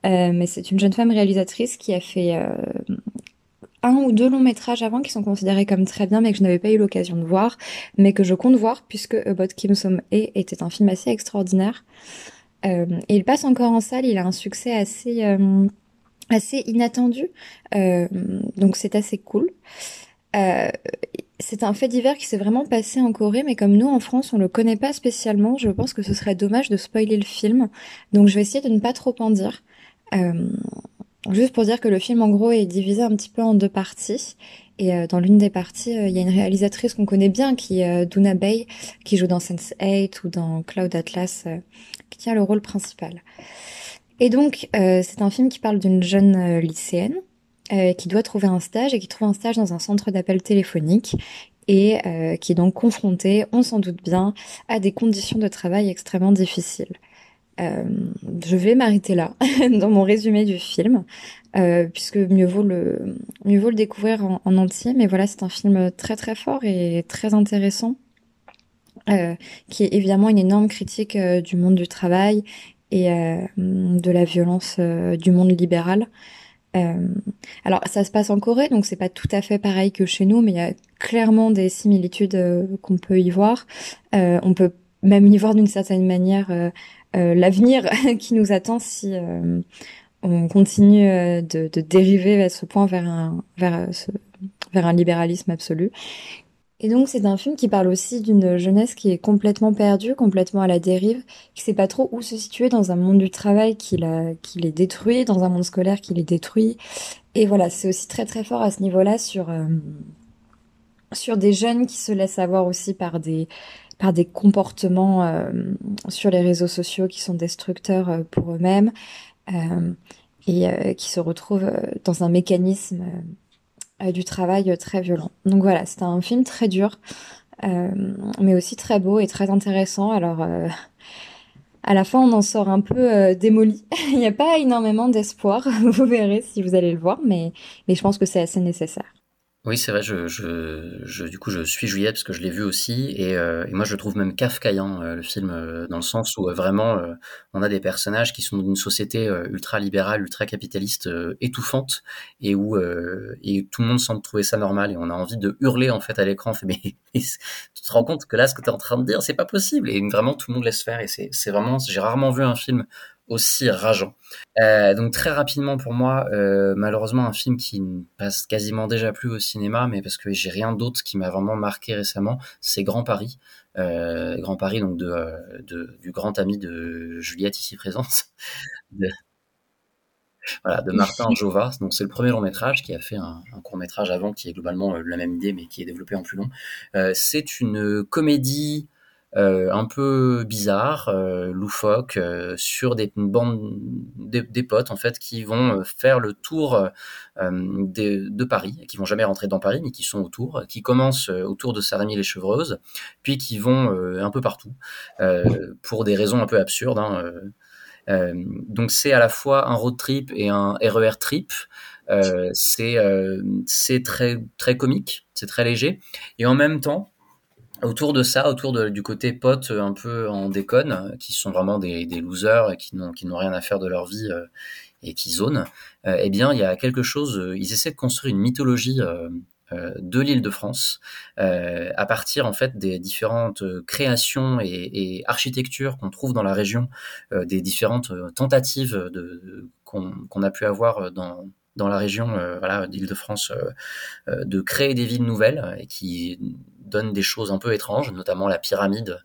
D: euh, mais c'est une jeune femme réalisatrice qui a fait euh, un ou deux longs métrages avant qui sont considérés comme très bien, mais que je n'avais pas eu l'occasion de voir, mais que je compte voir puisque About Kim Som Hee était un film assez extraordinaire. et il passe encore en salle. Il a un succès assez assez inattendu, donc c'est assez cool. C'est un fait divers qui s'est vraiment passé en Corée, mais comme nous en France on le connaît pas spécialement, je pense que ce serait dommage de spoiler le film. Donc je vais essayer de ne pas trop en dire. Euh, juste pour dire que le film en gros est divisé un petit peu en deux parties. Et euh, dans l'une des parties, il y a une réalisatrice qu'on connaît bien, qui est Duna Bay, qui joue dans Sense8 ou dans Cloud Atlas, qui tient le rôle principal. Et donc, c'est un film qui parle d'une jeune lycéenne euh, qui doit trouver un stage et qui trouve un stage dans un centre d'appel téléphonique et euh, qui est donc confronté, on s'en doute bien, à des conditions de travail extrêmement difficiles. Euh, je vais m'arrêter là dans mon résumé du film, euh, puisque mieux vaut le mieux vaut le découvrir en, en entier. Mais voilà, c'est un film très très fort et très intéressant, euh, qui est évidemment une énorme critique du monde du travail et de la violence du monde libéral. Euh, alors ça se passe en Corée, donc c'est pas tout à fait pareil que chez nous, mais il y a clairement des similitudes euh, qu'on peut y voir. Euh, on peut même y voir d'une certaine manière l'avenir qui nous attend si on continue de, de, dériver à ce point vers un vers ce, vers un libéralisme absolu. Et donc c'est un film qui parle aussi d'une jeunesse qui est complètement perdue, complètement à la dérive, qui sait pas trop où se situer dans un monde du travail qui, la, qui les détruit, dans un monde scolaire qui les détruit. Et voilà, c'est aussi très très fort à ce niveau-là sur euh, sur des jeunes qui se laissent avoir aussi par des par des comportements euh, sur les réseaux sociaux qui sont destructeurs euh, pour eux-mêmes et qui se retrouvent dans un mécanisme euh, du travail très violent. Donc voilà, c'est un film très dur, euh, mais aussi très beau et très intéressant. Alors euh, à la fin, on en sort un peu euh, démoli. Il n'y a pas énormément d'espoir. vous verrez si vous allez le voir, mais, mais je pense que c'est assez nécessaire.
A: Oui, c'est vrai, je, je, je, du coup, je suis Juliette parce que je l'ai vu aussi, et, euh, et moi je trouve même kafkaïen, euh, le film, euh, dans le sens où euh, vraiment euh, on a des personnages qui sont d'une société ultra libérale, ultra capitaliste, étouffante, et où et tout le monde semble trouver ça normal, et on a envie de hurler en fait à l'écran, mais tu te rends compte que là, ce que tu es en train de dire, c'est pas possible, et vraiment tout le monde laisse faire, et c'est vraiment, j'ai rarement vu un film aussi rageant. Euh, donc très rapidement pour moi, euh, malheureusement un film qui ne passe quasiment déjà plus au cinéma, mais parce que j'ai rien d'autre qui m'a vraiment marqué récemment, c'est Grand Paris. Euh, Grand Paris donc de, de, du grand ami de Juliette ici présente, de, voilà, de Martin Jovas. Donc c'est le premier long métrage qui a fait un, un, court métrage avant qui est globalement la même idée mais qui est développé en plus long. c'est une comédie un peu bizarre, euh, loufoque, euh, sur des une bande des, potes en fait qui vont faire le tour de, Paris, qui vont jamais rentrer dans Paris, mais qui sont autour, qui commencent autour de Saint-Rémy les Chevreuses, puis qui vont un peu partout pour des raisons un peu absurdes. Hein, donc c'est à la fois un road trip et un RER e trip. Euh, c'est c'est très très comique, c'est très léger, et en même temps, autour de ça, autour du côté pote un peu en déconne, qui sont vraiment des, losers n'ont qui n'ont rien à faire de leur vie euh, et qui zonent, euh, eh bien il y a quelque chose. Euh, ils essaient de construire une mythologie euh, euh, de l'île de France à partir en fait des différentes créations et, et architectures qu'on trouve dans la région, des différentes tentatives qu'on a pu avoir dans dans la région voilà d'Île-de-France de créer des villes nouvelles et qui donne des choses un peu étranges, notamment la pyramide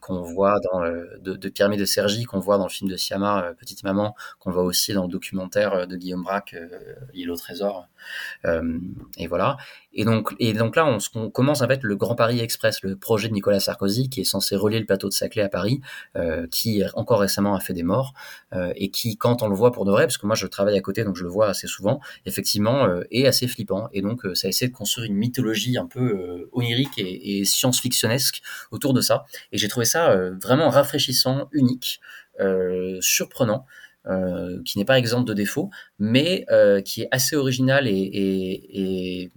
A: qu'on voit dans de, de, pyramide de Sergi qu'on voit dans le film de Siama, euh, Petite Maman, qu'on voit aussi dans le documentaire euh, de Guillaume Braque, euh, L'île au trésor. Euh, et voilà. Et donc, là, on, commence en fait le Grand Paris Express, le projet de Nicolas Sarkozy, qui est censé relier le plateau de Saclay à Paris, euh, qui encore récemment a fait des morts, euh, et qui, quand on le voit pour de vrai, parce que moi je travaille à côté, donc je le vois assez souvent, effectivement, euh, est assez flippant. Et donc, ça essaie de construire une mythologie un peu onirique et, et science-fictionnesque autour de ça. Et j'ai trouvé ça euh, vraiment rafraîchissant, unique, euh, surprenant. Euh, qui n'est pas exemple de défaut, mais qui est assez original et,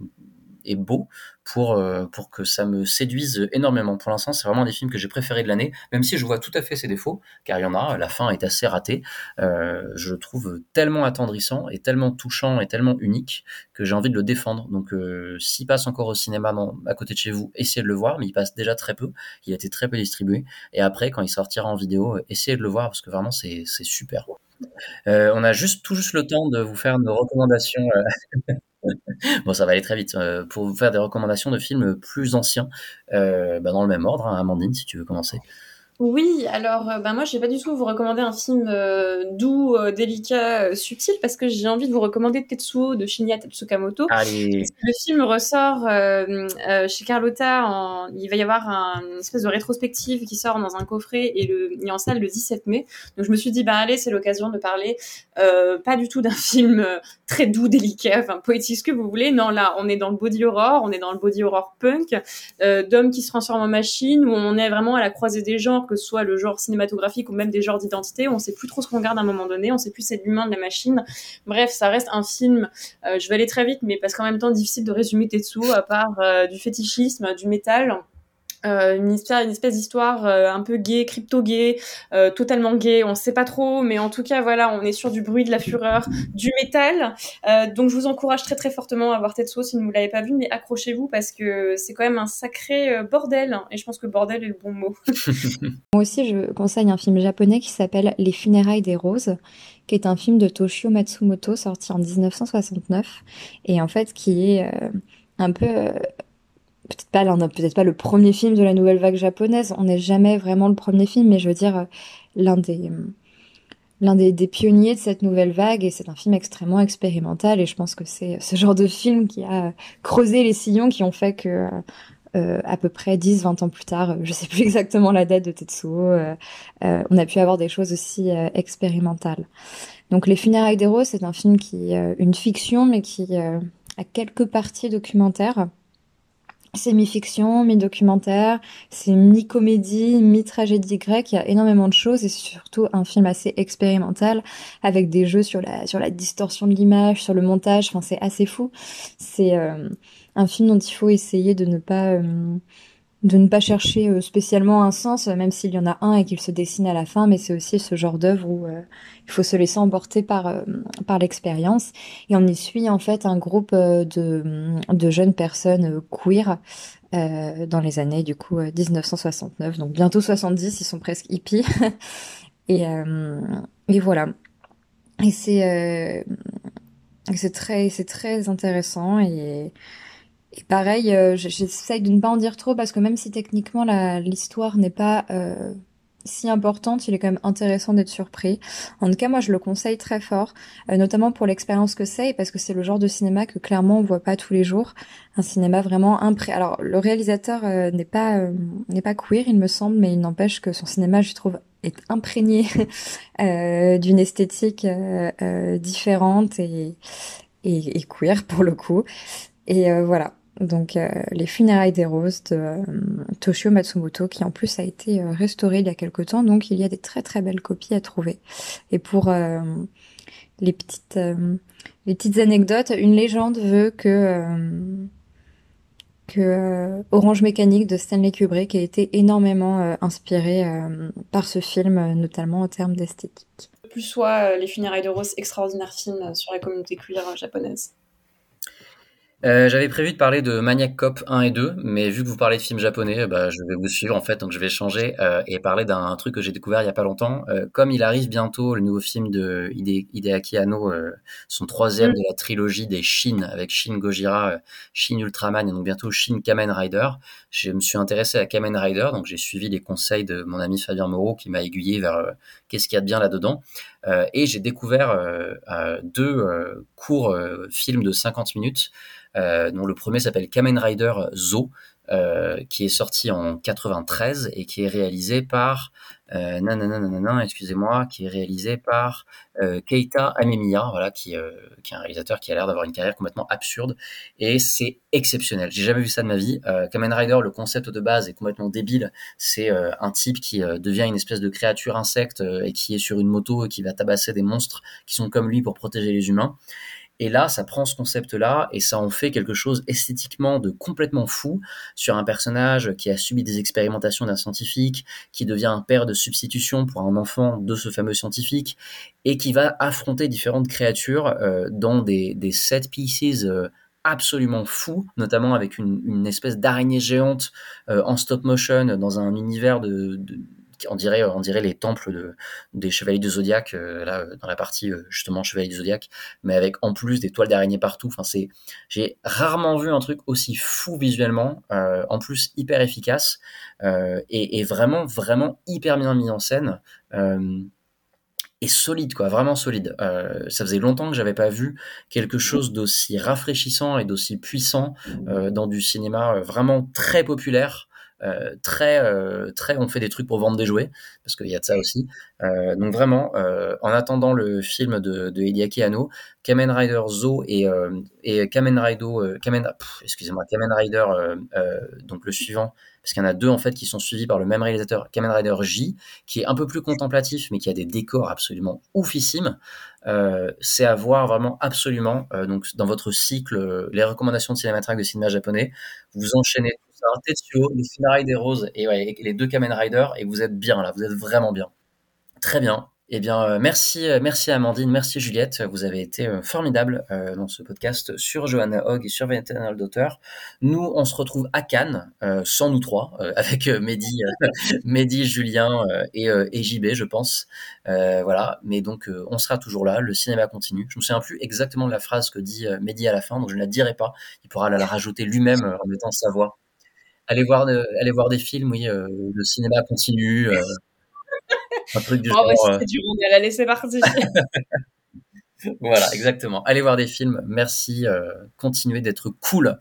A: et beau pour, euh, pour que ça me séduise énormément. Pour l'instant, c'est vraiment des films que j'ai préférés de l'année, même si je vois tout à fait ses défauts, car il y en a, la fin est assez ratée. Euh, je le trouve tellement attendrissant et tellement touchant et tellement unique que j'ai envie de le défendre. Donc euh, s'il passe encore au cinéma à côté de chez vous, essayez de le voir, mais il passe déjà très peu, il a été très peu distribué. Et après, quand il sortira en vidéo, essayez de le voir, parce que vraiment, c'est super. On a juste tout juste le temps de vous faire nos recommandations. Bon, ça va aller très vite. Euh, pour vous faire des recommandations de films plus anciens, euh, bah dans le même ordre. Hein, Amandine, si tu veux commencer.
C: Oui, alors bah moi je vais pas du tout vous recommander un film euh, doux, euh, délicat, euh, subtil parce que j'ai envie de vous recommander Tetsuo de Shinya Tsukamoto.
A: Allez.
C: le film ressort euh, chez Carlotta, en... il va y avoir un, une espèce de rétrospective qui sort dans un coffret et le... il est en salle le 17 mai. Donc je me suis dit bah allez c'est l'occasion de parler pas du tout d'un film très doux, délicat, enfin poétique ce que vous voulez. Non là on est dans le body horror, on est dans le body horror punk d'hommes qui se transforment en machines où on est vraiment à la croisée des genres que ce soit le genre cinématographique ou même des genres d'identité. On sait plus trop ce qu'on regarde à un moment donné. On sait plus c'est l'humain, de la machine. Bref, ça reste un film. Euh, je vais aller très vite, mais parce qu'en même temps, difficile de résumer Tetsu à part euh, du fétichisme, du métal. Euh, une, espèce d'histoire euh, un peu gay, crypto-gay, euh, totalement gay, on sait pas trop, mais en tout cas, voilà, on est sur du bruit, de la fureur, du métal. Donc, je vous encourage très très fortement à voir Tetsuo si vous ne l'avez pas vu, mais accrochez-vous parce que c'est quand même un sacré bordel, et je pense que bordel est le bon mot.
B: Moi aussi, je conseille un film japonais qui s'appelle Les funérailles des roses, qui est un film de Toshio Matsumoto sorti en 1969, et en fait qui est un peu peut-être pas, peut-être pas le premier film de la nouvelle vague japonaise. On n'est jamais vraiment le premier film, mais je veux dire, l'un des, l'un des, des, pionniers de cette nouvelle vague. Et c'est un film extrêmement expérimental. Et je pense que c'est ce genre de film qui a creusé les sillons qui ont fait que, euh, à peu près 10, 20 ans plus tard, je sais plus exactement la date de Tetsuo, euh, euh, on a pu avoir des choses aussi euh, expérimentales. Donc, Les funérailles des roses, c'est un film qui, une fiction, mais qui a quelques parties documentaires
D: c'est mi-fiction, mi-documentaire, c'est mi-comédie, mi-tragédie grecque. Il y a énormément de choses et c'est surtout un film assez expérimental avec des jeux sur la sur la distorsion de l'image, sur le montage. Enfin, c'est assez fou. C'est euh, un film dont il faut essayer de ne pas euh, de ne pas chercher euh, spécialement un sens, même s'il y en a un et qu'il se dessine à la fin, mais c'est aussi ce genre d'œuvre où il faut se laisser emporter par par l'expérience. Et on y suit en fait un groupe de de jeunes personnes queer euh, dans les années du coup 1969, donc bientôt 70, ils sont presque hippies. et, et voilà. Et c'est c'est très très intéressant et et pareil, euh, j'essaye de ne pas en dire trop parce que même si techniquement l'histoire n'est pas euh, si importante, il est quand même intéressant d'être surpris. En tout cas, moi, je le conseille très fort, euh, notamment pour l'expérience que c'est, parce que c'est le genre de cinéma que clairement on voit pas tous les jours. Un cinéma vraiment impré. Alors, le réalisateur n'est pas n'est pas queer, il me semble, mais il n'empêche que son cinéma, je trouve, est imprégné d'une esthétique différente et, et, et queer pour le coup. Et voilà, donc euh, les funérailles des roses de euh, Toshio Matsumoto qui en plus a été euh, restauré il y a quelque temps. Donc il y a des très très belles copies à trouver. Et pour les petites les petites anecdotes une légende veut que Orange Mécanique de Stanley Kubrick a été énormément inspiré par ce film notamment en termes d'esthétique.
C: Plus soit les funérailles de roses extraordinaire film sur la communauté queer japonaise
A: euh, j'avais prévu de parler de Maniac Cop 1 et 2, mais vu que vous parlez de films japonais, bah, je vais vous suivre en fait, donc je vais changer euh, et parler d'un truc que j'ai découvert il y a pas longtemps. Euh, comme il arrive bientôt le nouveau film de Hide Hideaki Anno, son troisième mm. de la trilogie des Shin, avec Shin Gojira, Shin Ultraman et donc bientôt Shin Kamen Rider, je me suis intéressé à Kamen Rider, donc j'ai suivi les conseils de mon ami Fabien Moreau qui m'a aiguillé vers qu'est-ce qu'il y a de bien là-dedans. et j'ai découvert deux courts films de 50 minutes euh, dont le premier s'appelle Kamen Rider Zo, euh, qui est sorti en 93 et qui est réalisé par euh, nanana, excusez-moi, qui est réalisé par euh, Keita Amemiya, voilà, qui, euh, qui est un réalisateur qui a l'air d'avoir une carrière complètement absurde et c'est exceptionnel. J'ai jamais vu ça de ma vie. Euh, Kamen Rider, le concept de base est complètement débile. C'est un type qui devient une espèce de créature insecte et qui est sur une moto et qui va tabasser des monstres qui sont comme lui pour protéger les humains. Et là, ça prend ce concept-là et ça en fait quelque chose esthétiquement de complètement fou sur un personnage qui a subi des expérimentations d'un scientifique, qui devient un père de substitution pour un enfant de ce fameux scientifique et qui va affronter différentes créatures euh, dans des, set pieces. Euh, absolument fous, notamment avec une, espèce d'araignée géante euh, en stop motion dans un univers de, on dirait, les temples de, des chevaliers du zodiaque, euh, là, dans la partie euh, justement chevaliers du zodiaque, mais avec en plus des toiles d'araignée partout. Enfin, j'ai rarement vu un truc aussi fou visuellement, euh, en plus hyper efficace et, vraiment, vraiment hyper bien mis en scène et solide, quoi, vraiment solide. Euh, ça faisait longtemps que j'avais pas vu quelque chose d'aussi rafraîchissant et d'aussi puissant euh, dans du cinéma vraiment très populaire. Euh, très euh, très on fait des trucs pour vendre des jouets parce qu'il y a de ça aussi euh, donc vraiment en attendant le film de, de Hideaki Kamen Rider Zo et, Kamen Rider Kamen excusez-moi Kamen Rider donc le suivant parce qu'il y en a deux en fait qui sont suivis par le même réalisateur, Kamen Rider J, qui est un peu plus contemplatif, mais qui a des décors absolument oufissimes. C'est à voir vraiment absolument. donc dans votre cycle, les recommandations de cinématraque de cinéma japonais, vous enchaînez un Tetsuo, les des roses et, les deux Kamen Rider et vous êtes bien là, vous êtes vraiment bien. Très bien. Eh bien, euh, merci, euh, merci Amandine, merci Juliette. Vous avez été euh, formidables dans ce podcast sur Johanna Hogg et sur Eternal Daughter. Nous, on se retrouve à Cannes, sans nous trois, avec Mehdi, Mehdi, Julien et, et, JB, je pense. voilà. Mais donc, on sera toujours là. Le cinéma continue. Je me souviens plus exactement de la phrase que dit Mehdi à la fin, donc je ne la dirai pas. Il pourra la, rajouter lui-même en mettant sa voix. Allez voir, allez voir des films, oui. le cinéma continue.
C: Un truc du oh, genre. Bah, du allez, c'est parti.
A: voilà, exactement. Allez voir des films. Merci. continuez d'être cool